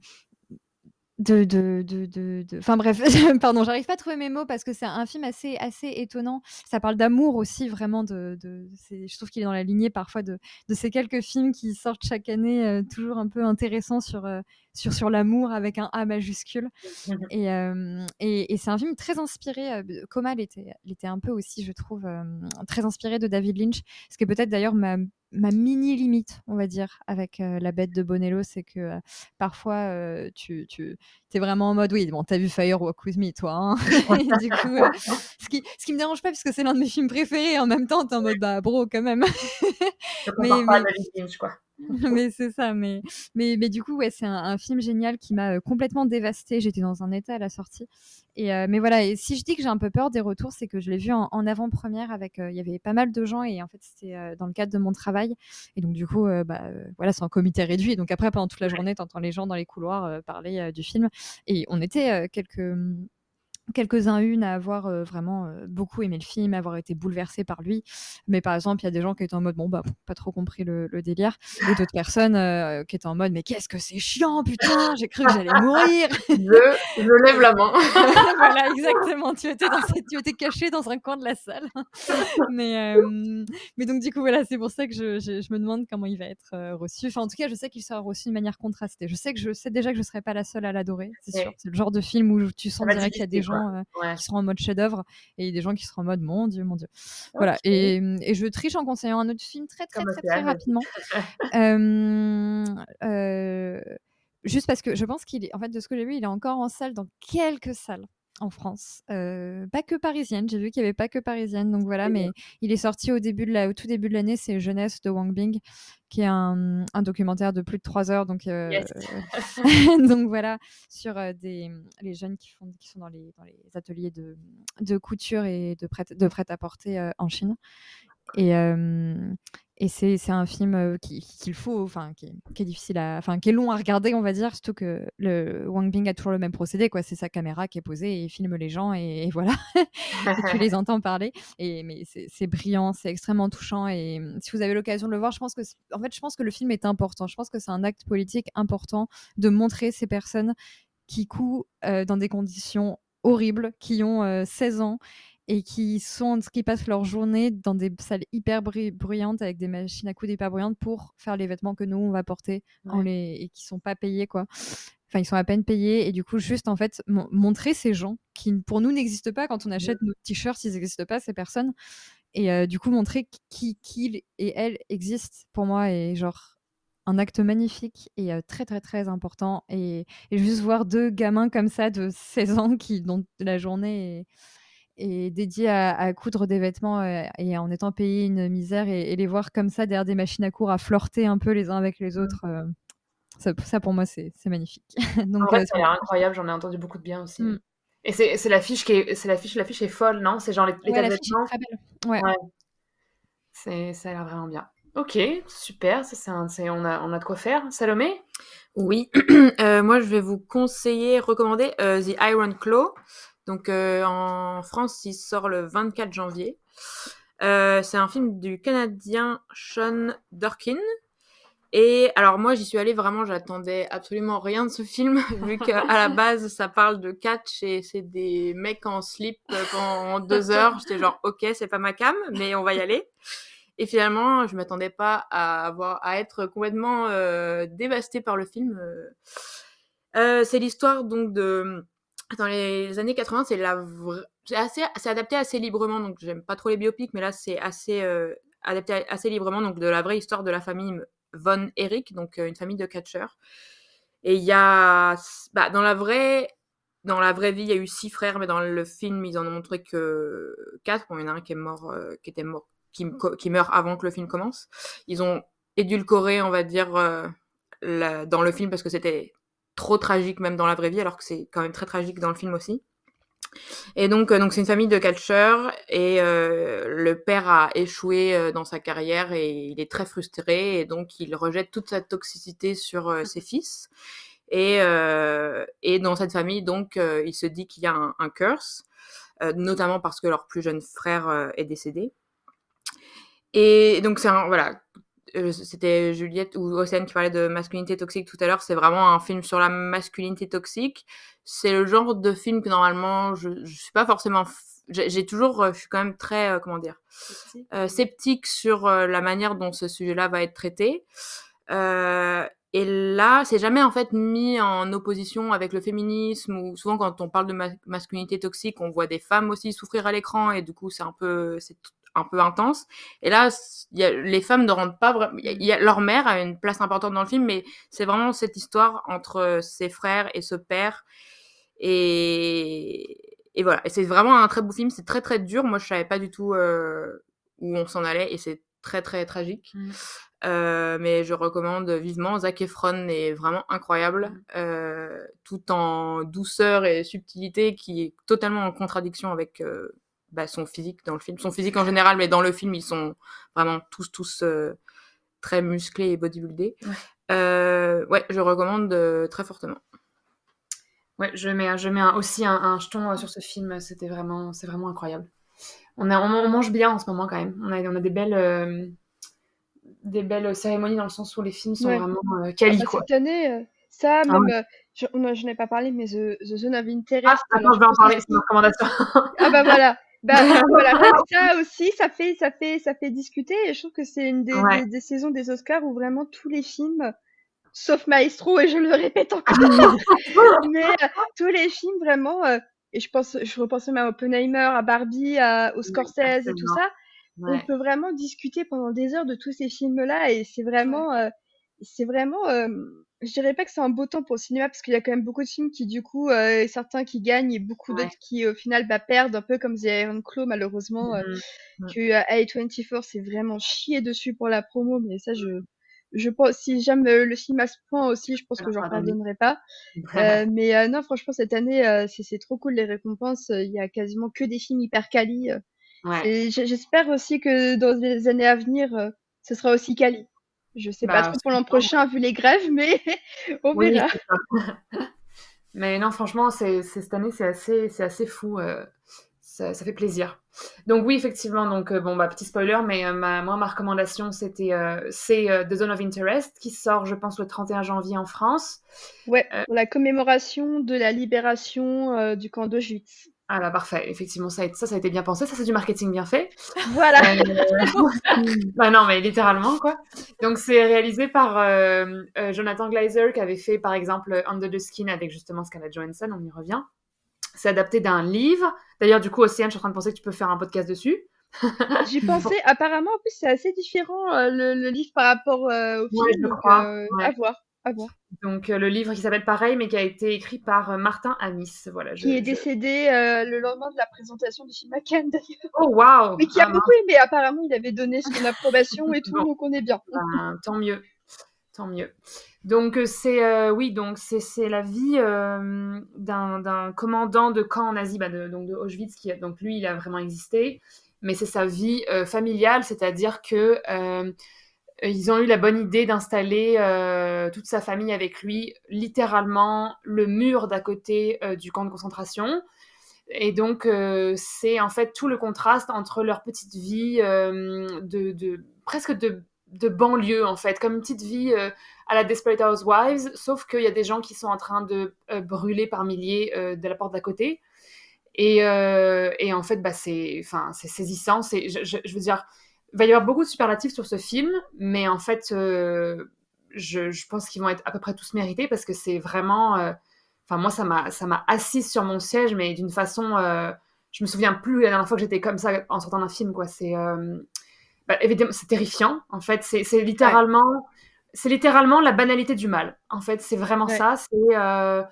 de, de, de, Enfin bref, pardon, j'arrive pas à trouver mes mots parce que c'est un film assez, assez étonnant. Ça parle d'amour aussi, vraiment. De, de je trouve qu'il est dans la lignée parfois de, de ces quelques films qui sortent chaque année, euh, toujours un peu intéressants sur, sur, sur l'amour avec un A majuscule. Et, euh, et, et c'est un film très inspiré. Coma, il était, il était un peu aussi, je trouve, très inspiré de David Lynch, ce qui est peut-être d'ailleurs ma ma mini limite, on va dire, avec la bête de Bonello, c'est que parfois tu, tu es vraiment en mode oui, bon, t'as vu Firewalk with Me, toi. Hein du coup, ce, qui, ce qui me dérange pas puisque c'est l'un de mes films préférés. En même temps, t'es en mode bah bro, quand même. mais, mais... quoi. mais c'est ça, mais, mais, mais du coup, ouais, c'est un, film génial qui m'a complètement dévastée. J'étais dans un état à la sortie. Et, mais voilà, et si je dis que j'ai un peu peur des retours, c'est que je l'ai vu en, avant-première avec. Il y avait pas mal de gens et en fait, c'était dans le cadre de mon travail. Et donc, du coup, bah, voilà, c'est un comité réduit. donc, après, pendant toute la journée, tu entends les gens dans les couloirs parler du film. Et on était quelques quelques-uns une à avoir vraiment beaucoup aimé le film, avoir été bouleversés par lui. Mais par exemple, il y a des gens qui étaient en mode bon bah pas trop compris le, délire, et d'autres personnes qui étaient en mode mais qu'est-ce que c'est chiant putain, j'ai cru que j'allais mourir. je, je, lève la main. voilà exactement, tu étais dans tu étais caché dans un coin de la salle. mais mais donc du coup voilà c'est pour ça que je, je, me demande comment il va être reçu. Enfin en tout cas je sais qu'il sera reçu de manière contrastée. Je sais que je sais déjà que je serai pas la seule à l'adorer, c'est sûr. C'est le genre de film où tu sens direct qu'il y a des gens euh, qui seront en mode chef-d'œuvre et des gens qui seront en mode mon Dieu, mon Dieu. Voilà. Et, et, je triche en conseillant un autre film très, très, très, très, rapidement. Euh, juste parce que je pense qu'il est, en fait, de ce que j'ai vu, il est encore en salle dans quelques salles. En France. pas que parisienne, j'ai vu qu'il n'y avait pas que parisienne, donc voilà, mais il est sorti au, début de la, au tout début de l'année, c'est Jeunesse de Wang Bing, qui est un, un documentaire de plus de trois heures, donc, donc voilà, sur des, les jeunes qui, font, qui sont dans les, dans les ateliers de, de couture et de prêt, de prêt à porter en Chine. Et, et c'est un film qu'il faut, enfin, qui, est difficile à, enfin, qui est long à regarder, on va dire, surtout que le Wang Bing a toujours le même procédé, quoi. C'est sa caméra qui est posée et il filme les gens et, voilà, tu les entends parler. Et mais c'est brillant, c'est extrêmement touchant. Et si vous avez l'occasion de le voir, je pense que, en fait, je pense que le film est important. Je pense que c'est un acte politique important de montrer ces personnes qui couent dans des conditions horribles, qui ont 16 ans et qui sont qui passent leur journée dans des salles hyper bruyantes avec des machines à coudre hyper bruyantes pour faire les vêtements que nous on va porter les... et qui sont pas payés quoi. Enfin, ils sont à peine payés et du coup juste en fait montrer ces gens qui pour nous n'existent pas. Quand on achète nos t-shirts, ils n'existent pas ces personnes. Et euh, du coup montrer qui qui et elles existent pour moi et genre un acte magnifique et euh, très très très important. Et... et, juste voir deux gamins comme ça de 16 ans qui dont la journée est et dédié à, coudre des vêtements euh, et en étant payé une misère et, les voir comme ça derrière des machines à coudre à flirter un peu les uns avec les mmh. autres. Euh, ça, pour moi, c'est magnifique. Donc, en euh, ça a l'air incroyable, j'en ai entendu beaucoup de bien aussi. Mmh. Et c'est l'affiche qui est, c'est l'affiche, l'affiche est folle, non? C'est genre les, les ouais, vêtements? Très belle. Ouais. C'est, ça a l'air vraiment bien. Ok, super, ça, c'est on, a, on a de quoi faire. Salomé? Oui, moi je vais vous conseiller, recommander The Iron Claw. Donc euh, en France, il sort le 24 janvier. Euh, c'est un film du Canadien Sean Durkin. Et alors moi, j'y suis allée vraiment, j'attendais absolument rien de ce film, vu qu'à la base, ça parle de catch et c'est des mecs en slip pendant deux heures. J'étais genre, ok, c'est pas ma cam, mais on va y aller. Et finalement, je m'attendais pas à avoir à être complètement euh, dévastée par le film. Euh, c'est l'histoire donc de dans les années 80, c'est la c'est assez c'est adapté assez librement donc j'aime pas trop les biopics mais là c'est assez euh, adapté assez librement donc de la vraie histoire de la famille Von Erich donc euh, une famille de catcheurs. Et il y a bah, dans la vraie dans la vraie vie, il y a eu six frères mais dans le film, ils en ont montré que quatre, il y en a un qui est mort euh, qui était mort qui, meurt avant que le film commence. Ils ont édulcoré, on va dire dans le film parce que c'était trop tragique même dans la vraie vie, alors que c'est quand même très tragique dans le film aussi. Et donc, euh, donc c'est une famille de catcheurs et euh, le père a échoué euh, dans sa carrière et il est très frustré et donc il rejette toute sa toxicité sur ses fils. Et, et dans cette famille, donc, il se dit qu'il y a un, curse, notamment parce que leur plus jeune frère est décédé. Et donc c'est un voilà c'était Juliette ou Océane qui parlait de masculinité toxique tout à l'heure, c'est vraiment un film sur la masculinité toxique. C'est le genre de film que normalement je, je suis pas forcément j'ai toujours euh, je suis quand même très euh, comment dire sceptique sur la manière dont ce sujet-là va être traité. et là, c'est jamais en fait mis en opposition avec le féminisme ou souvent quand on parle de masculinité toxique, on voit des femmes aussi souffrir à l'écran et du coup c'est un peu c'est un peu intense. Et là, y a, les femmes ne rentrent pas vraiment. Y a, leur mère a une place importante dans le film, mais c'est vraiment cette histoire entre ses frères et ce père. Et, et voilà. Et c'est vraiment un très beau film. C'est très très dur. Moi, je savais pas du tout euh, où on s'en allait, et c'est très très tragique. Mmh. Euh, mais je recommande vivement. Zac Efron est vraiment incroyable, mmh. euh, tout en douceur et subtilité, qui est totalement en contradiction avec euh, bah, son physique dans le film. Son physique en général, mais dans le film, ils sont vraiment tous, tous euh, très musclés et bodybuildés. Ouais, euh, ouais je recommande euh, très fortement. Ouais, je mets, je mets aussi un, jeton sur ce film. C'était vraiment, c'est vraiment incroyable. On, a, on, mange bien en ce moment quand même. On a, on a des belles, des belles cérémonies dans le sens où les films sont vraiment quali. Ah bah, cette année, ça, ah même, je, je n'ai pas parlé, mais The, The Zone of Interest. Ah, attends, je vais en parler, c'est une recommandation. ah bah voilà. Bah voilà, ça aussi, ça fait, ça fait, ça fait discuter. Et je trouve que c'est une des, des, saisons des Oscars où vraiment tous les films, sauf Maestro, et je le répète encore, mais euh, tous les films vraiment. Euh, et je pense, je repense même à Oppenheimer, à Barbie, à, au Scorsese et tout ça. On peut vraiment discuter pendant des heures de tous ces films-là, et c'est vraiment, euh, c'est vraiment je dirais pas que c'est un beau temps pour le cinéma parce qu'il y a quand même beaucoup de films qui du coup euh, certains qui gagnent et beaucoup d'autres qui au final bah, perdent un peu comme The Iron Claw malheureusement euh, mmh que euh, A24 c'est vraiment chié dessus pour la promo mais ça je je pense si j'aime le film à ce point aussi je pense que j'en pardonnerai pas. Mais non franchement cette année c'est trop cool les récompenses il y a quasiment que des films hyper quali et j'espère aussi que dans les années à venir ce sera aussi quali je sais pas bah, trop pour l'an prochain vu les grèves, mais on verra. mais non, franchement, c'est cette année, c'est assez, c'est assez fou. Euh, ça, fait plaisir. Donc oui, effectivement. Donc euh, bon, bah petit spoiler, mais euh, ma, moi ma recommandation c'était c'est The Zone of Interest qui sort, je pense, le 31 janvier en France. Ouais, pour la commémoration de la libération du camp d'Auschwitz. Ah bah parfait, effectivement, ça, ça, ça a été bien pensé, ça c'est du marketing bien fait. Voilà. Euh, bah non, mais littéralement quoi. Donc c'est réalisé par euh, euh, Jonathan Glazer qui avait fait par exemple Under the Skin avec justement Scarlett Johansson, on y revient. C'est adapté d'un livre. D'ailleurs, du coup, Océane, je suis en train de penser que tu peux faire un podcast dessus. J'y pensais. Apparemment, en plus, c'est assez différent le, livre par rapport au film. Ouais, je crois. À voir. Ah bon Donc euh, le livre qui s'appelle pareil, mais qui a été écrit par euh, Martin Amis. Voilà, qui est décédé euh, le lendemain de la présentation de film d'ailleurs. Oh waouh Mais qui a ah, beaucoup aimé. Apparemment, il avait donné son approbation et tout, donc on est bien. Ben, tant mieux, tant mieux. Donc c'est oui, donc c'est la vie d'un commandant de camp nazi, bah, de, donc de Auschwitz, qui donc lui, il a vraiment existé, mais c'est sa vie familiale, c'est-à-dire que ils ont eu la bonne idée d'installer euh, toute sa famille avec lui, littéralement le mur d'à côté euh, du camp de concentration. Et donc, c'est en fait tout le contraste entre leur petite vie de, presque de, banlieue, en fait, comme une petite vie à la Desperate Housewives, sauf qu'il y a des gens qui sont en train de brûler par milliers de la porte d'à côté. Et, en fait, bah, c'est saisissant. Je, je veux dire, il va y avoir beaucoup de superlatifs sur ce film, mais en fait, euh, je, pense qu'ils vont être à peu près tous mérités parce que c'est vraiment. Euh, enfin, moi, ça m'a, ça m'a assise sur mon siège, mais d'une façon. Euh, je me souviens plus la dernière fois que j'étais comme ça en sortant d'un film, quoi. C'est. Bah, évidemment, c'est terrifiant. En fait, c'est, littéralement. C'est littéralement la banalité du mal. En fait, c'est vraiment ça. C'est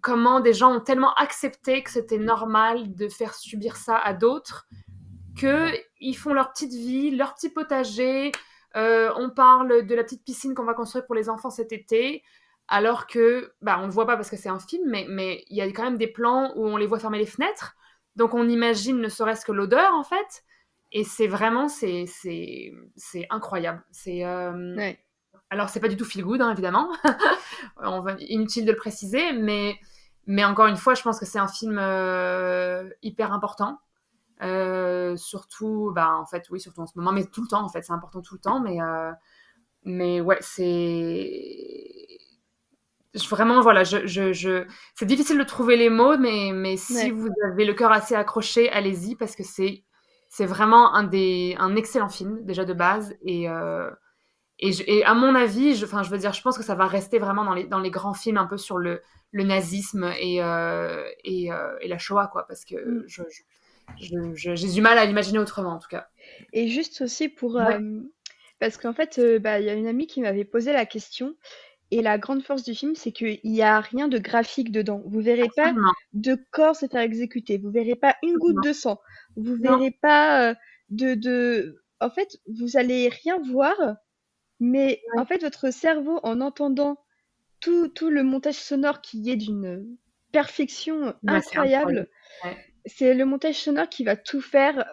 comment des gens ont tellement accepté que c'était normal de faire subir ça à d'autres qu'ils font leur petite vie, leur petit potager. Euh, on parle de la petite piscine qu'on va construire pour les enfants cet été, alors que, bah, on ne voit pas parce que c'est un film, mais il y a quand même des plans où on les voit fermer les fenêtres. Donc on imagine ne serait-ce que l'odeur, en fait. Et c'est vraiment, c'est incroyable. C'est. Euh... Ouais. Alors, c'est pas du tout feel good, hein, évidemment. on va... Inutile de le préciser, mais, mais encore une fois, je pense que c'est un film euh, hyper important. Euh, surtout, bah, en fait, oui, surtout en ce moment, mais tout le temps, en fait, c'est important tout le temps, mais, euh, mais ouais, c'est. Vraiment, voilà, je, je, je... c'est difficile de trouver les mots, mais, mais si vous avez le cœur assez accroché, allez-y, parce que c'est, c'est vraiment un, des, un excellent film, déjà de base, et. Euh, et, et, à mon avis, je, je veux dire, je pense que ça va rester vraiment dans les, dans les grands films un peu sur le, le nazisme et, et, et, la Shoah, quoi, parce que mm. je, j'ai du mal à l'imaginer autrement en tout cas. Et juste aussi pour... Euh, parce qu'en fait, euh, bah, il y a une amie qui m'avait posé la question. Et la grande force du film, c'est qu'il n'y a rien de graphique dedans. Vous verrez pas de corps se faire exécuter. Vous verrez pas une goutte de sang. Vous verrez pas euh, de, de... En fait, vous allez rien voir. Mais en fait, votre cerveau, en entendant tout, tout le montage sonore qui est d'une perfection incroyable, c'est le montage sonore qui va tout faire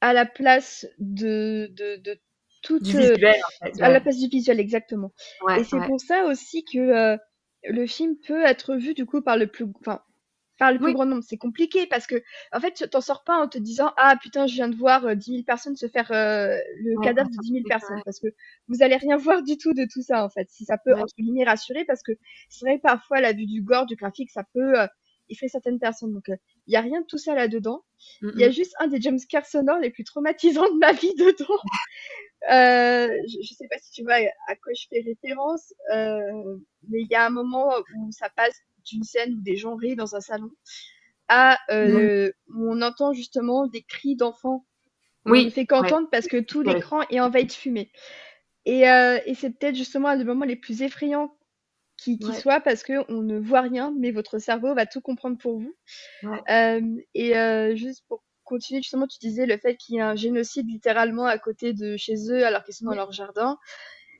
à la place de, de, de toute. Du visuel, en fait, À la place du visuel, exactement. et c'est pour ça aussi que euh, le film peut être vu du coup par le plus. Enfin, par le plus grand nombre. C'est compliqué parce que, en fait, tu t'en sors pas en te disant Ah putain, je viens de voir 10 euh, 000 personnes se faire euh, le cadavre de 10 000 personnes. Parce que vous allez rien voir du tout de tout ça, en fait. Si ça peut, entre guillemets, rassurer, parce que c'est vrai, parfois, la vue du gore, du graphique, ça peut fait certaines personnes. Donc, il euh, n'y a rien de tout ça là-dedans. Il y a juste un des jumpscares sonores les plus traumatisants de ma vie dedans. Euh, je, ne sais pas si tu vois à quoi je fais référence, euh, mais il y a un moment où ça passe d'une scène où des gens rient dans un salon à où on entend justement des cris d'enfants. Oui. On ne fait qu'entendre parce que tout l'écran est envahi de fumée. Et, et c'est peut-être justement un des moments les plus effrayants qui, qui soit parce que on ne voit rien, mais votre cerveau va tout comprendre pour vous. et juste pour continuer, justement, tu disais le fait qu'il y ait un génocide littéralement à côté de chez eux alors qu'ils sont dans leur jardin.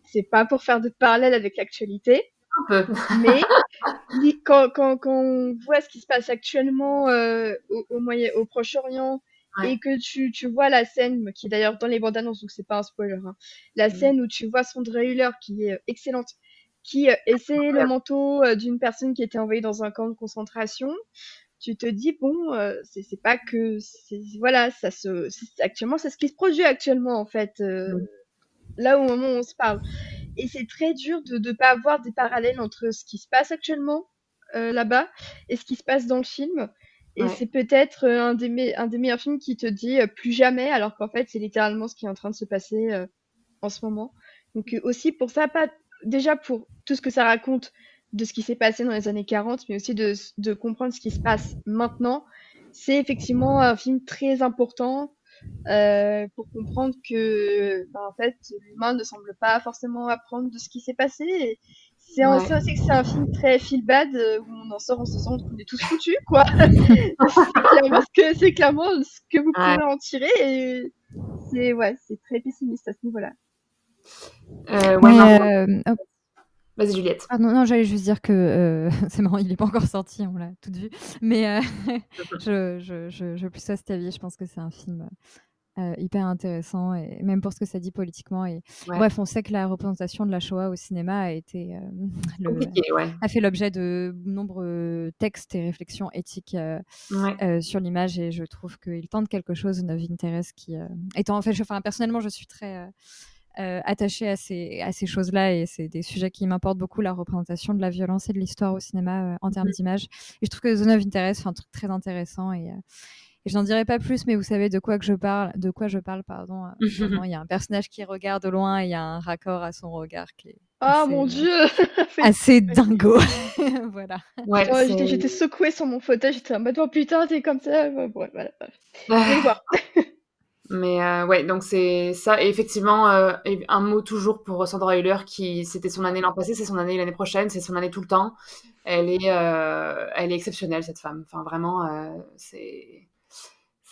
C'est pas pour faire de parallèle avec l'actualité. Un peu. Mais quand, quand, quand, on voit ce qui se passe actuellement au, au, Moyen, au Proche-Orient, et que tu, tu vois la scène, qui est d'ailleurs dans les bandes annonces, donc c'est pas un spoiler, hein, la mm. scène où tu vois Sandra Hüller, qui est excellente, qui euh, essaie le manteau euh, d'une personne qui était envoyée dans un camp de concentration, tu te dis bon, euh, c'est pas que voilà, ça se actuellement c'est ce qui se produit actuellement en fait, mm. là au moment où on se parle. Et c'est très dur de ne pas avoir des parallèles entre ce qui se passe actuellement là-bas et ce qui se passe dans le film. Et c'est peut-être un, des un des meilleurs films qui te dit plus jamais, alors qu'en fait, c'est littéralement ce qui est en train de se passer en ce moment. Donc aussi pour ça, pas déjà pour tout ce que ça raconte de ce qui s'est passé dans les années 40, mais aussi de, de comprendre ce qui se passe maintenant. C'est effectivement un film très important euh, pour comprendre que, bah, en fait, l'humain ne semble pas forcément apprendre de ce qui s'est passé. C'est ça aussi que c'est un film très feel bad euh, où on en sort en se sentant qu'on est tous foutus, quoi. c'est clairement, ce que vous pouvez en tirer et c'est ouais, c'est très pessimiste à ce niveau-là. Euh, ouais, euh. Vas-y Juliette. Ah non, non j'allais juste dire que euh, c'est marrant, il n'est pas encore sorti, on l'a tout vu. Mais je, je, je, je, plus ça cet avis, je pense que c'est un film hyper intéressant, et même pour ce que ça dit politiquement. Et bref, on sait que la représentation de la Shoah au cinéma a été a fait l'objet de nombreux textes et réflexions éthiques sur l'image, et je trouve qu'il tente quelque chose, Love Interest, qui étant en fait, je, enfin, personnellement, je suis très euh, attachée à ces, à ces choses-là et c'est des sujets qui m'importent beaucoup, la représentation de la violence et de l'histoire au cinéma en termes d'image. Et je trouve que Zone of Interest fait un truc très intéressant et, et je n'en dirai pas plus, mais vous savez de quoi que je parle, de quoi je parle, pardon. Euh, il y a un personnage qui regarde au loin et il y a un raccord à son regard qui est. Oh mon dieu Assez dingo Voilà. Ouais, oh, j'étais secouée sur mon fauteuil, j'étais en mode oh putain, t'es comme ça. Ouais, voilà. Je vais voir. Mais euh, ouais, donc c'est ça. Et effectivement, euh, un mot toujours pour Sandra Hüller, qui c'était son année l'an passé, c'est son année l'année prochaine, c'est son année tout le temps. Elle est, elle est exceptionnelle cette femme. Enfin vraiment, c'est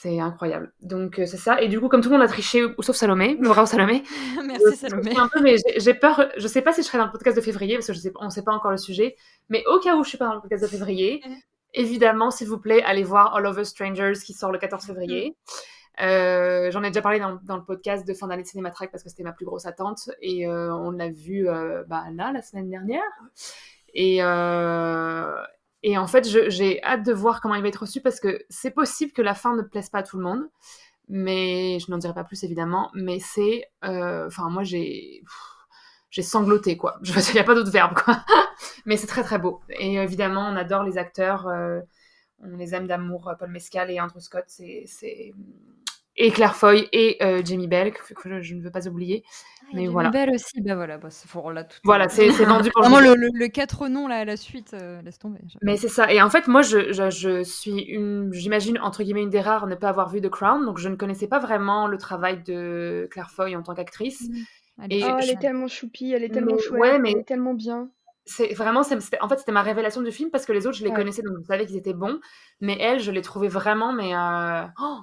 c'est incroyable. Donc, euh, c'est ça. Et du coup, comme tout le monde a triché, sauf Salomé, bravo Salomé. Merci Salomé. Un peu, mais j'ai peur. Je sais pas si je serai dans le podcast de février, parce que je sais, on sait pas encore le sujet. Mais au cas où je suis pas dans le podcast de février, évidemment, s'il vous plaît, allez voir All Over Strangers qui sort le 14 février. Mm. Euh, J'en ai déjà parlé dans, le podcast de fin d'année de Cinématrack parce que c'était ma plus grosse attente. Et euh, on l'a vu euh, bah, là, la semaine dernière. Et, en fait, j'ai hâte de voir comment il va être reçu parce que c'est possible que la fin ne plaise pas à tout le monde. Mais je n'en dirai pas plus évidemment. Mais c'est. Enfin, moi, j'ai. J'ai sangloté, quoi. Je il n'y a pas d'autre verbe, quoi. mais c'est très, très beau. Et évidemment, on adore les acteurs. On les aime d'amour. Paul Mescal et Andrew Scott, c'est et Claire Foy et euh, Jamie Bell, que, je, ne veux pas oublier. Ah, mais Jamie voilà. Bell aussi, bah voilà, bah, tout voilà c'est vendu pour Vraiment, le, le, le, quatre noms là, à la suite, euh, laisse tomber. Mais c'est ça. Et en fait, moi, je, je, je suis une, j'imagine, entre guillemets, une des rares à ne pas avoir vu The Crown, donc je ne connaissais pas vraiment le travail de Claire Foy en tant qu'actrice. Mmh. Et oh, elle est tellement choupie, elle est tellement chouette, ouais, mais... elle est tellement bien c'est vraiment en fait c'était ma révélation du film parce que les autres je les connaissais donc je savais qu'ils étaient bons mais elle je l'ai trouvée vraiment mais euh... oh,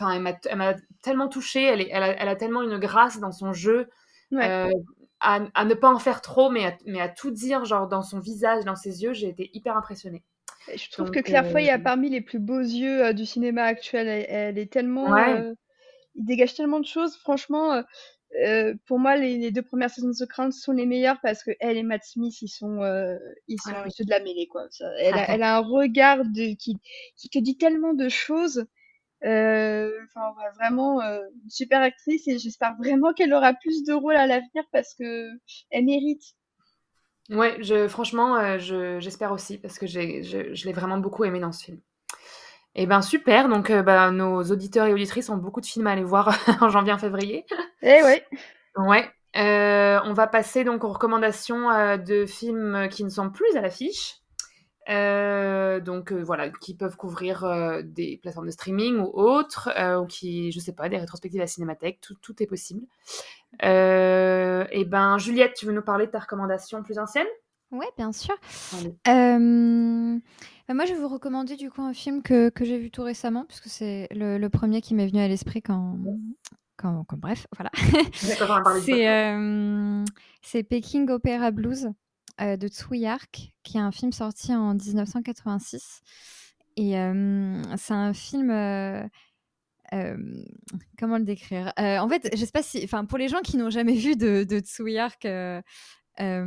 Enfin, elle m'a tellement touchée, elle, est, elle, a, elle, a, tellement une grâce dans son jeu, euh, à, à, ne pas en faire trop, mais à, mais à tout dire, genre dans son visage, dans ses yeux, j'ai été hyper impressionnée. Je trouve que Claire Foy a euh, parmi les plus beaux yeux euh, du cinéma actuel. Elle, est tellement, il dégage tellement de choses. Franchement, pour moi, les, deux premières saisons de The Crown sont les meilleures parce que elle et Matt Smith, ils sont, ils sont ah de la mêlée quoi. elle, a, elle, a, un regard de, qui, qui te dit tellement de choses euh, enfin, vraiment euh, une super actrice et j'espère vraiment qu'elle aura plus de rôles à l'avenir parce que elle mérite. Ouais, je, franchement, euh, j'espère aussi parce que je, je l'ai vraiment beaucoup aimé dans ce film. Et eh ben super, donc bah, nos auditeurs et auditrices ont beaucoup de films à aller voir en janvier en février. Eh ouais. Ouais. on va passer donc aux recommandations de films qui ne sont plus à l'affiche. Euh, donc euh, voilà, qui peuvent couvrir euh, des plateformes de streaming ou autres, ou qui, je sais pas, des rétrospectives à la cinémathèque, tout, tout est possible. et ben, Juliette, tu veux nous parler de ta recommandation plus ancienne? Ouais, bien sûr. Moi, je vais vous recommander du coup un film que, que j'ai vu tout récemment, puisque c'est le, le premier qui m'est venu à l'esprit quand, quand, quand- bref, voilà. C'est c'est Peking Opera Blues euh, de Tsui Hark, qui est un film sorti en 1986. Et c'est un film. euh, comment le décrire? Euh, En fait, je sais pas si. Enfin, pour les gens qui n'ont jamais vu de, de Tsui Hark, euh,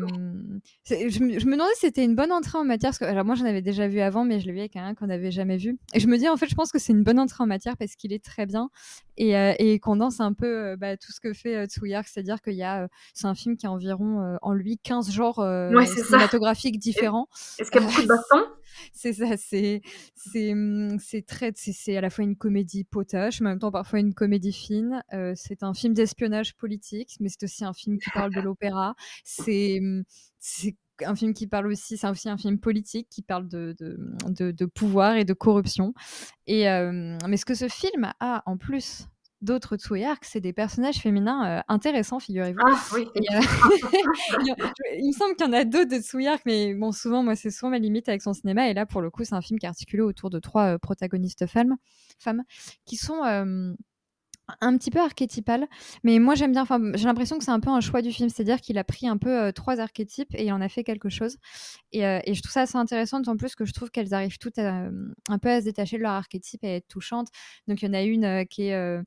je, me je me demandais si c'était une bonne entrée en matière. Parce que, alors, moi, j'en avais déjà vu avant, mais je l'ai vu avec un qu'on n'avait jamais vu. Et je me dis, en fait, je pense que c'est une bonne entrée en matière parce qu'il est très bien et, euh, et condense un peu euh, bah, tout ce que fait euh, Tsui Hark. C'est-à-dire qu'il y a. c'est un film qui a environ en lui 15 genres Ouais, c'est ça. cinématographiques différents. Est-ce qu'il y a beaucoup de bastons C'est ça, c'est c'est c'est très c'est c'est à la fois une comédie potache, mais en même temps parfois une comédie fine. Euh, c'est un film d'espionnage politique, mais c'est aussi un film qui parle de l'opéra. C'est hum, c'est un film qui parle aussi, c'est aussi un film politique qui parle de, de, de- de pouvoir et de corruption. Et, euh, mais ce que ce film a en plus d'autres Tsui Hark, c'est des personnages féminins euh, intéressants, figurez-vous. Ah oui. Et, euh, il me semble qu'il y en a d'autres de Tsui Hark, mais bon, souvent, moi, c'est souvent ma limite avec son cinéma. Et là, pour le coup, c'est un film qui est articulé autour de trois euh, protagonistes femmes, femmes qui sont euh, un petit peu archétypales. Mais moi, j'aime bien. J'ai l'impression que c'est un peu un choix du film, c'est-à-dire qu'il a pris un peu euh, trois archétypes et il en a fait quelque chose. Et, euh, je trouve ça assez intéressant, d'autant plus que je trouve qu'elles arrivent toutes à, un peu à se détacher de leur archétype et à être touchantes. Donc, il y en a une euh, qui est euh, euh,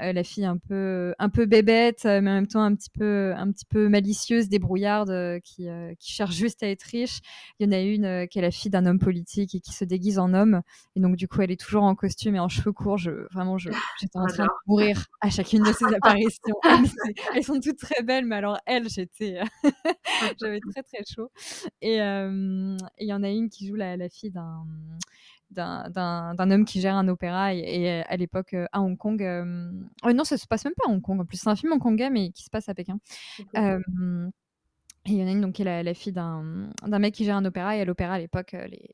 la fille un peu un peu bébête euh, mais en même temps un petit peu un petit peu malicieuse débrouillarde euh, qui, euh, qui cherche juste à être riche. Il y en a une euh, qui est la fille d'un homme politique et qui se déguise en homme. Et donc du coup elle est toujours en costume et en cheveux courts. Je vraiment je j'étais en train de mourir à chacune de ces apparitions. Elles sont toutes très belles mais alors elle j'étais j'avais très très chaud. Et euh, il y en a une qui joue la, la fille d'un d'un- homme qui gère un opéra et, et à l'époque euh, à Hong Kong. euh, euh, non, ça se passe même pas à Hong Kong en plus. C'est un film hongkongais mais qui se passe à Pékin. Euh, et il y en a une donc, qui est la, la fille d'un mec qui gère un opéra. Et à l'opéra, à l'époque, euh, les,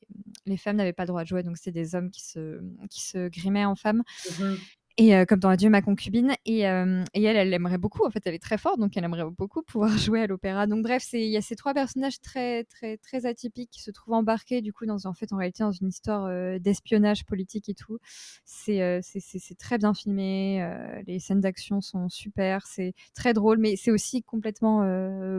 les femmes n'avaient pas le droit de jouer. Donc, c'était des hommes qui se, qui se grimaient en femmes. Mhm. Et euh, comme dans Adieu ma concubine. Et, euh, et elle, elle aimerait beaucoup. En fait, elle est très forte. Donc, elle aimerait beaucoup pouvoir jouer à l'opéra. Donc, bref, il y a ces trois personnages très, très, très atypiques qui se trouvent embarqués, du coup, dans, en fait, en réalité, dans une histoire euh, d'espionnage politique et tout. C'est c'est- très bien filmé. les scènes d'action sont super. C'est très drôle, mais c'est aussi complètement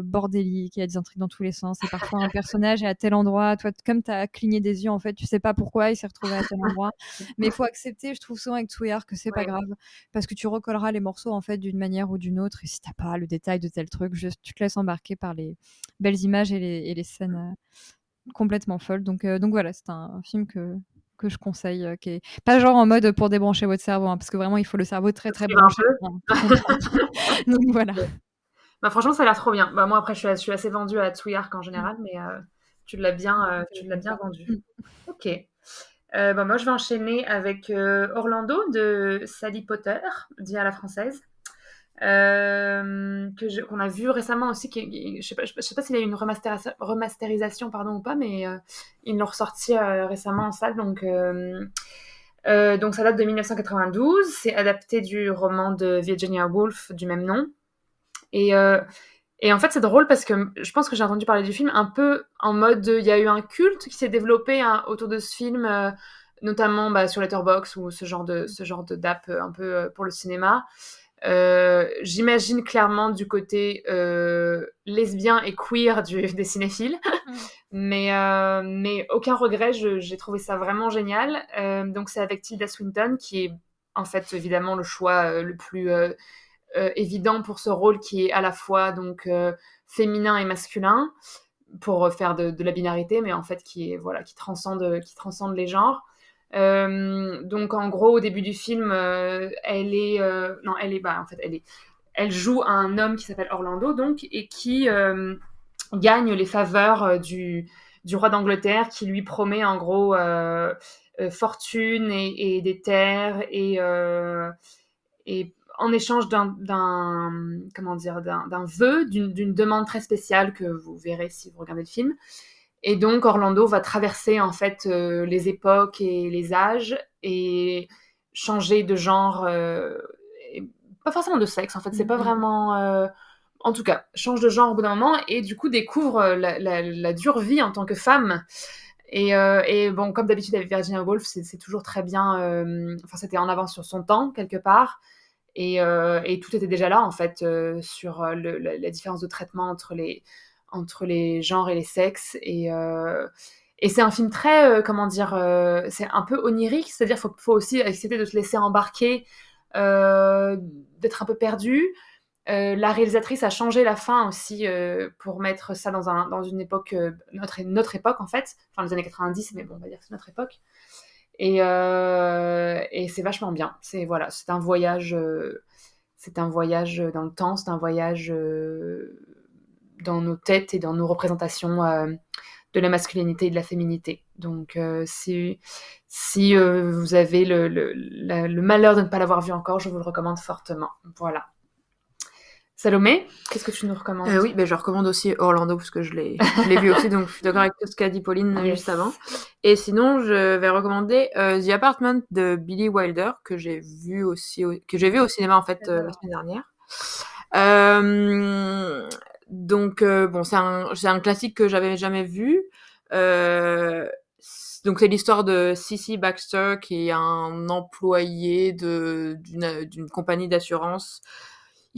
bordélique. Il y a des intrigues dans tous les sens. Et parfois, un personnage est à tel endroit. Toi, comme tu as cligné des yeux, en fait, tu sais pas pourquoi il s'est retrouvé à tel endroit. Mais il faut accepter, je trouve souvent avec Twitter que c'est pas grave. Parce que tu recolleras les morceaux, en fait, d'une manière ou d'une autre. Et si t'as pas le détail de tel truc, juste, tu te laisses embarquer par les belles images et les, et les scènes euh, complètement folles. Donc, euh, donc voilà, c'est un, un film que, que je conseille, euh, qui est pas genre en mode pour débrancher votre cerveau, hein, parce que vraiment, il faut le cerveau très très branché. comprendre. donc voilà. Bah, franchement, ça a l'air trop bien. Bah, moi, après, je suis, je suis assez vendue à Tsui Hark en général, mais euh, tu l'as bien, tu l'as bien vendu. Ok. Euh, bah, moi, je vais enchaîner avec euh, Orlando de Sally Potter, dit à la française, euh, que qu'on a vu récemment aussi. Qui, qui- je je sais pas s'il y a eu une remasterisa- remasterisation pardon, ou pas, mais ils l'ont ressorti récemment en salle. Donc, donc, ça date de 1992. C'est adapté du roman de Virginia Woolf du même nom. Et, et en fait, c'est drôle parce que je pense que j'ai entendu parler du film un peu en mode il y a eu un culte qui s'est développé hein, autour de ce film, euh, notamment bah, sur Letterboxd ou ce genre de ce genre de d'app euh, un peu euh, pour le cinéma. Euh, J'imagine clairement du côté lesbien et queer du, des cinéphiles, mais, euh, mais aucun regret, j'ai trouvé ça vraiment génial. Donc c'est avec Tilda Swinton qui est en fait évidemment le choix le plus évident pour ce rôle qui est à la fois donc euh, féminin et masculin pour faire de, la binarité, mais en fait qui est voilà qui transcende qui transcende les genres. Euh, donc en gros au début du film, euh, elle est euh, non elle est bah en fait elle est elle joue un homme qui s'appelle Orlando donc et qui euh, gagne les faveurs euh, du du roi d'Angleterre qui lui promet en gros euh, euh, fortune et, des terres euh, et en échange d'un comment dire d'un vœu d'une demande très spéciale que vous verrez si vous regardez le film et donc Orlando va traverser en fait euh, les époques et les âges et changer de genre, euh, et pas forcément de sexe en fait. C'est pas vraiment. euh, en tout cas, change de genre au bout d'un moment et du coup découvre la, dure vie en tant que femme. Et, et bon, comme d'habitude avec Virginia Woolf, c'est toujours très bien. enfin, c'était en avance sur son temps quelque part. Et, et, tout était déjà là en fait sur la, différence de traitement entre les, entre les genres et les sexes. Et, et c'est un film très, comment dire, c'est un peu onirique, c'est-à-dire qu'il faut, faut, aussi accepter de se laisser embarquer, d'être un peu perdu. Euh, la réalisatrice a changé la fin aussi euh, pour mettre ça dans, un, dans une époque, euh, notre, notre époque en fait, enfin les années 90, mais bon, on va dire que c'est notre époque. Et, et c'est vachement bien. C'est voilà, c'est un voyage, c'est un voyage dans le temps, c'est un voyage dans nos têtes et dans nos représentations de la masculinité et de la féminité. Donc, si, si vous avez le, le, le, malheur de ne pas l'avoir vu encore, je vous le recommande fortement. Voilà. Salomé, qu'est-ce que tu nous recommandes euh, Oui, ben, je recommande aussi Orlando parce que je l'ai vu aussi, donc je suis d'accord avec ce qu'a dit Pauline euh, juste avant. Et sinon, je vais recommander euh, The Apartment de Billy Wilder que j'ai vu aussi que j'ai vu au cinéma en fait la semaine dernière. donc bon, c'est un classique que j'avais jamais vu. donc c'est l'histoire de Cissy Baxter qui est un employé de d'une compagnie d'assurance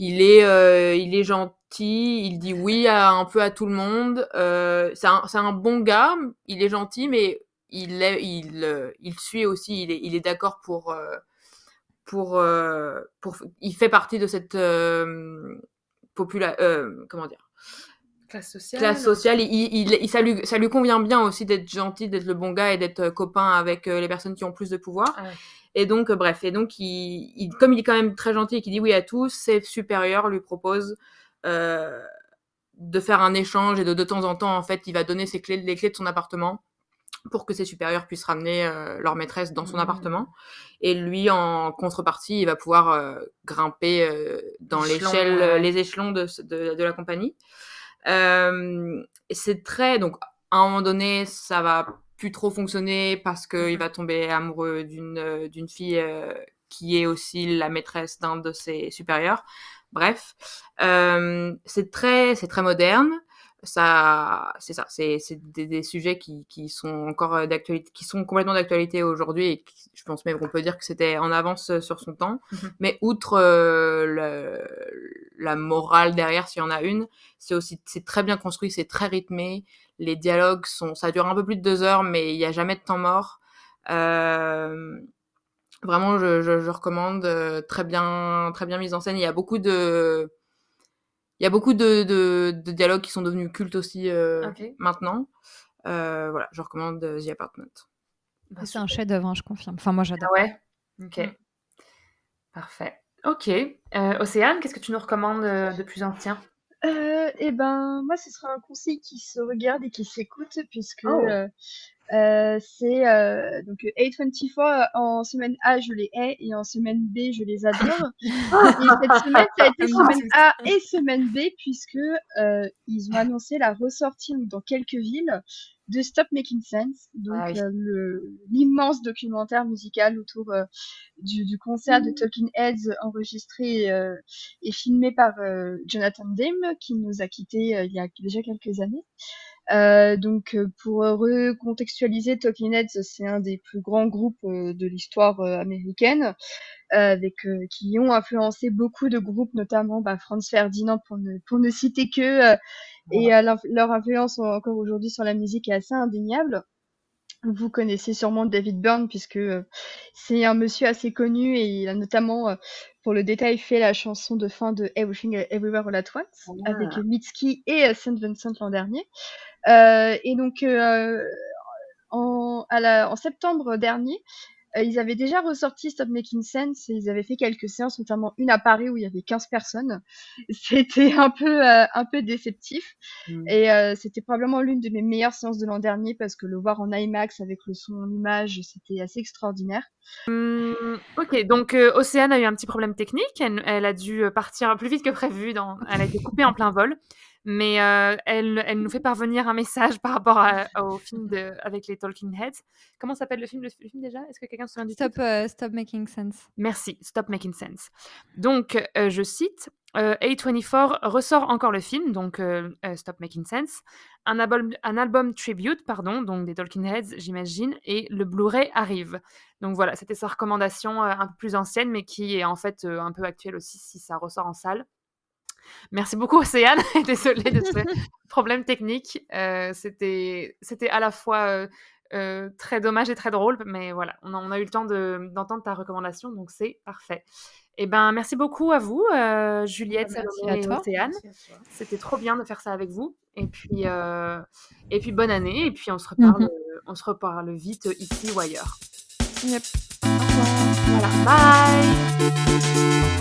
il est, euh, il est gentil, il dit oui à, un peu à tout le monde. Euh, c'est un, un, bon gars, il est gentil, mais il, est, il, euh, il suit aussi, il est, il est d'accord pour, pour, pour, il fait partie de cette population, comment dire classe sociale. Classe sociale. Il, il, il, ça, lui, ça lui convient bien aussi d'être gentil, d'être le bon gars et d'être copain avec les personnes qui ont plus de pouvoir. Ah et donc, euh, bref, et donc, il, comme il est quand même très gentil et qu'il dit oui à tous, ses supérieurs lui proposent euh, de faire un échange et de de temps en temps, en fait, il va donner ses clés, les clés de son appartement pour que ses supérieurs puissent ramener euh, leur maîtresse dans son mmh. appartement. Et lui, en contrepartie, il va pouvoir grimper dans l'échelle, les échelons de, de, de la compagnie. C'est très... Donc, à un moment donné, ça va plus trop fonctionner parce qu'il mhm. va tomber amoureux d'une euh, d'une fille euh, qui est aussi la maîtresse d'un de ses supérieurs. Bref, euh, c'est très c'est très moderne. Ça, c'est ça, c'est des, des, sujets qui, qui sont encore d'actualité, qui sont complètement d'actualité aujourd'hui et je pense même qu'on peut dire que c'était en avance sur son temps. Mhm. Mais outre le, la morale derrière, s'il y en a une, c'est aussi c'est très bien construit, c'est très rythmé les dialogues sont, ça dure un peu plus de deux heures, mais il n'y a jamais de temps mort. Euh, vraiment, je, recommande. Euh, très bien, très bien mise en scène. Il y a beaucoup de, il y a beaucoup de, dialogues qui sont devenus cultes aussi euh, maintenant. voilà, je recommande The Apartment. Bah, c'est un chef-d'œuvre, hein, je confirme. Enfin, moi, j'adore. Ah ouais? Ok. Mm. Parfait. Ok. Océane, qu'est-ce que tu nous recommandes de plus ancien? Euh, et ben, moi, ce sera un conseil qui se regarde et qui s'écoute, puisque oh. euh, euh, c'est euh, donc A24 en semaine A, je les hais, et en semaine B, je les adore. et cette semaine, ça a été semaine A et semaine B, puisque euh, ils ont annoncé la ressortie dans quelques villes de Stop Making Sense, donc ah euh, l'immense documentaire musical autour euh, du, du, concert de Talking Heads enregistré euh, et filmé par Jonathan Demme, qui nous a quittés il y a déjà quelques années. Euh, donc, pour recontextualiser, Talking Heads, c'est un des plus grands groupes de l'histoire américaine, avec qui ont influencé beaucoup de groupes, notamment bah, Franz Ferdinand, pour ne, pour ne citer que et euh, leur influence encore aujourd'hui sur la musique est assez indéniable. Vous connaissez sûrement David Byrne puisque euh, c'est un monsieur assez connu et il a notamment, euh, pour le détail, fait la chanson de fin de Everything Everywhere All At Once ah. avec Mitski et Saint Vincent l'an dernier. et donc en, à la, en septembre dernier, euh, ils avaient déjà ressorti Stop Making Sense et ils avaient fait quelques séances, notamment une à Paris où il y avait 15 personnes. C'était un peu, euh, un peu déceptif. Mm. Et euh, c'était probablement l'une de mes meilleures séances de l'an dernier parce que le voir en IMAX avec le son en image, c'était assez extraordinaire. Hum, ok, donc Océane a eu un petit problème technique. Elle, elle, a dû partir plus vite que prévu. Dans... Elle a été coupée en plein vol mais euh, elle, elle, nous fait parvenir un message par rapport au film de, avec les Talking Heads. Comment s'appelle le film, le, film déjà? Est-ce que quelqu'un se souvient du Stop, euh, Stop Making Sense. Merci, Stop Making Sense. Donc, euh, je cite A24 ressort encore le film, donc Stop Making Sense, un album, un album tribute, pardon, donc des Talking Heads, j'imagine, et le Blu-ray arrive. Donc voilà, c'était sa recommandation un peu plus ancienne, mais qui est en fait un peu actuelle aussi si ça ressort en salle. Merci beaucoup, Océane. Désolée de ce problème technique. c'était, c'était à la fois très dommage et très drôle, mais voilà, on a, eu le temps d'entendre ta recommandation, donc c'est parfait. Eh ben, merci beaucoup à vous, Juliette, Salomé et Océane. C'était trop bien de faire ça avec vous. Et puis, et puis bonne année. Et puis on se reparle, mmh on se reparle vite ici ou ailleurs. Yep. Voilà, bye.